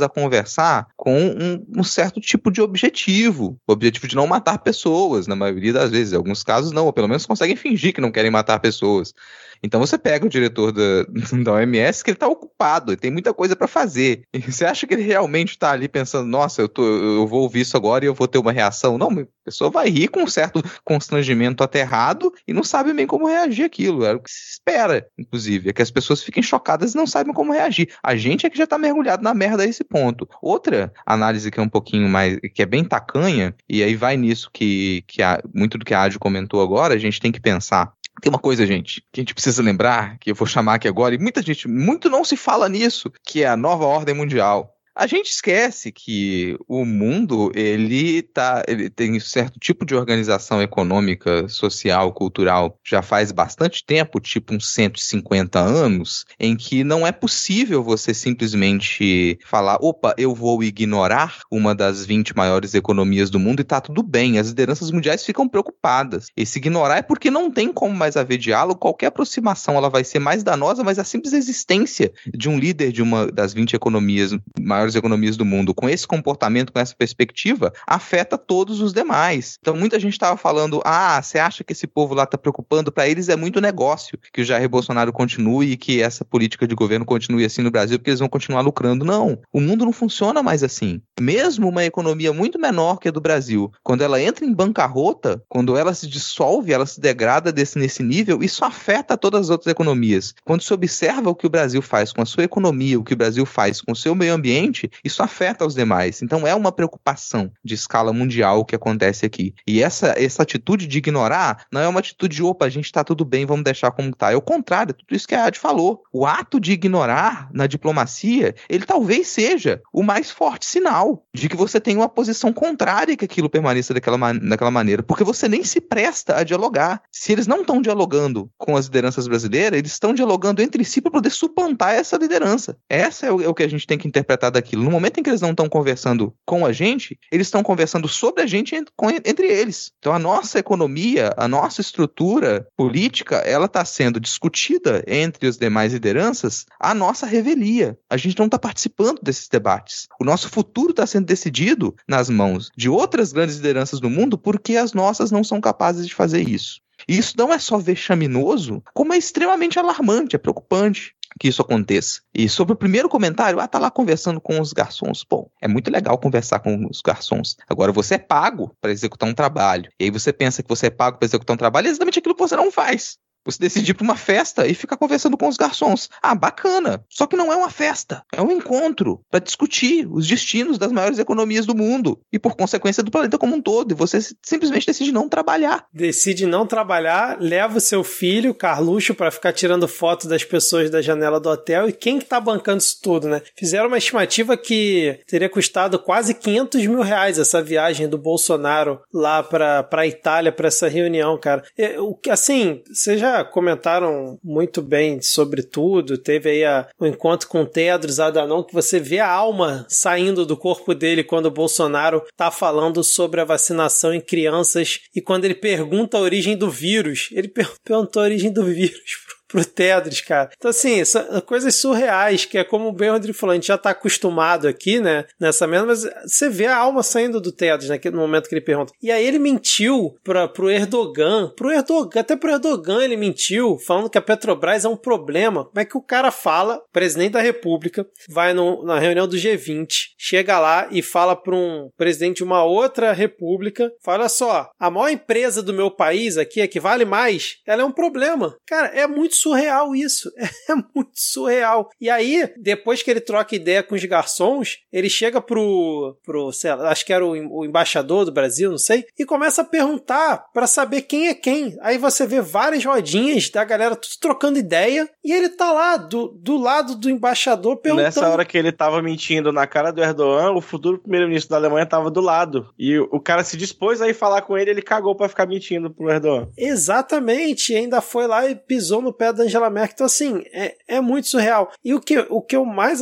a conversar com um, um, certo tipo de objetivo. O objetivo de não matar pessoas, na maioria das vezes. Em alguns casos, não, ou pelo menos conseguem fingir que não querem matar pessoas. Então você pega o diretor da, [LAUGHS] da OMS que ele está ocupado, ele tem muita coisa para fazer. E você acha que ele realmente está ali pensando, nossa, eu, tô, eu vou ouvir isso agora e eu vou ter uma reação? Não, a pessoa vai rir com um certo constrangimento aterrado e não sabe bem como reagir aquilo. É o que se espera, inclusive, é que as pessoas fiquem chocadas e não saibam como reagir. A gente é que já está mergulhado na merda a esse ponto. Outra análise que é um pouquinho mais, que é bem tacanha, e aí vai nisso que, que a, muito do que a Ádio comentou agora, a gente tem que pensar tem uma coisa, gente, que a gente precisa lembrar, que eu vou chamar aqui agora, e muita gente, muito não se fala nisso, que é a nova ordem mundial. A gente esquece que o mundo ele tá, ele tem um certo tipo de organização econômica, social, cultural já faz bastante tempo, tipo uns 150 anos, em que não é possível você simplesmente falar, opa, eu vou ignorar uma das 20 maiores economias do mundo e tá tudo bem. As lideranças mundiais ficam preocupadas. Esse ignorar é porque não tem como mais haver diálogo, qualquer aproximação ela vai ser mais danosa, mas a simples existência de um líder de uma das 20 economias maiores maiores economias do mundo, com esse comportamento, com essa perspectiva, afeta todos os demais. Então, muita gente estava falando: ah, você acha que esse povo lá está preocupando? Para eles é muito negócio que o Jair Bolsonaro continue e que essa política de governo continue assim no Brasil, porque eles vão continuar lucrando. Não, o mundo não funciona mais assim. Mesmo uma economia muito menor que a do Brasil, quando ela entra em bancarrota, quando ela se dissolve, ela se degrada desse, nesse nível, isso afeta todas as outras economias. Quando se observa o que o Brasil faz com a sua economia, o que o Brasil faz com o seu meio ambiente, isso afeta os demais. Então é uma preocupação de escala mundial que acontece aqui. E essa, essa atitude de ignorar não é uma atitude de opa, a gente está tudo bem, vamos deixar como está. É o contrário, é tudo isso que a Ad falou. O ato de ignorar na diplomacia, ele talvez seja o mais forte sinal de que você tem uma posição contrária que aquilo permaneça daquela, daquela maneira, porque você nem se presta a dialogar. Se eles não estão dialogando com as lideranças brasileiras, eles estão dialogando entre si para poder suplantar essa liderança. Essa é o, é o que a gente tem que interpretar daqui aquilo. No momento em que eles não estão conversando com a gente, eles estão conversando sobre a gente entre eles. Então a nossa economia, a nossa estrutura política, ela está sendo discutida entre as demais lideranças a nossa revelia. A gente não está participando desses debates. O nosso futuro está sendo decidido nas mãos de outras grandes lideranças do mundo porque as nossas não são capazes de fazer isso. E isso não é só vexaminoso, como é extremamente alarmante, é preocupante. Que isso aconteça. E sobre o primeiro comentário, ah, tá lá conversando com os garçons. Bom, é muito legal conversar com os garçons. Agora você é pago para executar um trabalho. E aí você pensa que você é pago para executar um trabalho, é exatamente aquilo que você não faz. Você decidir para uma festa e ficar conversando com os garçons. Ah, bacana. Só que não é uma festa, é um encontro para discutir os destinos das maiores economias do mundo e, por consequência, do planeta como um todo. E você simplesmente decide não trabalhar. Decide não trabalhar, leva o seu filho, Carluxo, para ficar tirando foto das pessoas da janela do hotel. E quem que tá bancando isso tudo, né? Fizeram uma estimativa que teria custado quase 500 mil reais essa viagem do Bolsonaro lá para a Itália para essa reunião, cara. O que assim, você comentaram muito bem sobre tudo. Teve aí a, o encontro com o Tedros Adhanom, que você vê a alma saindo do corpo dele quando o Bolsonaro tá falando sobre a vacinação em crianças e quando ele pergunta a origem do vírus. Ele [LAUGHS] perguntou a origem do vírus pro Tedros, cara. Então, assim, são coisas surreais, que é como o Ben Rodrigo falou, a gente já tá acostumado aqui, né, nessa mesma, mas você vê a alma saindo do Tedros, né, no momento que ele pergunta. E aí ele mentiu pra, pro Erdogan, pro Erdogan, até pro Erdogan ele mentiu, falando que a Petrobras é um problema. Como é que o cara fala, presidente da República, vai no, na reunião do G20, chega lá e fala para um presidente de uma outra república, fala só, a maior empresa do meu país aqui, a que vale mais, ela é um problema. Cara, é muito surreal isso. [LAUGHS] É muito surreal. E aí, depois que ele troca ideia com os garçons, ele chega pro, pro sei lá, acho que era o, o embaixador do Brasil, não sei, e começa a perguntar para saber quem é quem. Aí você vê várias rodinhas da galera tudo trocando ideia e ele tá lá do, do lado do embaixador perguntando. Nessa hora que ele tava mentindo na cara do Erdogan, o futuro primeiro-ministro da Alemanha tava do lado. E o cara se dispôs a ir falar com ele, ele cagou para ficar mentindo pro Erdogan. Exatamente, e ainda foi lá e pisou no pé da Angela Merkel. Então, assim, é, é muito surreal. E o que, o que eu mais.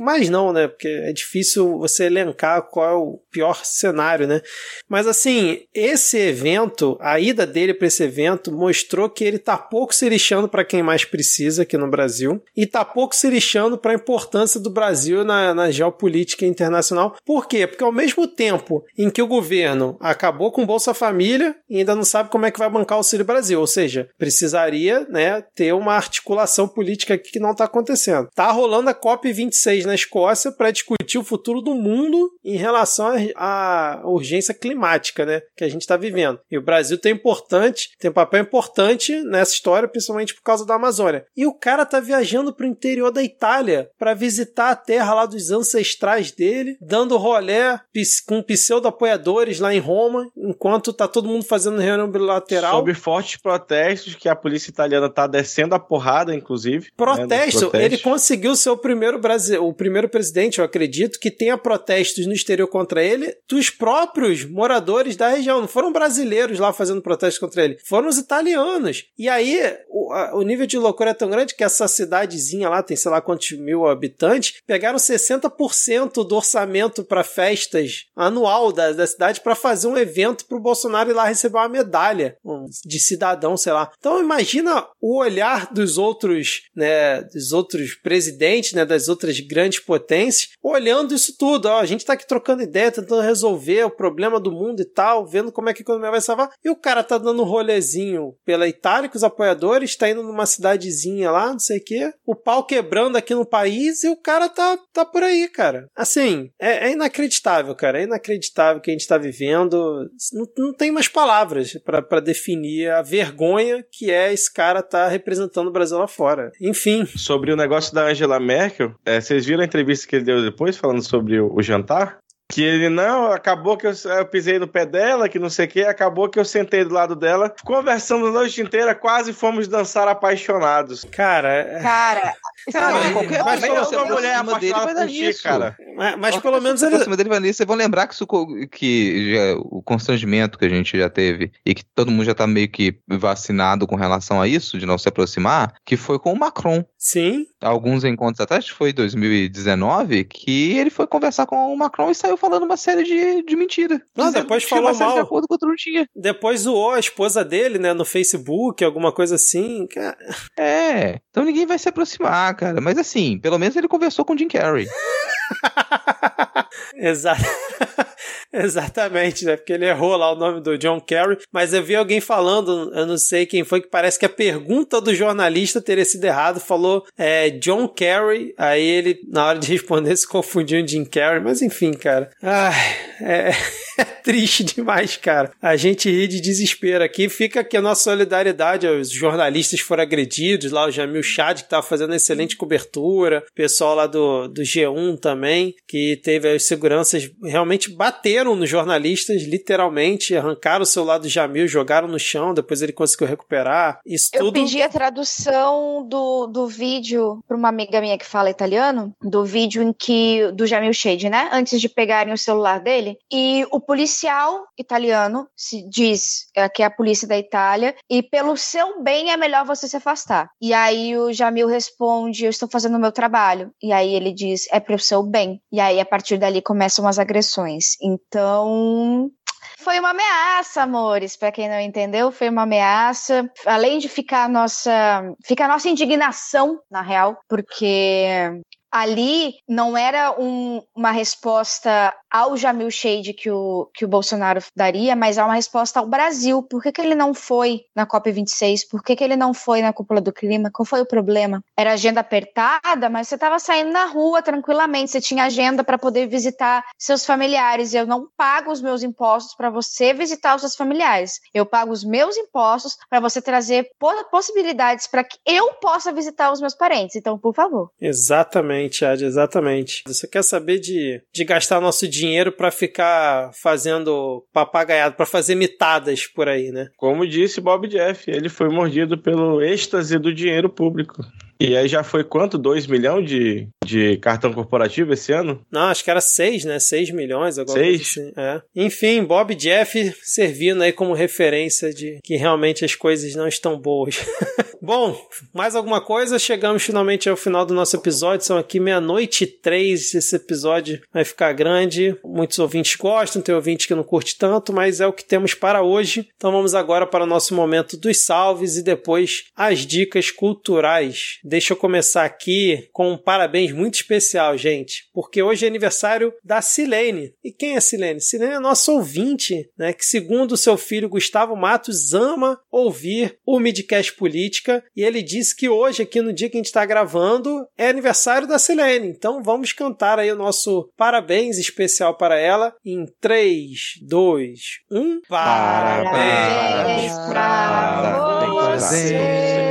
Mais não, né? Porque é difícil você elencar qual é o pior cenário, né? Mas, assim, esse evento, a ida dele para esse evento, mostrou que ele tá pouco se lixando para quem mais precisa aqui no Brasil e tá pouco se lixando para a importância do Brasil na, na geopolítica internacional. Por quê? Porque ao mesmo tempo em que o governo acabou com Bolsa Família ainda não sabe como é que vai bancar o Auxílio Brasil, ou seja, precisaria né, ter uma articulação política aqui que não está acontecendo. Tá rolando a COP26 na Escócia para discutir o futuro do mundo em relação à urgência climática, né, que a gente está vivendo. E o Brasil tem importante, tem um papel importante nessa história, principalmente por causa da Amazônia. E o cara tá viajando para o interior da Itália para visitar a terra lá dos ancestrais dele, dando rolé com pseudo-apoiadores lá em Roma, enquanto tá todo mundo fazendo reunião bilateral. Sob fortes protestos que a polícia italiana tá descendo a porrada, inclusive. Né, protesto. Né, ele conseguiu ser o primeiro, Brasil, o primeiro presidente, eu acredito, que tenha protestos no exterior contra ele dos próprios moradores da região. Não foram brasileiros lá fazendo protestos contra ele, foram os italianos. E aí, o, a, o nível de loucura é tão grande que essa cidadezinha lá tem sei lá quantos mil habitantes, pegaram 60% do orçamento para festas anual da, da cidade para fazer um evento para o Bolsonaro ir lá receber uma medalha de cidadão, sei lá. Então imagina o olhar do dos outros, né, dos outros presidentes, né, das outras grandes potências, olhando isso tudo. Ó, a gente tá aqui trocando ideia, tentando resolver o problema do mundo e tal, vendo como é que a economia vai salvar. E o cara tá dando um rolezinho pela Itália com os apoiadores, tá indo numa cidadezinha lá, não sei o quê, o pau quebrando aqui no país e o cara tá, tá por aí, cara. Assim, é, é inacreditável, cara. É inacreditável que a gente tá vivendo. Não, não tem mais palavras para definir a vergonha que é esse cara tá representando Brasil lá fora. Enfim. Sobre o negócio da Angela Merkel, é, vocês viram a entrevista que ele deu depois falando sobre o, o jantar? Que ele, não, acabou que eu, eu, pisei no pé dela, que não sei o que, acabou que eu sentei do lado dela, conversando a noite inteira, quase fomos dançar apaixonados. Cara. É- cara. Cara, qualquer mas pessoa você uma mulher apaixonada dele vai dar ti, nisso. cara. Mas, mas pelo menos ele. Dele vai nisso. Vocês vão lembrar que, isso, que já, o constrangimento que a gente já teve e que todo mundo já tá meio que vacinado com relação a isso, de não se aproximar, que foi com o Macron. Sim. Alguns encontros atrás, foi 2019, que ele foi conversar com o Macron e saiu falando uma série de, de mentiras. Não, depois falou uma mal. de acordo com outro tinha. Depois zoou a esposa dele, né, no Facebook, alguma coisa assim. Cara. É, então ninguém vai se aproximar, cara. Mas assim, pelo menos ele conversou com o Jim Carrey. [LAUGHS] Exato. [LAUGHS] Exatamente, né? Porque ele errou lá o nome do John Kerry, mas eu vi alguém falando, eu não sei quem foi, que parece que a pergunta do jornalista teria sido errado, falou é, John Kerry, aí ele, na hora de [LAUGHS] responder, se confundiu em Jim Carrey, mas enfim, cara. Ai, é, é [LAUGHS] triste demais, cara. A gente ri de desespero aqui, fica aqui a nossa solidariedade aos jornalistas que foram agredidos, lá o Jamil Chad, que tava fazendo excelente cobertura, o pessoal lá do, do G1 também, que teve as seguranças, realmente bateram nos jornalistas, literalmente, arrancaram o celular do Jamil, jogaram no chão, depois ele conseguiu recuperar. Isso Eu tudo. pedi a tradução do, do vídeo para uma amiga minha que fala italiano, do vídeo em que do Jamil Shade, né? Antes de pegarem o celular dele, e o policial italiano se diz é, que é a polícia da Itália e pelo seu bem é melhor você se afastar. E aí o Jamil responde: "Eu estou fazendo o meu trabalho". E aí ele diz: "É para o seu bem". E aí a partir dali começam as agressões. Então, foi uma ameaça, amores, para quem não entendeu, foi uma ameaça. Além de ficar a nossa, fica a nossa indignação, na real, porque ali não era um- uma resposta ao Jamil Shade que o, que o Bolsonaro daria, mas é uma resposta ao Brasil. Por que, que ele não foi na COP26? Por que, que ele não foi na cúpula do clima? Qual foi o problema? Era agenda apertada, mas você estava saindo na rua tranquilamente, você tinha agenda para poder visitar seus familiares. Eu não pago os meus impostos para você visitar os seus familiares. Eu pago os meus impostos para você trazer po- possibilidades para que eu possa visitar os meus parentes. Então, por favor. Exatamente, Ad, exatamente. Você quer saber de, de gastar nosso dinheiro pra ficar fazendo papagaiado, pra fazer mitadas por aí, né? Como disse Bob Jeff, ele foi mordido pelo êxtase do dinheiro público. E aí já foi quanto? 2 milhões de, de cartão corporativo esse ano? Não, acho que era 6, né? 6 milhões, Seis? coisa assim. É. Enfim, Bob Jeff servindo aí como referência de que realmente as coisas não estão boas. [LAUGHS] Bom, mais alguma coisa? Chegamos finalmente ao final do nosso episódio. São aqui meia-noite e três. Esse episódio vai ficar grande. Muitos ouvintes gostam, tem ouvinte que não curte tanto, mas é o que temos para hoje. Então vamos agora para o nosso momento dos salves e depois as dicas culturais. Deixa eu começar aqui com um parabéns muito especial, gente, porque hoje é aniversário da Silene. E quem é Silene? Silene é nosso ouvinte, né, que segundo o seu filho Gustavo Matos ama ouvir o Midcast Política e ele disse que hoje, aqui no dia que a gente está gravando, é aniversário da Silene. Então vamos cantar aí o nosso parabéns especial para ela em 3, 2, 1. Parabéns pra você.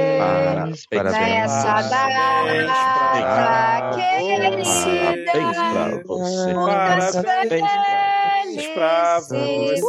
Parabéns, parabéns. data querida. Parabéns pra você. Parabéns pra você.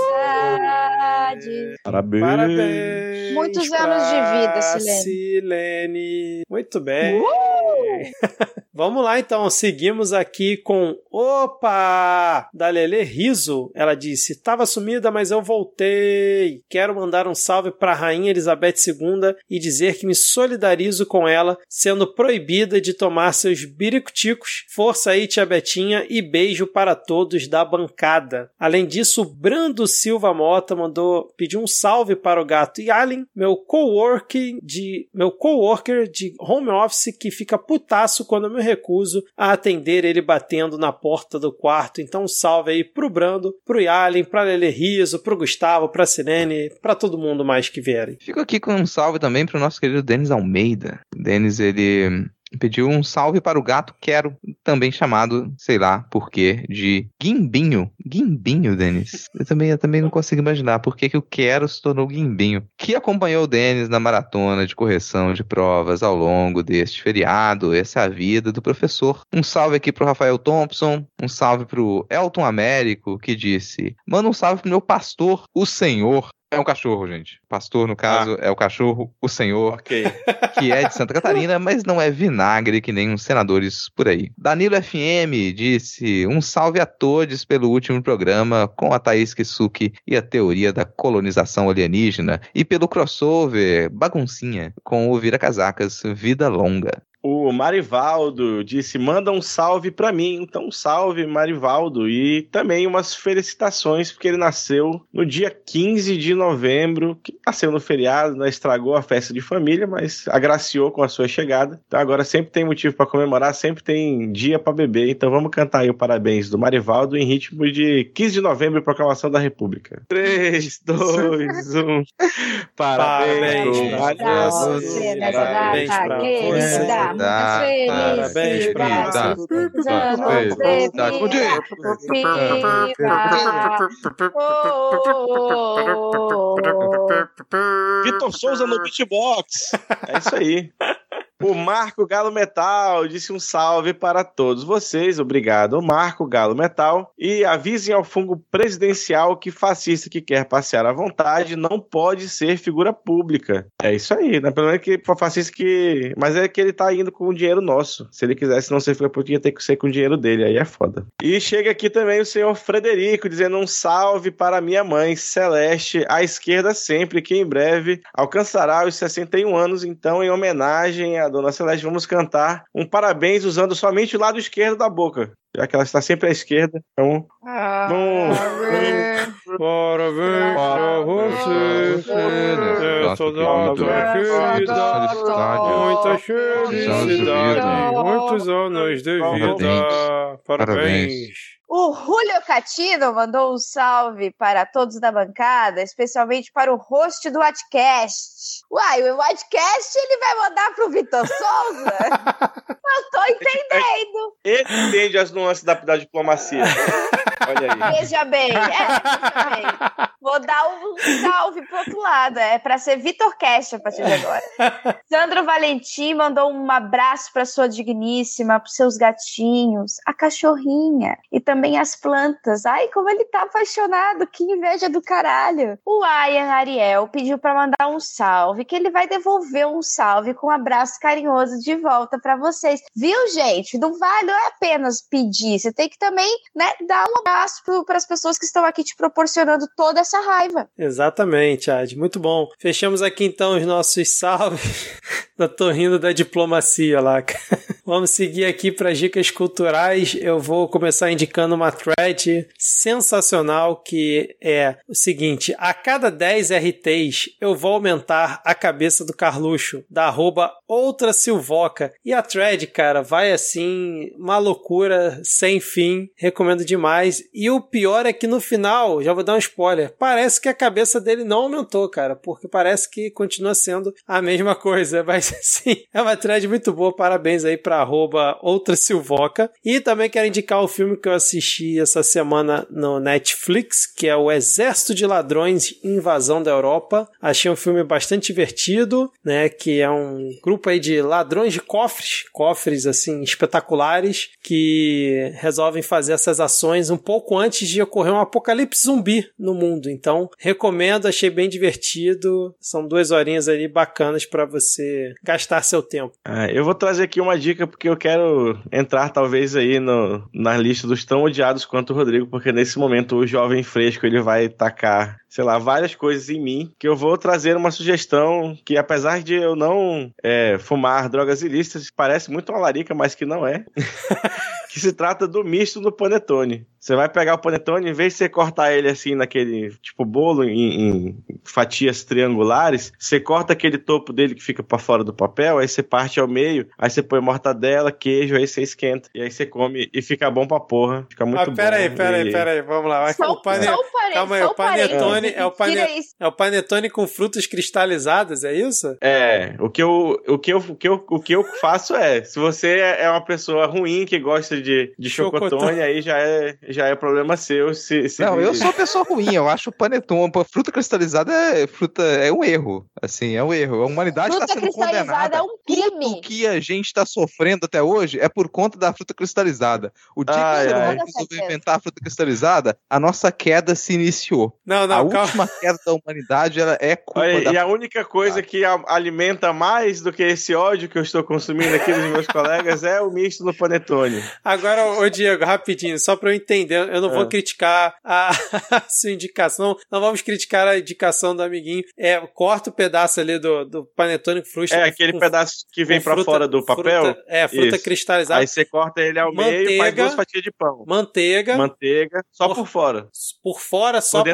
Felicidades. Parabéns. Parabéns. Muitos anos de vida, Silene. Silene. Muito bem. [LAUGHS] Vamos lá então, seguimos aqui com Opa! Da Lele Riso. Ela disse: Tava sumida, mas eu voltei. Quero mandar um salve para a Rainha Elizabeth II e dizer que me solidarizo com ela, sendo proibida de tomar seus biricuticos. Força aí, tia Betinha, e beijo para todos da bancada. Além disso, o Brando Silva Mota mandou pedir um salve para o gato Yalen, meu coworker de meu coworker de home office que fica putaço quando eu me recuso a atender ele batendo na porta do quarto. Então, um salve aí pro Brando, pro Yalen, pra Lele Riso, pro Gustavo, pra Sirene, pra todo mundo mais que vierem. Fico aqui com um salve também pro nosso querido Denis Almeida. Denis, ele pediu um salve para o gato Quero, também chamado, sei lá por quê, de Guimbinho. Guimbinho, Denis. Eu também, eu também não consigo imaginar por que, que o Quero se tornou Guimbinho. Que acompanhou o Denis na maratona de correção de provas ao longo deste feriado. Essa é a vida do professor. Um salve aqui pro Rafael Thompson, um salve pro Elton Américo, que disse: Manda um salve pro meu pastor, o Senhor. É um cachorro, gente. Pastor, no caso, é o cachorro, o senhor, Ok. [LAUGHS] que é de Santa Catarina, mas não é vinagre que nem uns senadores por aí. Danilo FM disse: um salve a todos pelo último programa com a Thaís Kisuki e a teoria da colonização alienígena, e pelo crossover baguncinha com o Vira Casacas Vida Longa. O Marivaldo disse: manda um salve pra mim. Então, salve, Marivaldo. E também umas felicitações, porque ele nasceu no dia 15 de novembro, que nasceu no feriado, né? estragou a festa de família, mas agraciou com a sua chegada. Então, agora sempre tem motivo para comemorar, sempre tem dia para beber. Então, vamos cantar aí o parabéns do Marivaldo em ritmo de 15 de novembro, proclamação da República. 3, 2, 1. Parabéns, Parabéns Parabéns pra pra você. você. Parabéns pra Bom dia. Vitor Souza no beatbox. É isso aí. [LAUGHS] O Marco Galo Metal disse um salve para todos vocês. Obrigado, Marco Galo Metal. E avisem ao fungo presidencial que fascista que quer passear à vontade não pode ser figura pública. É isso aí, né? Pelo menos que fascista que. Mas é que ele tá indo com o dinheiro nosso. Se ele quisesse não ser figura pública, ia ter que ser com o dinheiro dele. Aí é foda. E chega aqui também o senhor Frederico dizendo um salve para minha mãe, Celeste, à esquerda sempre, que em breve alcançará os 61 anos. Então, em homenagem à Dona Celeste, vamos cantar um parabéns usando somente o lado esquerdo da boca. Já que ela está sempre à esquerda. Então, vamos. Parabéns pra você. É, saudade querida. Muita felicidade. Muitos anos de vida. Parabéns. O Julio Catino mandou um salve para todos da bancada, especialmente para o host do Watcast. Uai, o Watcast ele vai mandar pro Vitor Souza? [LAUGHS] Não tô entendendo. Ele entende as nuances da, da diplomacia. [LAUGHS] Olha aí. Veja bem, é, veja bem. Vou dar um salve pro outro lado. É pra ser Vitor Cash a partir de agora. Sandro Valentim mandou um abraço pra sua digníssima, pros seus gatinhos, a cachorrinha e também as plantas. Ai, como ele tá apaixonado, que inveja do caralho. O Ayan Ariel pediu pra mandar um salve, que ele vai devolver um salve com um abraço carinhoso de volta pra vocês. Viu, gente? Não vai, não é apenas pedir, você tem que também, né, dar um abraço para as pessoas que estão aqui te proporcionando toda essa raiva. Exatamente, Ad. Muito bom. Fechamos aqui então os nossos salves. [LAUGHS] Eu tô rindo da diplomacia lá. [LAUGHS] Vamos seguir aqui para dicas culturais. Eu vou começar indicando uma thread sensacional que é o seguinte: a cada 10 RTs eu vou aumentar a cabeça do Carluxo, da arroba outra Silvoca. E a thread, cara, vai assim, uma loucura sem fim. Recomendo demais. E o pior é que no final, já vou dar um spoiler, parece que a cabeça dele não aumentou, cara, porque parece que continua sendo a mesma coisa. [LAUGHS] Mas [LAUGHS] sim, é uma thread muito boa. Parabéns aí pra arroba outra Silvoca. E também quero indicar o filme que eu assisti essa semana no Netflix, que é o Exército de Ladrões Invasão da Europa. Achei um filme bastante divertido, né? Que é um grupo aí de ladrões de cofres, cofres assim espetaculares, que resolvem fazer essas ações um pouco antes de ocorrer um apocalipse zumbi no mundo. Então, recomendo, achei bem divertido. São duas horinhas ali bacanas para você gastar seu tempo. Ah, eu vou trazer aqui uma dica porque eu quero entrar talvez aí no, na lista dos tão odiados quanto o Rodrigo, porque nesse momento o jovem fresco ele vai tacar sei lá, várias coisas em mim, que eu vou trazer uma sugestão que, apesar de eu não é, fumar drogas ilícitas, parece muito uma larica, mas que não é. [LAUGHS] que se trata do misto do panetone. Você vai pegar o panetone, em vez de você cortar ele assim naquele tipo bolo em, em fatias triangulares, você corta aquele topo dele que fica para fora do papel, aí você parte ao meio, aí você põe mortadela, queijo, aí você esquenta. E aí você come e fica bom pra porra. Fica muito ah, bom. Pera aí, pera e... aí, pera aí, vamos lá. Só, o pane... só parênteses, Calma aí, só o parênteses. Panetone é o, pane... Tira isso. é o panetone com frutas cristalizadas, é isso? É, o que, eu, o, que eu, o, que eu, o que eu faço é, se você é uma pessoa ruim que gosta de, de chocotone, Chocotone. aí já é, já é problema seu. Se, se Não, eu sou uma pessoa ruim, eu acho o panetone, a fruta cristalizada é fruta, é um erro, assim, é um erro. A humanidade está Fruta sendo cristalizada condenada. é um crime. O que a gente está sofrendo até hoje é por conta da fruta cristalizada. O dia Ai, que o ser humano resolveu inventar a fruta cristalizada, a nossa queda se iniciou. Não, a não, calma. última queda da humanidade ela é culpa Olha, da e a única coisa que a- alimenta mais do que esse ódio que eu estou consumindo aqui dos meus colegas é o misto no panetone. Agora, ô Diego, rapidinho, só pra eu entender, eu não vou É. criticar a, [LAUGHS] a sua indicação, não vamos criticar a indicação do amiguinho. É, corta o pedaço ali do, do panetone com fruta. É aquele com- pedaço que vem fruta- fora do papel. fruta- é, fruta Isso. cristalizada. Aí você corta ele ao meio e faz Manteiga. duas fatias de pão. Manteiga, Manteiga, só Por- por fora. por fora só do-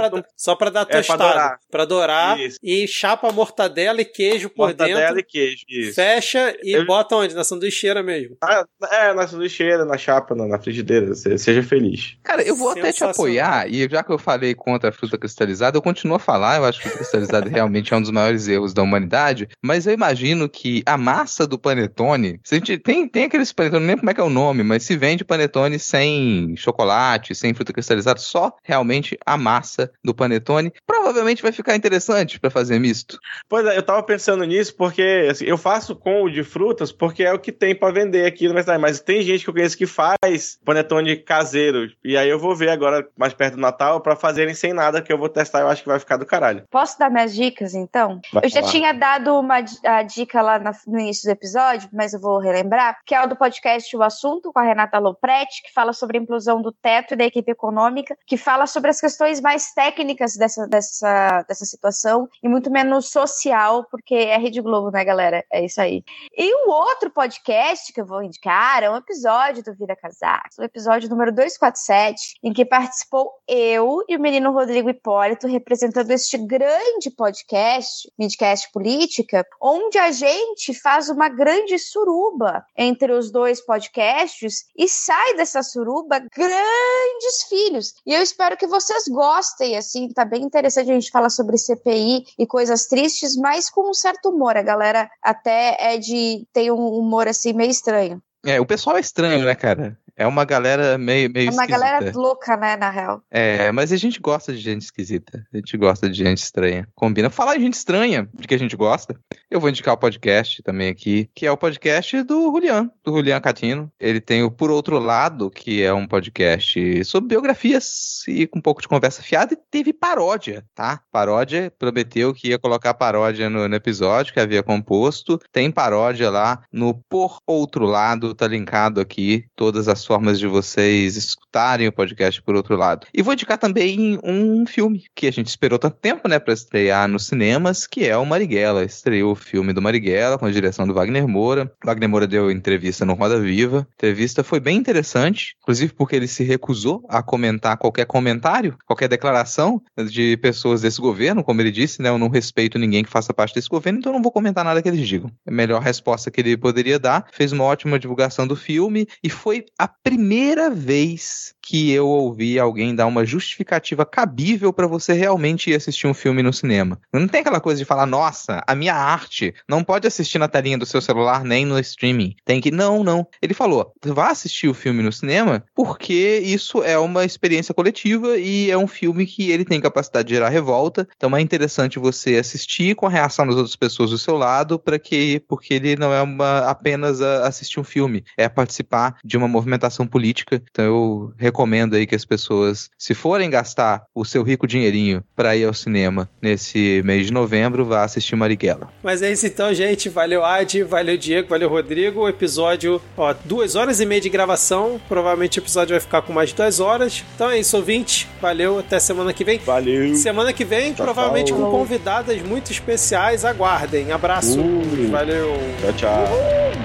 pra dar pra tostada. dourar. pra dourar. Isso. E chapa mortadela e queijo por Mortadela dentro. e queijo. Isso. Fecha e Eu- bota onde? Na sanduicheira mesmo. Ah, é, na sanduicheira, na chapa, na, na frigideira. se- Seja feliz. Cara, eu vou até te apoiar, e já que eu falei contra a fruta cristalizada, eu continuo a falar, eu acho que a fruta cristalizada [LAUGHS] realmente é um dos maiores erros da humanidade, mas eu imagino que a massa do panetone, se a gente, tem, tem aqueles panetone, não lembro como é que é o nome, mas se vende panetone sem chocolate, sem fruta cristalizada, só realmente a massa do panetone, provavelmente vai ficar interessante pra fazer misto. Pois é, eu tava pensando nisso porque assim, eu faço com o de frutas porque é o que tem pra vender aqui na minha cidade. Mas tem gente que eu conheço que faz panetone caseiro. E aí eu vou ver agora, mais perto do Natal, pra fazerem sem nada, que eu vou testar e eu acho que vai ficar do caralho. Posso dar minhas dicas, então? Vai eu já falar. tinha dado uma a dica lá no início do episódio, mas eu vou relembrar, que é o do podcast O Assunto, com a Renata Lopretti, que fala sobre a inclusão do teto e da equipe econômica, que fala sobre as questões mais técnicas dessa, dessa, dessa situação e muito menos social, porque é Rede Globo, né, galera? É isso aí. E o outro podcast que eu vou indicar é um episódio do Vida Casacos, o episódio número 247, em que participou eu e o menino Rodrigo Hipólito, representando este grande podcast, Midcast Política, onde a gente faz uma grande suruba entre os dois podcasts e sai dessa suruba grandes filhos. E eu espero que vocês gostem, assim, tá bem interessante a gente falar sobre CPI e coisas tristes, mas com um certo humor. A galera até é de. tem um humor assim meio estranho. É, o pessoal é estranho, né, cara? É uma galera meio, meio É uma esquisita. galera louca, né, na real. É, mas a gente gosta de gente esquisita. A gente gosta de gente estranha. Combina. Falar em gente estranha, de que a gente gosta. Eu vou indicar o podcast também aqui, que é o podcast do Julian, do Julian Catino. Ele tem o Por Outro Lado, que é um podcast sobre biografias e com um pouco de conversa fiada, e teve paródia, tá? Paródia, prometeu que ia colocar paródia no, no episódio que havia composto. Tem paródia lá no Por Outro Lado, tá linkado aqui todas as formas de vocês escutarem o podcast por outro lado. E vou indicar também um filme que a gente esperou tanto tempo, né, para estrear nos cinemas, que é o Marighella. Estreou o filme do Marighella com a direção do Wagner Moura. Wagner Moura deu entrevista no Roda Viva. A entrevista foi bem interessante, inclusive porque ele se recusou a comentar qualquer comentário, qualquer declaração de pessoas desse governo, como ele disse, né, eu não respeito ninguém que faça parte desse governo, então eu não vou comentar nada que eles digam. A melhor resposta que ele poderia dar, fez uma ótima divulgação do filme e foi a primeira vez que eu ouvi alguém dar uma justificativa cabível para você realmente ir assistir um filme no cinema. Não tem aquela coisa de falar, nossa, a minha arte não pode assistir na telinha do seu celular nem no streaming. Tem que. Não, não. Ele falou, vá assistir o filme no cinema porque isso é uma experiência coletiva e é um filme que ele tem capacidade de gerar revolta. Então é interessante você assistir com a reação das outras pessoas do seu lado para que porque ele não é uma, apenas assistir um filme, é participar de uma movimentação política. Então eu recomendo aí que as pessoas, se forem gastar o seu rico dinheirinho para ir ao cinema nesse mês de novembro, vá assistir Marighella. Mas é isso então, gente. Valeu, Ad, valeu, Diego, valeu, Rodrigo. O episódio, ó, duas horas e meia de gravação. Provavelmente o episódio vai ficar com mais de duas horas. Então é isso, ouvinte. Valeu, até semana que vem. Valeu. Semana que vem, Tchau, provavelmente tchau. com convidadas muito especiais. Aguardem. Abraço. Uh. Valeu. Tchau, tchau.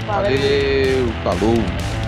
Valeu. Valeu, falou!